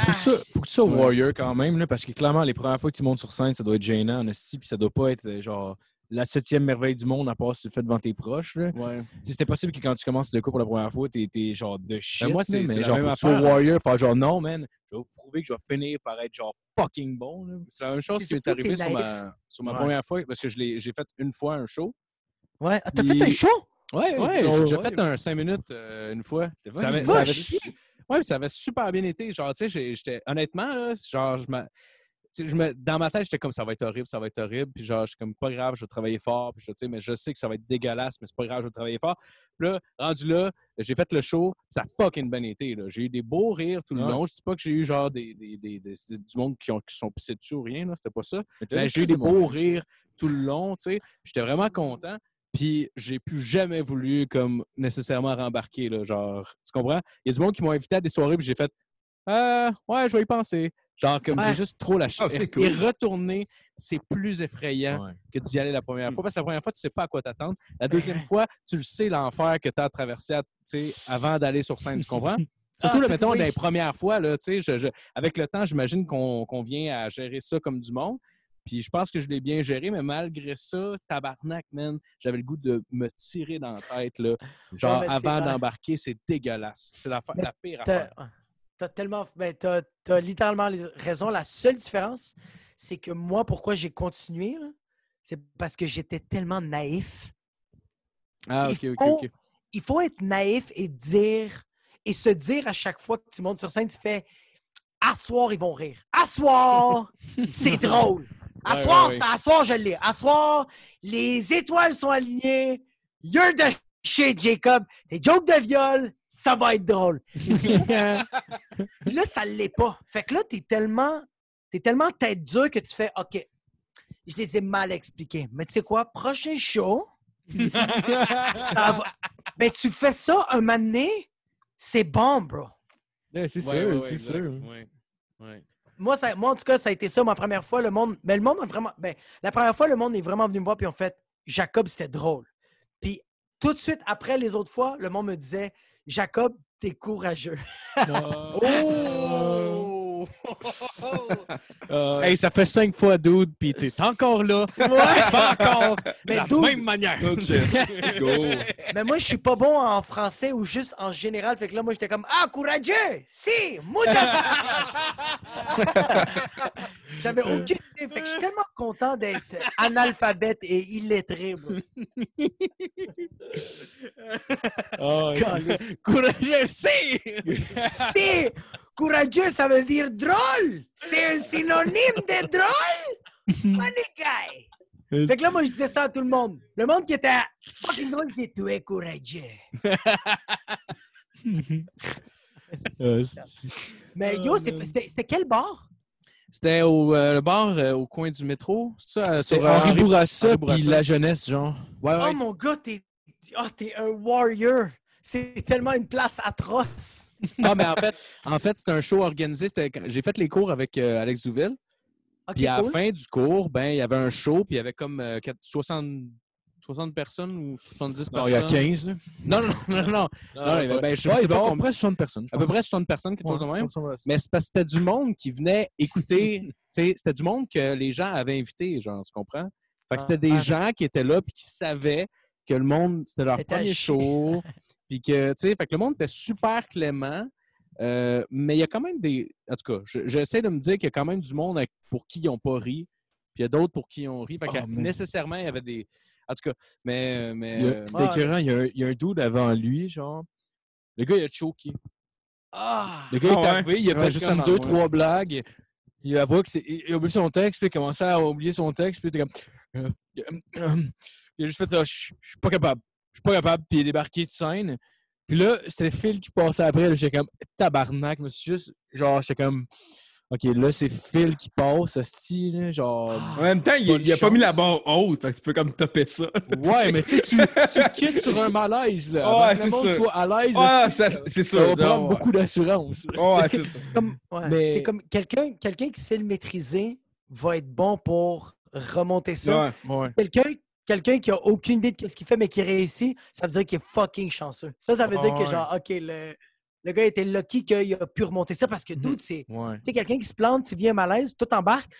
Faut que, ça, faut que tu sois warrior quand même, là, parce que clairement, les premières fois que tu montes sur scène, ça doit être gênant, en esti, puis ça doit pas être euh, genre la septième merveille du monde à part si tu le fais devant tes proches. Là. Ouais. Si C'était possible que quand tu commences le coup pour la première fois, t'es es genre de shit. Ben, moi, c'est- mais c'est la genre, même faut que tu warrior, faire genre non, man, je vais vous prouver que je vais finir par être genre fucking bon. là. C'est la même chose qui est surtout arrivé t'es sur ma, sur ma Ouais. première fois parce que je l'ai- j'ai fait une fois un show. Ouais. Ah, T'as Puis- fait un show? Ouais, Ouais, j'ai déjà fait un 5 minutes euh, une fois. C'était Ça avait, ça avait ouais, ça avait super bien été. Genre, tu sais, j'étais honnêtement, là, genre, je me, dans ma tête, j'étais comme ça va être horrible, ça va être horrible. Puis genre, je suis comme pas grave, je vais travailler fort. Puis je, sais, mais je sais que ça va être dégueulasse, mais c'est pas grave, je vais travailler fort. Puis là, rendu là, j'ai fait le show, ça a fucking bien été. J'ai eu des beaux rires tout le Ouais. long. Je dis pas que j'ai eu genre des, des, des- des- du monde qui, ont, qui sont pissés dessus ou rien, c'était pas ça. Mais j'ai eu des de beaux rires tout le long, tu sais. J'étais vraiment content. Puis j'ai plus jamais voulu comme nécessairement rembarquer là, genre tu comprends? Il y a du monde qui m'ont invité à des soirées puis j'ai fait euh, ouais, je vais y penser. Genre comme Ouais. c'est juste trop la cool. Et retourner, c'est plus effrayant Ouais. que d'y aller la première fois parce que la première fois tu sais pas à quoi t'attendre. La Ben, deuxième fois, tu le sais l'enfer que tu as traversé à- tu sais, avant d'aller sur scène, tu comprends? Surtout, Ah, là, mettons, oui. les premières fois, là, tu sais, je- je- avec le temps, j'imagine qu'on qu'on vient à gérer ça comme du monde. Puis je pense que je l'ai bien géré, mais malgré ça, tabarnak, man, j'avais le goût de me tirer dans la tête, là. Genre, mais c'est avant d'embarquer, c'est dégueulasse. C'est la, pire affaire. t'as tellement. Ben, t'as t'as littéralement les- raison. La seule différence, c'est que moi, pourquoi j'ai continué, c'est parce que j'étais tellement naïf. Ah, ok, ok, ok. Il faut être naïf et dire et se dire à chaque fois que tu montes sur scène, tu fais À soir, ils vont rire. À soir, c'est drôle. À Ouais, soir, ouais, ouais. ça, à soir, je l'ai. À soir, les étoiles sont alignées. You're the shit, Jacob. Tes jokes de viol, ça va être drôle. Puis là, ça l'est pas. Fait que là, t'es tellement, t'es tellement tête dure que tu fais OK, je les ai mal expliqués. Mais tu sais quoi, prochain show, ça va- ben, tu fais ça un moment donné, c'est bon, bro. Ouais, c'est Ouais, sûr, c'est exact. sûr. Ouais, ouais. Moi, ça, moi, en tout cas, ça a été ça ma première fois. Le monde, mais le monde a vraiment. Ben, la première fois, le monde est vraiment venu me voir puis ont fait Jacob, c'était drôle. Puis tout de suite après les autres fois, le monde me disait Jacob, t'es courageux. Oh! hey, ça fait cinq fois, dude, puis t'es encore là. Ouais. Encore Mais de la dude- même manière. Let's go. Mais moi, je suis pas bon en français ou juste en général. Fait que là, moi, j'étais comme Ah, courageux! Si! Muchas! J'avais aucune idée. Fait que je suis tellement content d'être analphabète et illettré, bro. Oh, courageux, si! Si! Courageux, ça veut dire drôle! C'est un synonyme de drôle! Funny guy! Fait que là, moi, je disais ça à tout le monde. Le monde qui était fucking drôle, qui Tu es courageux. Euh, Mais yo, c'est- c'était quel bar? C'était au euh, le bar euh, au coin du métro. C'est ça? sur, Henri Bourassa puis la jeunesse, genre. Ouais, ouais. Oh mon gars, t'es ah, t'es un warrior. C'est tellement une place atroce. Ah, mais en fait, en fait c'était un show organisé. J'ai fait les cours avec euh, Alex Douville. Puis à cool. la fin du cours, ben, il y avait un show, puis il y avait comme euh, quatre- 60, 60 personnes ou 70 Non, personnes. il y a 15, là. Non, non, non, non. non. Non, il y avait- ben, je sais pas avoir combien- près 60 personnes. à peu près 60 personnes, quelque chose de même. à. Mais c'est parce que c'était du monde qui venait écouter. c'était du monde que les gens avaient invité, genre, tu comprends? Fait que c'était des Ah. gens qui étaient là puis qui savaient que le monde, c'était leur à premier show. puis que, tu sais, fait que le monde était super clément. euh, mais il y a quand même des. En tout cas, je- j'essaie de me dire qu'il y a quand même du monde avec- pour qui ils n'ont pas ri. Puis il y a d'autres pour qui ils ont ri. Fait que Oh, man. nécessairement, il y avait des. En tout cas, mais. mais y a- euh, C'était ouais. écœurant. Il y, a un, il y a un dude avant lui, genre. Le gars, il a choqué. Ah! Le gars Ah est ouais? arrivé, il a Ouais, fait juste comme deux, ouais. trois blagues. Il a, que c'est- il a oublié son texte, puis il a commencé à oublier son texte, puis il était comme. euh, euh, euh, il a juste fait, Ah, je je suis pas capable. Je suis pas capable, puis il est débarqué de scène. Puis là, c'était Phil qui passait après, j'étais comme tabarnak, mais c'est juste, genre, j'étais comme. Ok, là, c'est Phil qui passe, ce style, genre. En même temps, il, il a pas mis la barre haute, fait que tu peux comme topper ça. Ouais, mais tu sais, tu, quittes sur un malaise, là. Ouais, Avant que c'est le monde ça. soit à l'aise, Ah, c'est ça ça. va prendre beaucoup d'assurance. C'est-. Comme, ouais, Mais- C'est comme quelqu'un quelqu'un qui sait le maîtriser va être bon pour remonter ça. Ouais. Ouais. Quelqu'un quelqu'un qui a aucune idée de ce qu'il fait mais qui réussit, ça veut dire qu'il est fucking chanceux. Ça, ça veut dire que genre, OK, le, le gars était lucky qu'il a pu remonter ça parce que, Mhm. dude, c'est. Tu sais, quelqu'un qui se plante, tu viens malaise, tout embarque.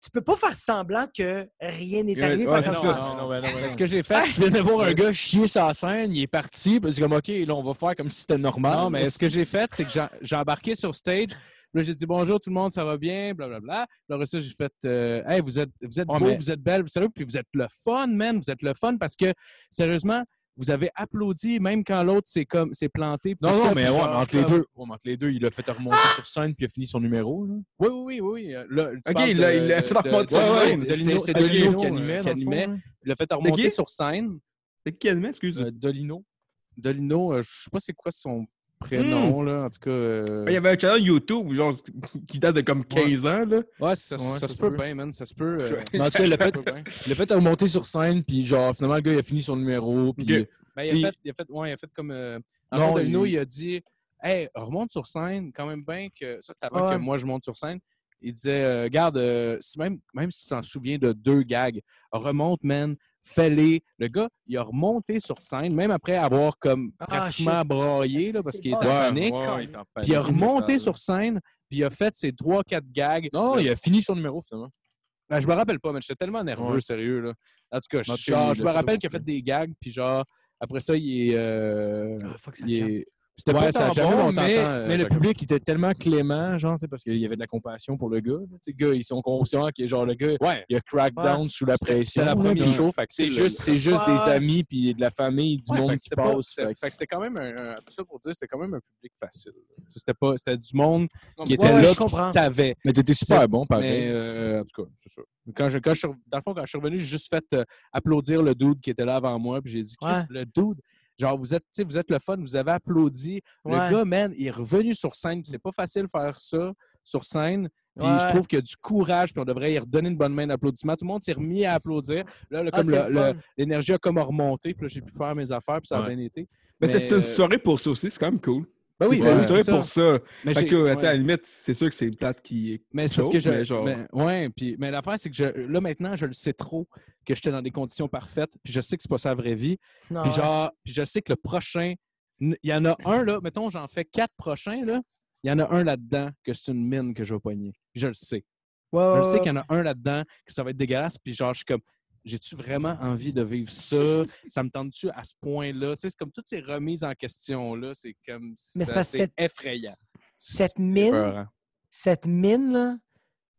Tu peux pas faire semblant que rien n'est arrivé. ouais, par c'est exemple. ça. Non, non, non, ben non. ce que j'ai fait, Tu viens de voir un gars chier sa scène, il est parti, puis c'est comme, OK, là, on va faire comme si c'était normal. Non, mais ce que j'ai fait, c'est que j'ai embarqué sur stage. Là, j'ai dit bonjour tout le monde, ça va bien, blablabla. Après ça, j'ai fait euh, Hey, vous êtes, vous êtes Ouais, beau, mais- vous êtes belle, vous savez, puis vous êtes le fun, man. Vous êtes le fun parce que, sérieusement, vous avez applaudi même quand l'autre s'est comme s'est planté. Non, non, ça, mais puis ouais, genre, mais entre les deux, ouais, entre les deux, il a fait remonter sur scène, puis il a fini son numéro. Là. Oui, oui, oui, oui. euh, Là, Ok, parles il l'a- de- il l'a fait remonter C'était Dolino- qui qui animait. Il l'a fait remonter sur scène. C'est qui animait, excuse. Euh, Dolino. Dolino, euh, je sais pas c'est quoi son prénom, là. En tout cas. euh, Il y avait un channel YouTube genre, qui date de comme 15 ans. Là. Ouais, ça, Ouais, ça ça se peut peut. bien, man. Ça se peut. euh, Mais en tout cas, il a ça fait, a fait remonter sur scène, puis genre, finalement, le gars, il a fini son numéro, puis... Ben, il, a fait, il, a fait, ouais, il a fait comme. Euh, Non, il- il... a dit Hey, remonte sur scène, quand même bien que. Ça, c'est avant Ouais. que moi, je monte sur scène. Il disait euh, Regarde, euh, si même, même si tu t'en souviens de deux gags, remonte, man, fais-les. Le gars, il a remonté sur scène, même après avoir comme Ah, pratiquement shit. braillé, là, parce qu'il était Ouais, panique. ouais, Puis il a remonté sur scène, puis il a fait ses trois, quatre gags. Non, il a fini son numéro, finalement. Ben, je me rappelle pas, mais j'étais tellement nerveux, Ouais. sérieux. Là. En tout cas, je- genre, je me rappelle qu'il a fait des gags, puis genre, après ça, il est. euh, Ah, fuck, ça il est- C'était Ouais, pas ça tant bon, mais, euh, mais le public était tellement clément, genre, tu sais, parce qu'il y avait de la compassion pour le gars. là. Tu sais, Le gars, ils sont conscients que genre le gars, Ouais. il a crackdown sous la pression. c'était la première show, C'est juste, c'est juste Ouais, des ouais. amis, puis de la famille, du Ouais, monde qui passe. c'était- fait que- fait que c'était quand même un, un- tout ça pour dire, c'était quand même un public facile. C'était pas, c'était du monde Non, qui était Ouais, là, qui savait. Mais t'étais super bon, pareil. Euh, en tout cas, c'est ça. Quand je, quand je dans le fond, quand je suis revenu, j'ai juste fait euh, applaudir le dude qui était là avant moi. Puis j'ai dit, Chris, Ouais. le dude, genre, vous êtes, tu sais, vous êtes le fun, vous avez applaudi. Ouais. Le gars, man, il est revenu sur scène. C'est pas facile de faire ça sur scène. Puis Ouais. je trouve qu'il y a du courage, puis on devrait y redonner une bonne main d'applaudissement. Tout le monde s'est remis à applaudir. Là, le- Ah, comme l'énergie a comme remonté, puis là, j'ai pu faire mes affaires, puis ça a Ouais. bien été. Mais Mais, c'était une euh, soirée pour ça aussi, c'est quand même cool. Ben oui, ben une c'est ça. pour ça. Mais Fait que, attends, ouais. à la limite, c'est sûr que c'est plate qui. Mais c'est parce que je. mais genre- mais- ouais, puis, mais l'affaire, c'est que je, là, maintenant, je le sais trop que j'étais dans des conditions parfaites, puis je sais que c'est pas ça la vraie vie. Non, Puis ouais. genre, puis je sais que le prochain, il y en a un là, mettons, j'en fais quatre prochains là, il y en a un là-dedans que c'est une mine que je vais pogner. Puis je le sais. Ouais, Je le sais ouais. qu'il y en a un là-dedans que ça va être dégueulasse, puis genre, je suis comme, j'ai-tu vraiment envie de vivre ça? Ça me tente-tu à ce point-là? Tu sais, c'est comme toutes ces remises en question là, c'est comme, Mais c'est effrayant. Cette mine, cette mine-là,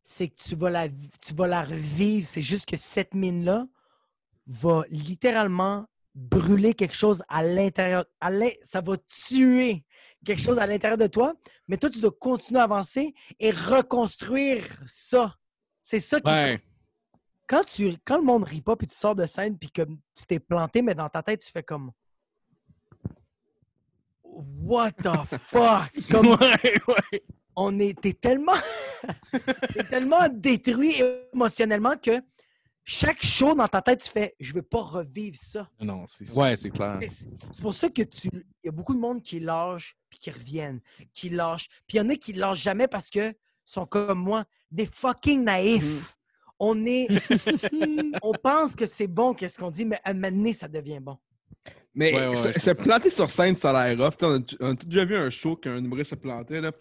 c'est que tu vas, la, tu vas la revivre. C'est juste que cette mine-là va littéralement brûler quelque chose à l'intérieur. Ça va tuer quelque chose à l'intérieur de toi, mais toi, tu dois continuer à avancer et reconstruire ça. C'est ça qui. Ouais. Quand, tu, quand le monde rit pas, puis tu sors de scène, puis comme tu t'es planté, mais dans ta tête, tu fais comme. What the fuck? Comme, Ouais, ouais. on est, t'es tellement, tellement détruit émotionnellement que chaque show dans ta tête, tu fais, je veux pas revivre ça. Non, c'est Ouais, c'est clair. C'est c'est pour ça que tu. Il y a beaucoup de monde qui lâche puis qui reviennent, qui lâchent. Puis il y en a qui lâchent jamais parce que sont comme moi, des fucking naïfs. On est. on pense que c'est bon, qu'est-ce qu'on dit, mais à un moment donné, ça devient bon. Mais Ouais, ouais, se, planter sur scène, ça a l'air. T'sais, On a, on a tous déjà vu un show qu'un humoriste se plantait. Là.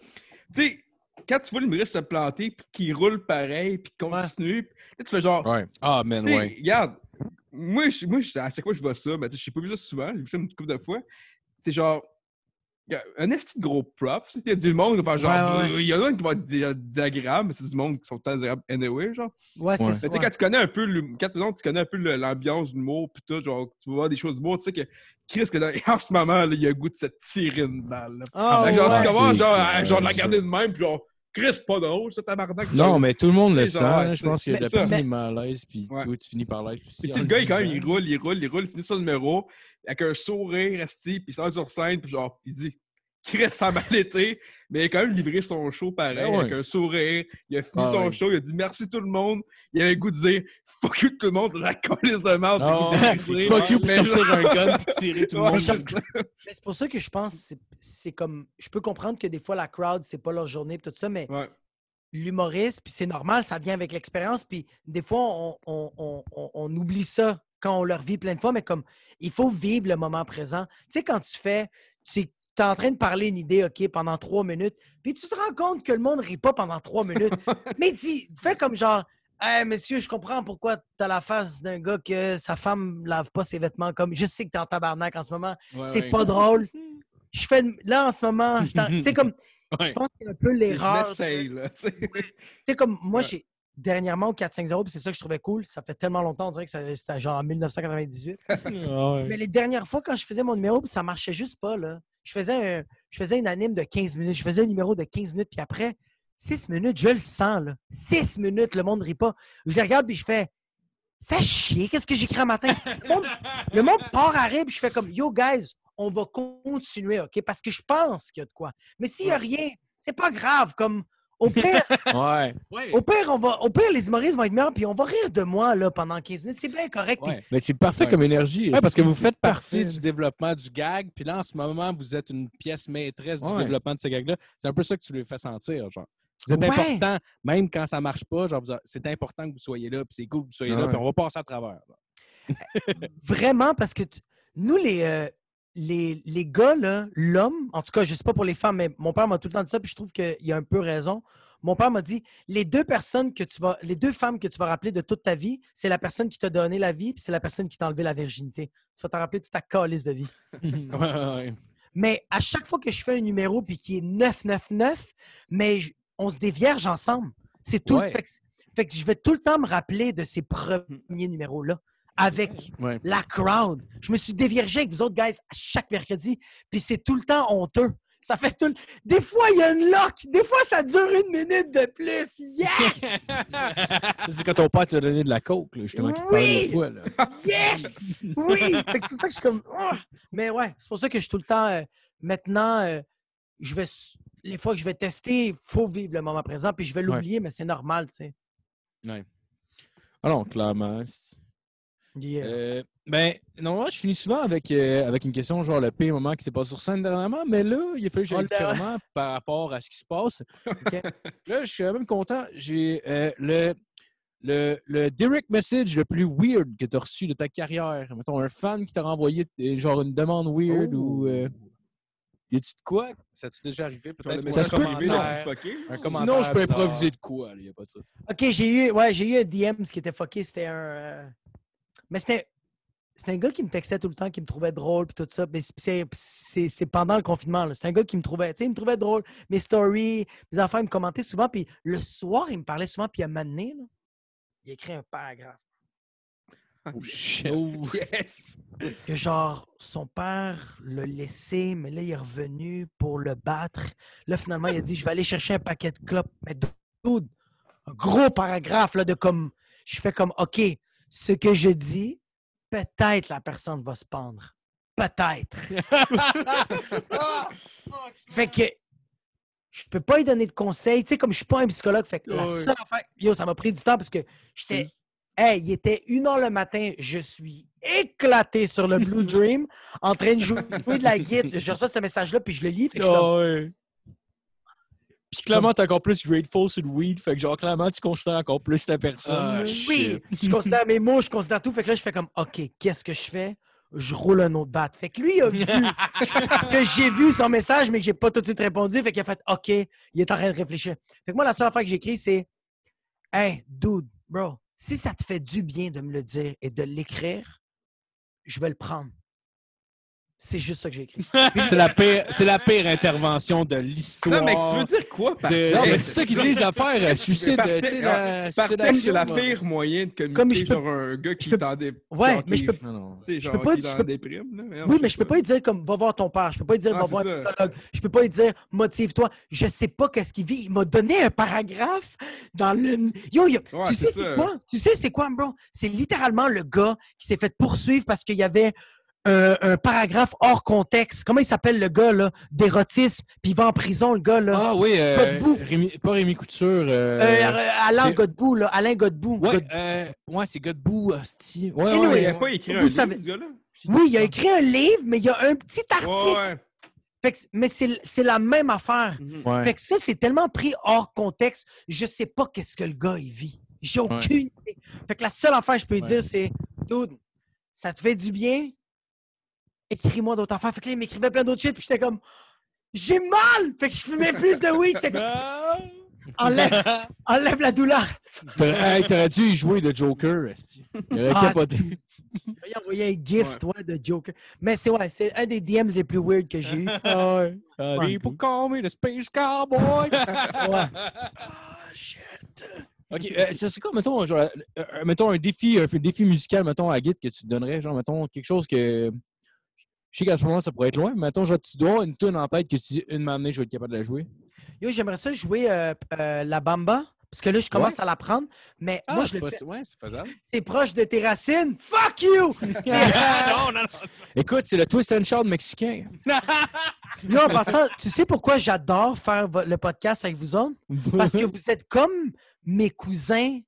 Tu sais, quand tu vois l'humoriste se planter, puis qu'il roule pareil, puis qu'il continue, puis tu fais genre. Ouais. Ah, man, ouais. Regarde, moi, je- moi à chaque fois que je vois ça, sais, je n'ai pas vu ça souvent, j'ai vu ça une couple de fois. C'est genre. Y a Un esti de gros props. Il y a du monde qui va faire genre. Ouais, Il y en a qui vont être dé- désagréables, mais c'est du monde qui sont désagréables anyway, genre. Ouais, c'est Ouais. ça. Mais tu sais, quand tu connais un peu l'hum- quand non, tu connais un peu le- l'ambiance l'humour puis tout, genre tu vas voir des choses d'humour, tu sais que Chris que dans, en ce moment, là, il a le goût de se tirer une balle. Ah, que genre, ouais. tu commences c'est genre, à, genre de la garder de même, puis genre, Chris, c'est pas drôle, ça, tabarnak. Non, mais tout le monde le sent. là. Je pense qu'il y a de la personne est mal à l'aise, puis Ouais. toi, tu finis par l'être aussi. Puis le gars, il, quand même, il roule, il roule, il roule, il finit son numéro avec un sourire, esti, puis il sort sur scène, puis genre, il dit Chris, ça a mal été, mais il a quand même livré son show pareil, ouais. avec un sourire. Il a fini Ah son ouais. show, il a dit merci tout le monde. Il a un goût de dire fuck you tout le monde, la colisse de merde. Non, le fuck you pour Mais sortir un gun puis tirer tout le monde. c'est pour ça que je pense que c'est- comme. Je peux comprendre que des fois, la crowd, c'est pas leur journée, pis tout ça, mais Ouais. l'humoriste, puis c'est normal, ça vient avec l'expérience. Puis des fois, on, on- on- on- on oublie ça quand on leur vit plein de fois, mais comme il faut vivre le moment présent. Tu sais, quand tu fais, tu es en train de parler une idée, OK, pendant trois minutes, puis tu te rends compte que le monde rit pas pendant trois minutes. mais dis, fais comme genre, Hey, monsieur, je comprends pourquoi tu as la face d'un gars que sa femme lave pas ses vêtements comme. Je sais que tu es en tabarnak en ce moment. Ouais, c'est ouais. pas drôle. Je fais. Là, en ce moment, tu sais, comme. Je pense qu'il y a un peu l'erreur. tu. Tu sais, comme moi, Ouais. j'ai dernièrement au 4-5-0, puis c'est ça que je trouvais cool. Ça fait tellement longtemps, on dirait que c'était genre en 1998. Ah ouais. Mais les dernières fois, quand je faisais mon numéro, ça marchait juste pas, là. Je faisais, un, je faisais une anime de 15 minutes. Je faisais un numéro de 15 minutes, puis après, 6 minutes, je le sens, là. 6 minutes, le monde rit pas. Je les regarde, puis je fais. Ça chier, qu'est-ce que j'écris un matin? Le monde, le monde part à rire, puis je fais comme Yo, guys, on va continuer, OK? Parce que je pense qu'il y a de quoi. Mais s'il y a rien, c'est pas grave. Comme, au pire, Ouais. au pire, on va, au pire, les humoristes vont être meilleurs, puis on va rire de moi là, pendant 15 minutes. C'est bien correct. Mais c'est parfait Ouais. comme énergie. Ouais, parce que vous faites partie parfait. du développement du gag, puis là, en ce moment, vous êtes une pièce maîtresse du développement de ce gag-là. C'est un peu ça que tu lui fais sentir, genre. Vous êtes Ouais. important, même quand ça marche pas, genre, c'est important que vous soyez là, puis c'est cool que vous soyez là, puis on va passer à travers. Vraiment, parce que tu- nous, les, euh, les, les gars, l'homme, en tout cas, je sais pas pour les femmes, mais mon père m'a tout le temps dit ça, puis je trouve qu'il y a un peu raison. Mon père m'a dit les deux personnes que tu vas, les deux femmes que tu vas rappeler de toute ta vie, c'est la personne qui t'a donné la vie, puis c'est la personne qui t'a enlevé la virginité. Tu vas t'en rappeler toute ta calice de vie. Ouais, ouais, ouais. Mais à chaque fois que je fais un numéro puis qui est 999, mais je- on se dévierge ensemble. C'est tout. Ouais. Fait, que, fait que je vais tout le temps me rappeler de ces premiers numéros-là avec Ouais. la crowd. Je me suis déviergé avec vous autres, guys, à chaque mercredi. Puis c'est tout le temps honteux. Ça fait tout le... Des fois, il y a une lock. Des fois, ça dure une minute de plus. Yes! C'est quand ton père t'a donné de la coke, là, justement, qui te parle Oui! une fois. Là. Yes! Oui! C'est pour ça que je suis comme. Ah! Mais ouais, c'est pour ça que je suis tout le temps. euh, maintenant, euh, je vais. Les fois que je vais tester, il faut vivre le moment présent, puis je vais l'oublier, mais c'est normal, tu sais. Ah non, clairement. Yeah. Euh, ben, non, moi, je finis souvent avec, euh, avec une question genre le pire moment qui s'est passé sur scène dernièrement, mais là, il a fallu que j'aille différemment par rapport à ce qui se passe. Là, je suis quand même content. J'ai euh, le, le, le direct message le plus weird que tu as reçu de ta carrière. Mettons, un fan qui t'a renvoyé genre une demande weird ou. Euh, y a-tu de quoi? Ça t'est déjà arrivé, peut-être? Ça se peut, message privé, là, commentaire? fucké. Un Sinon, je peux bizarre. improviser de quoi? Il n'y a pas de ça. OK, j'ai eu, ouais, j'ai eu un DM, ce qui était fucké, c'était un. Mais c'était. C'était un gars qui me textait tout le temps, qui me trouvait drôle, puis tout ça. Mais c'est- c'est- c'est c'est pendant le confinement. là. C'est un gars qui me trouvait, tu sais, il me trouvait drôle. Mes stories, mes enfants, ils me commentaient souvent. Puis le soir, il me parlait souvent. Puis à un moment donné, là, il a écrit un paragraphe. Oh shit. Yes! que genre son père l'a laissé, mais là il est revenu pour le battre. Là finalement il a dit je vais aller chercher un paquet de clopes. Mais dude, un gros paragraphe là de comme je fais comme ok ce que je dis peut-être la personne va se pendre peut-être. fait que je peux pas lui donner de conseils. Tu sais, comme je suis pas un psychologue, fait que la seule affaire. Yo, ça m'a pris du temps parce que j'étais. Hey, il était une heure le matin, je suis éclaté sur le Blue Dream, en train de jouer de la guide. Je reçois ce message-là, puis je le lis. Fait que je suis comme, Ah. Puis clairement, t'es encore plus grateful sur le weed. Fait que genre, clairement, tu considères encore plus la personne. Ah. Oui, je considère mes mots, je considère tout. Fait que là, je fais comme, OK, qu'est-ce que je fais? Je roule un autre bat. Fait que lui a vu que j'ai vu son message, mais que j'ai pas tout de suite répondu. Fait qu'il a fait, OK, il est en train de réfléchir. Fait que moi, la seule affaire que j'ai écrit, c'est, Hey, dude, bro, si ça te fait du bien de me le dire et de l'écrire, je vais le prendre. C'est juste ça que j'ai écrit. c'est la pire, c'est la pire intervention de Non, l'histoire. mais tu veux dire quoi par de- Non, mais c'est ça qu'ils disent d'affaires. euh, Suicide, Par tu sais, la c'est la pire moyen de communiquer Comme je peux- sur un gars qui peux- est en dé... Ouais, genre mais je peux Non, non. Je genre peux pas- en peux- déprime, là. Oui, mais je peux pas lui dire comme va voir ton père. Je peux pas lui dire Ah, va voir un psychologue. Je peux pas lui dire motive-toi. Je sais pas qu'est-ce qu'il vit. Il m'a donné un paragraphe dans le. Yo, yo, tu sais c'est quoi? Tu sais c'est quoi, bro? C'est littéralement le gars qui s'est fait poursuivre parce qu'il y avait un, un paragraphe hors contexte. Comment il s'appelle le gars là d'érotisme? Puis il va en prison le gars là? Ah oui, euh, Godbout. Rémi- pas Rémi Couture. euh, Euh, Alain c'est- Godbout là. Alain Godbout. ouais, euh, ouais, c'est Godbout, hostie. Ouais, Anyway, ouais, Il a pas écrit Vous un livre, savez- ce gars-là? Oui, il a écrit un livre, mais il y a un petit article. Ouais, ouais. Fait que mais c'est c'est la même affaire. Mhm. Ouais. Fait que ça, c'est tellement pris hors contexte, je sais pas qu'est-ce que le gars, il vit. J'ai aucune idée. Fait que la seule affaire que je peux lui Ouais. dire, c'est Dude, ça te fait du bien? Écris-moi d'autres affaires. Fait que là, il m'écrivait plein d'autres shit, puis j'étais comme J'ai mal! Fait que je fumais plus de weed. J'étais comme Enlève, enlève la douleur. T'aurais hey, dû y jouer de Joker, esti. Il aurait Ah, capoté. Lui envoyer un gift ouais, de Joker. Mais c'est ouais, c'est un des DMs les plus weird que j'ai eu. Ah. People call me the Space Cowboy. Ouais. OK, euh, ça serait quoi, mettons, genre, euh, euh, mettons un défi, un défi musical, mettons, à Git que tu te donnerais, genre, mettons, quelque chose que... Je sais qu'à ce moment, ça pourrait être loin, mais mettons, genre, tu dois une tune en tête que tu dis, une matinée, je vais être capable de la jouer. Yo, j'aimerais ça jouer euh, euh, la bamba. Parce que là, je commence à l'apprendre. Mais moi, je c'est le pas- fais. ouais, c'est faisable. C'est proche de tes racines. Fuck you! non, non, non. Écoute, c'est le twist and shout mexicain. Là, en passant, tu sais pourquoi j'adore faire le podcast avec vous autres? Parce que vous êtes comme mes cousins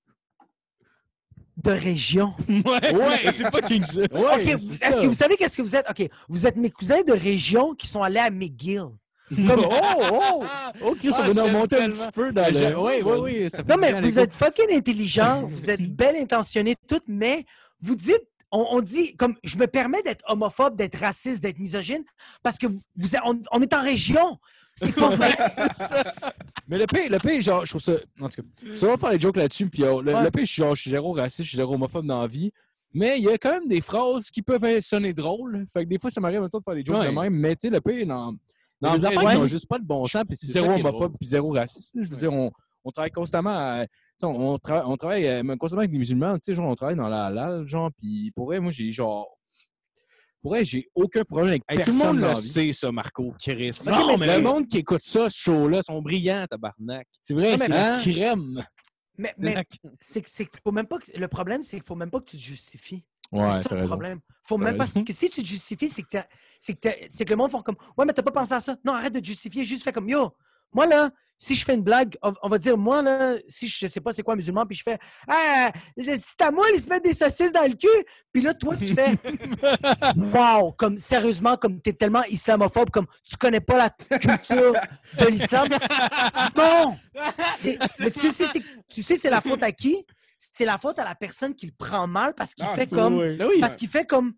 de région. Ouais, Ouais, c'est pas King ça. Ouais, OK, est-ce que vous savez qu'est-ce que vous êtes? OK, vous êtes mes cousins de région qui sont allés à McGill. Comme, oh, oh! Oh, Chris, Ah, on va remonter un petit peu dans le... Oui, oui, oui. Ça Non, mais vous êtes fucking intelligents, vous êtes bien intentionnés toutes, mais vous dites, on, on dit, comme, je me permets d'être homophobe, d'être raciste, d'être misogyne, parce que vous, vous êtes- on, on est en région. C'est pas vrai. Mais le pire, le pire, genre, je trouve ça. En tout cas, ça va faire des jokes là-dessus. Puis le, Ouais. le pire, je suis genre, je suis zéro raciste, je suis zéro homophobe dans la vie. Mais il y a quand même des phrases qui peuvent sonner drôles. Fait que des fois, ça m'arrive un peu de faire des jokes Ouais. de même. Mais tu sais, le pire, dans, dans les affaires qui n'ont ont juste pas de bon sens, puis c'est zéro homophobe, puis zéro raciste. Je veux Ouais. dire, on, on travaille constamment à. On, tra- on travaille euh, constamment avec des musulmans, tu sais, genre, on travaille dans la halal, genre, puis pour vrai, moi, j'ai genre. Pour vrai, j'ai aucun problème avec Hey, tout personne le monde le sait, ça, Marco. Chris. Non, mais le monde qui écoute ça, ce show-là, sont brillants, tabarnak. C'est vrai, c'est Hein? la crème. Mais, mais c'est que- c'est qu'il faut même pas que- le problème, c'est qu'il faut même pas que tu te justifies. Ouais, c'est ça t'as le raison. problème. Faut T'as même pas que si tu te justifies, c'est que, t'as- c'est que, t'as- c'est que le monde font comme Ouais, mais t'as pas pensé à ça. Non, arrête de te justifier, juste fais comme Yo, moi là, si je fais une blague, on, va dire moi là, si je sais pas c'est quoi un musulman, puis je fais Ah, c'est à moi, ils se mettent des saucisses dans le cul. Puis là, toi, tu fais Wow, comme sérieusement, comme t'es tellement islamophobe, comme tu connais pas la culture de l'islam. Non! Et- mais tu sais, c'est, tu sais, c'est la faute à qui? C'est la faute à la personne qui le prend mal parce qu'il Ah, fait comme. Oui. Parce qu'il fait comme.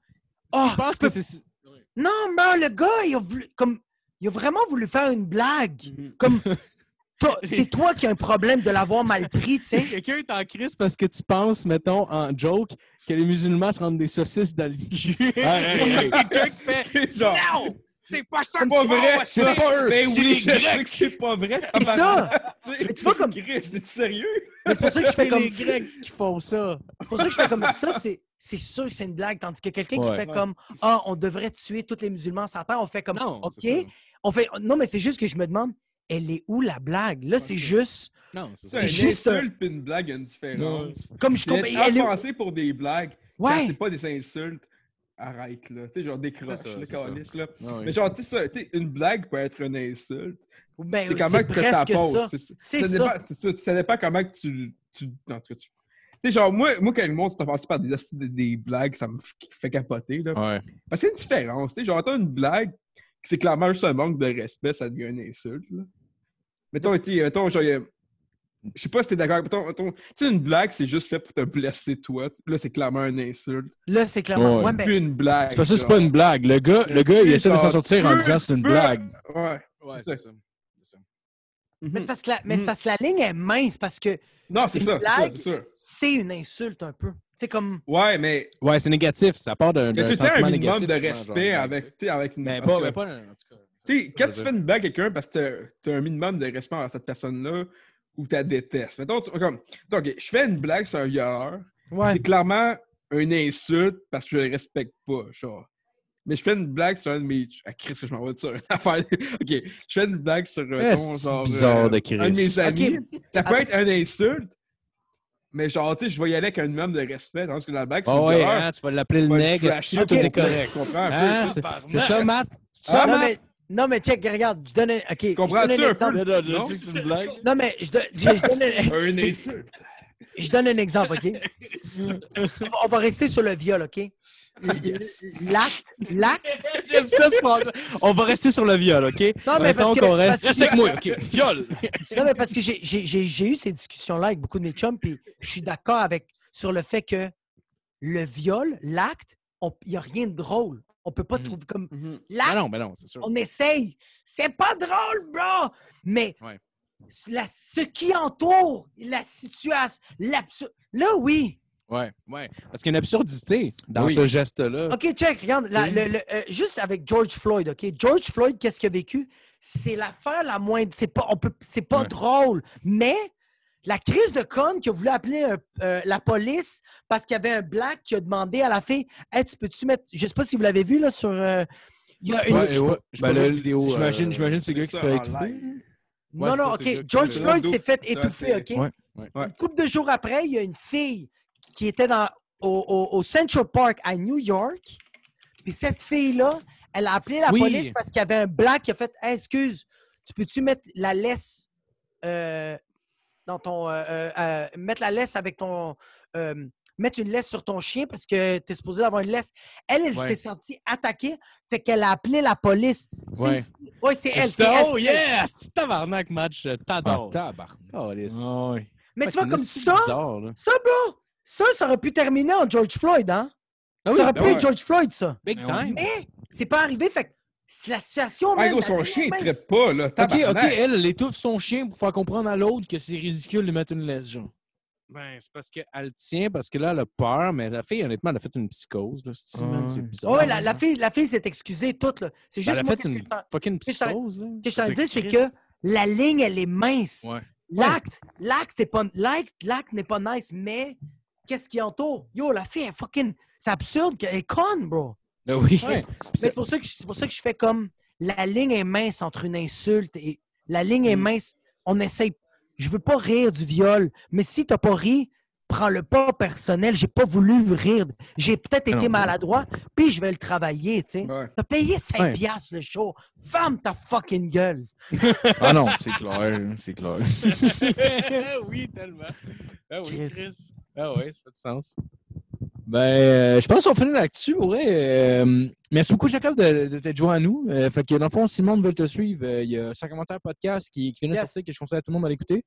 Oh, je pense que c'est. non, mais le gars, il a, voulu- comme, il a vraiment voulu faire une blague. Mhm. Comme, c'est toi qui as un problème de l'avoir mal pris, tu sais. Quelqu'un est en crise parce que tu penses, mettons, en joke, que les musulmans se rendent des saucisses dans le cul. Quelqu'un qui fait Genre, Non! C'est pas ça c'est pas vrai. c'est pas eux, Ben c'est oui, les je sais Grecs. que c'est pas vrai. C'est ça! Mais tu vois comme- t'es sérieux? Mais c'est pour ça que je fais C'est comme. les Grecs qui font ça. C'est pour ça que je fais comme ça, c'est. C'est sûr que c'est une blague, tandis que quelqu'un qui Ouais. fait comme Ah, on devrait tuer tous les musulmans la terre, on fait comme Non, OK? On fait Non, mais c'est juste que je me demande, elle est où la blague? Là, c'est juste Non, c'est C'est ça. une juste un- insulte puis une blague, il y a une différence. comme je comprends. Elle est pour des blagues, Ouais. c'est pas des insultes, arrête, là. Tu sais, genre, décroche, ça, le calice, là. Ah oui. Mais genre, tu sais, ça, tu sais, une blague peut être une insulte. Ben, C'est comment que tu la presque ça. poses. c'est ça. C'est ça. ça. dépend- ça. Dépend comment que tu. tu en tout cas, tu. Sais, genre, moi, moi, quand le monde se fait par des, des, des blagues, ça me fait capoter, là. Ouais. Parce qu'il y a une différence. Tu sais, genre, t'as une blague, c'est clairement juste un manque de respect, ça devient une insulte, là. Mettons, tu sais, mettons, genre, il y a- je sais pas si t'es d'accord. Mettons, mettons, tu sais, une blague, c'est juste fait pour te blesser, toi. Là, c'est clairement une insulte. Là, c'est clairement. Ouais. Ouais, ben, Plus une blague. C'est parce que c'est pas une blague. Le gars, le gars il essaie de s'en sortir en disant c'est une blague. Ouais. Ouais, c'est ça. C'est ça. mais c'est parce, que la- mais c'est Mhm. parce que la ligne est mince, parce que Non, c'est ça. ça, c'est une insulte un peu. C'est comme. Ouais, mais Ouais, c'est négatif. Ça part d'un il y a tout un minimum négatif. de respect genre, avec, tu sais, avec une Mais pas, mais pas, en tout cas. Tu sais, quand tu fais une blague à quelqu'un parce que tu as un minimum de respect envers cette personne-là ou tu la détestes. Mettons, tu- comme, donc, je fais une blague sur un violeur, Ouais. c'est clairement une insulte parce que je le respecte pas, genre. Mais je fais une blague sur un de mes. Ah, Chris, que je m'envoie de ça. une affaire. ok, je fais une blague sur. Eh, mettons, c'est genre, bizarre euh, de Chris. Un de mes amis. Ça peut être une insulte, mais genre, tu sais, je vais y aller avec un minimum de respect. Tandis que la blague, sur Ah le ouais, hein, tu vas l'appeler le nègre, le si tout est Ok. correct. Hein, ça? c'est ça, Matt? C'est ça, non, Matt? mais, non, mais check, regarde, je donne un. OK. Comprends-tu un peu? Non, non, je Non? sais que c'est une blague. Non, mais je, donne- je- je donne un, insulte. Je donne un exemple, OK? On va rester sur le viol, OK? L'acte, l'acte. J'aime ça, ce. On va rester sur le viol, OK? Non, mais Mettons qu'on parce reste. Reste avec moi, OK? Viol! Non, mais parce que j'ai- eu ces discussions-là avec beaucoup de mes chums, puis je suis d'accord avec sur le fait que le viol, l'acte, il n'y a rien de drôle. On peut pas Mhm. trouver comme Mhm. L'acte. non, mais non, c'est sûr. on essaye. C'est pas drôle, bro! Mais Ouais. La- ce qui entoure la situation, l'absurde. Là, oui. Ouais, ouais. Parce qu'il y a une absurdité dans Oui. ce geste-là. OK, check, regarde. la- le- le- euh, juste avec George Floyd, OK? George Floyd, qu'est-ce qu'il a vécu? C'est l'affaire la moins. C'est pas, on peut, c'est pas Ouais. drôle. Mais la crise de conne qui a voulu appeler euh, euh, la police parce qu'il y avait un black qui a demandé à la fille Hey, tu peux-tu mettre. Je sais pas si vous l'avez vu là sur. euh, il y a une- Ouais, ouais. Ben. J'imagine, euh, j'imagine que c'est le gars qui se fait étouffer. Non, non, ça, OK. George Floyd s'est fait étouffer, OK? Ouais, ouais. Une couple de jours après, il y a une fille qui était dans, au, au- au Central Park à New York. Puis cette fille-là, elle a appelé la Oui. police parce qu'il y avait un black qui a fait Hey, Excuse, tu peux-tu mettre la laisse euh, dans ton. euh, euh, euh, mettre la laisse avec ton. Mettre une laisse sur ton chien parce que tu es supposé avoir une laisse. Elle, elle Ouais. s'est sentie attaquée, fait qu'elle a appelé la police. C'est Ouais. une- ouais, c'est elle. C'est- c'est elle, Oh yeah! C'est tabarnak match. euh, Ah, T'adores. tabarnak. Oh. Mais Ouais, tu vois, comme ça, bizarre, ça, bro, ça, ça aurait pu terminer en George Floyd, hein? Ah oui, ça aurait ben pu être. George Floyd, ça. Big Ben time. Mais c'est pas arrivé, fait que c'est la situation Ah, même. gros, son chien, il traite pas, là. Ok, ok, elle, elle étouffe son chien pour faire comprendre à l'autre que c'est ridicule de mettre une laisse, genre. Ben, c'est parce qu'elle tient, parce que là, elle a peur, mais la fille, honnêtement, elle a fait une psychose. Là, c'est bizarre. Ouais, la, la fille, la fille s'est excusée toute, là. C'est Ben, juste elle a moi, fait que une fucking que t'en- psychose. là. ce que je t'en dis, c'est que la ligne, elle est mince. Ouais. L'acte, l'acte est pas, l'acte, l'acte n'est pas nice, mais qu'est-ce qui entoure? Yo, la fille, elle fucking, c'est absurde qu'elle est conne, bro. Ben oui. Ouais. C'est pour ça que je- c'est pour ça que je fais comme la ligne est mince entre une insulte et la ligne est Mm. mince. On essaye. Je veux pas rire du viol, mais si t'as pas ri, prends-le pas personnel. J'ai pas voulu rire. J'ai peut-être Ah été non. maladroit, puis je vais le travailler, tu sais. Ouais. T'as payé 5 Ouais. piastres le show. Ferme ta fucking gueule. Ah non, c'est clair, c'est clair. oui, tellement. Ah oui, Chris. Chris. Ah oui, ça fait du sens. Ben, euh, je pense qu'on finit là-dessus. vrai. Euh, merci beaucoup, Jacob, de, de t'être joint à nous. Euh, fait que, dans le fond, si le monde veut te suivre, il y a 5 commentaires podcast qui, qui vient de Yes. sortir que je conseille à tout le monde d'aller écouter.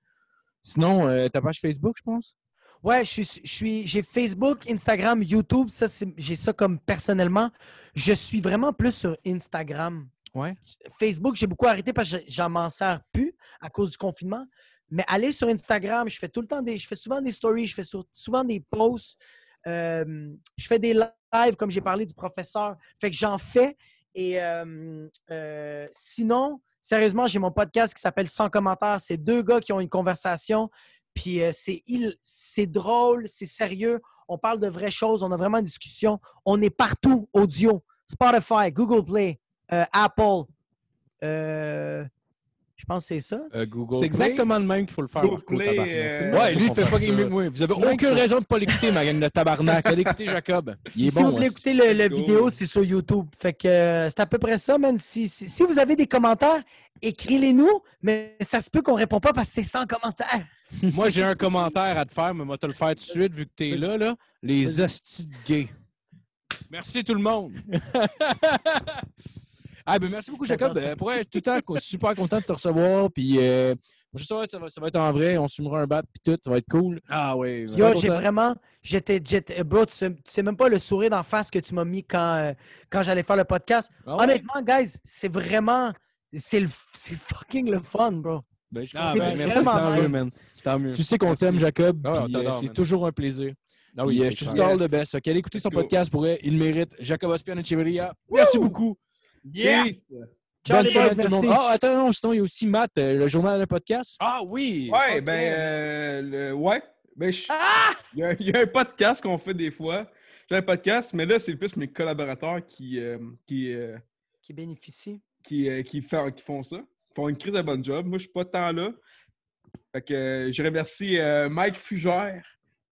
Sinon, ta page Facebook, je pense? Ouais, je suis, je suis, j'ai Facebook, Instagram, YouTube. Ça, j'ai ça comme personnellement. Je suis vraiment plus sur Instagram. Ouais. Facebook, j'ai beaucoup arrêté parce que j'en m'en sers plus à cause du confinement. Mais aller sur Instagram, je fais tout le temps des. Je fais souvent des stories, je fais souvent des posts. Euh, je fais des lives, comme j'ai parlé du professeur. Fait que j'en fais. Et euh, euh, sinon, sérieusement, j'ai mon podcast qui s'appelle Sans commentaires. C'est deux gars qui ont une conversation. Puis c'est drôle, c'est sérieux. On parle de vraies choses. On a vraiment une discussion. On est partout, audio. Spotify, Google Play, Apple, Je pense que c'est ça. Euh, Google C'est exactement le même qu'il faut le faire. Marco, euh, Ouais, lui, il fait pas mieux que moi. Vous avez aucune raison de pas l'écouter, ma gang de tabarnak. Allez écouter Jacob. Il est si vous voulez hein. écouter le, le Cool. vidéo, c'est sur YouTube. Fait que euh, c'est à peu près ça, man. Si, si, si vous avez des commentaires, écrivez-les-nous, mais ça se peut qu'on répond pas parce que c'est sans commentaires. Moi, j'ai un commentaire à te faire, mais moi, te le faire tout de suite, vu que t'es là, là. Les hosties de gays. Merci tout le monde. Ah, ben merci beaucoup, Jacob. Euh, Pour être tout le temps super content de te recevoir. Puis, euh, je sais que ça va, ça va être en vrai. On s'humera un bat, puis tout. Ça va être cool. Ah oui. Yo, j'ai vraiment. J'étais. j'étais- Bro, tu sais, tu sais même pas le sourire d'en face que tu m'as mis quand, euh, quand j'allais faire le podcast. Ah ouais? Honnêtement, guys, c'est vraiment. C'est le- c'est fucking le fun, bro. Ben, je Ah, ben, merci, vraiment tant mieux, man. Tant mieux. Tu sais qu'on Merci. t'aime, Jacob. Ah, euh, c'est man. toujours un plaisir. Ah oui, Puis, euh, c'est je suis all the best. OK, allez écouter son podcast pour elle. Il le mérite. Jacob Ospian Echeverria. Merci beaucoup. Yeah! Peace. Ciao, Bonne les boys, semaine, tout le merci. monde. Ah, attends, non, sinon, il y a aussi Matt, euh, le journal de podcast. Ah oui! Ouais, ben, euh, le- ouais. Ben, je- Ah! il, y a, il y a un podcast qu'on fait des fois. J'ai un podcast, mais là, c'est plus mes collaborateurs qui, euh, qui, euh, Qui bénéficie. qui, euh, qui, fait- qui font ça. Ils font une crise de bon job. Moi, je suis pas tant là. Fait que euh, je remercie euh, Mike Fugère.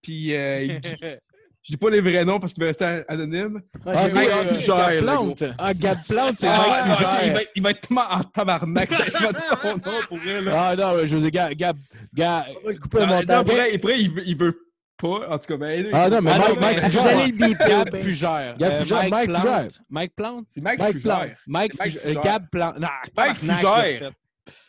Puis, euh, Guy- je dis pas les vrais noms parce qu'il veut rester anonyme. Ah, euh, Fugère, Gab le Plante. Ah, Gab Plante, c'est Ah, Mike ok, il, Fugère. va, il va être tellement en tabarnak. Ça va être son nom pour. Là. Ah, non, mais José, Gab, Gab, Gab. On va le couper au Ah, non, montage. pour vrai, il, il, veut, il veut pas. En tout cas, ben, Ah, non, mais Ah, Mike, non, Mike mais- Vous Fugère. allez le biper. Gab. Fugère. Gab Euh, Fugère, Mike. Fugère. Mike Plante? c'est Mike, Mike Fugère. Plante. Mike, Mike Fugère. Fugère. Gab Plante. Mike tabarnak, je l'ai Fugère. fait.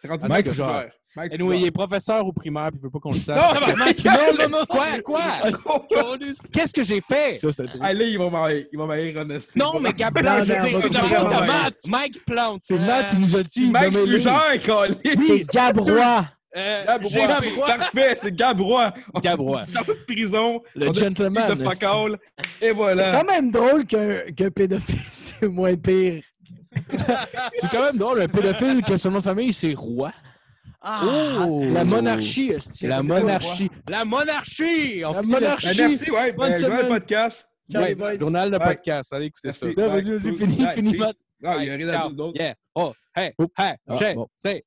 C'est rendu Mike Mike Fugère. Mike Anyway, il est professeur au primaire, puis il veut pas qu'on le sache. Non, non, non, non, non. Quoi? Quoi? Qu'est-ce que j'ai fait? Ça, Ah, là, il va en esti. Non, mais Gab Plante, je veux dire, c'est de la couper faute à vraiment. Matt. Mike Plante. C'est Matt, il nous a dit. Mike. Fugère, câlisse. Oui, Gab Roy. Euh, Gab j'ai- Roy. Parfait, c'est Gab Roy. Gab Roy. Dans cette prison. Le gentleman, de. Et C'est voilà. quand même drôle qu'un qu'un pédophile, c'est moins pire. C'est quand même drôle, un pédophile que son nom de famille, c'est Roi. Ah! Oh! La monarchie. La monarchie. La monarchie! On La monarchie. Ben, merci, ouais. Bonne Ben, semaine. podcast. Ciao, Ouais, les boys. journal de podcast. Allez écouter ça. Merci. Non, vas-y, vas-y, fini, fini. Matt. Il y a rien à Ciao. dire d'autre. Yeah. Oh, hey, hey, Ah, j'ai, bon. c'est,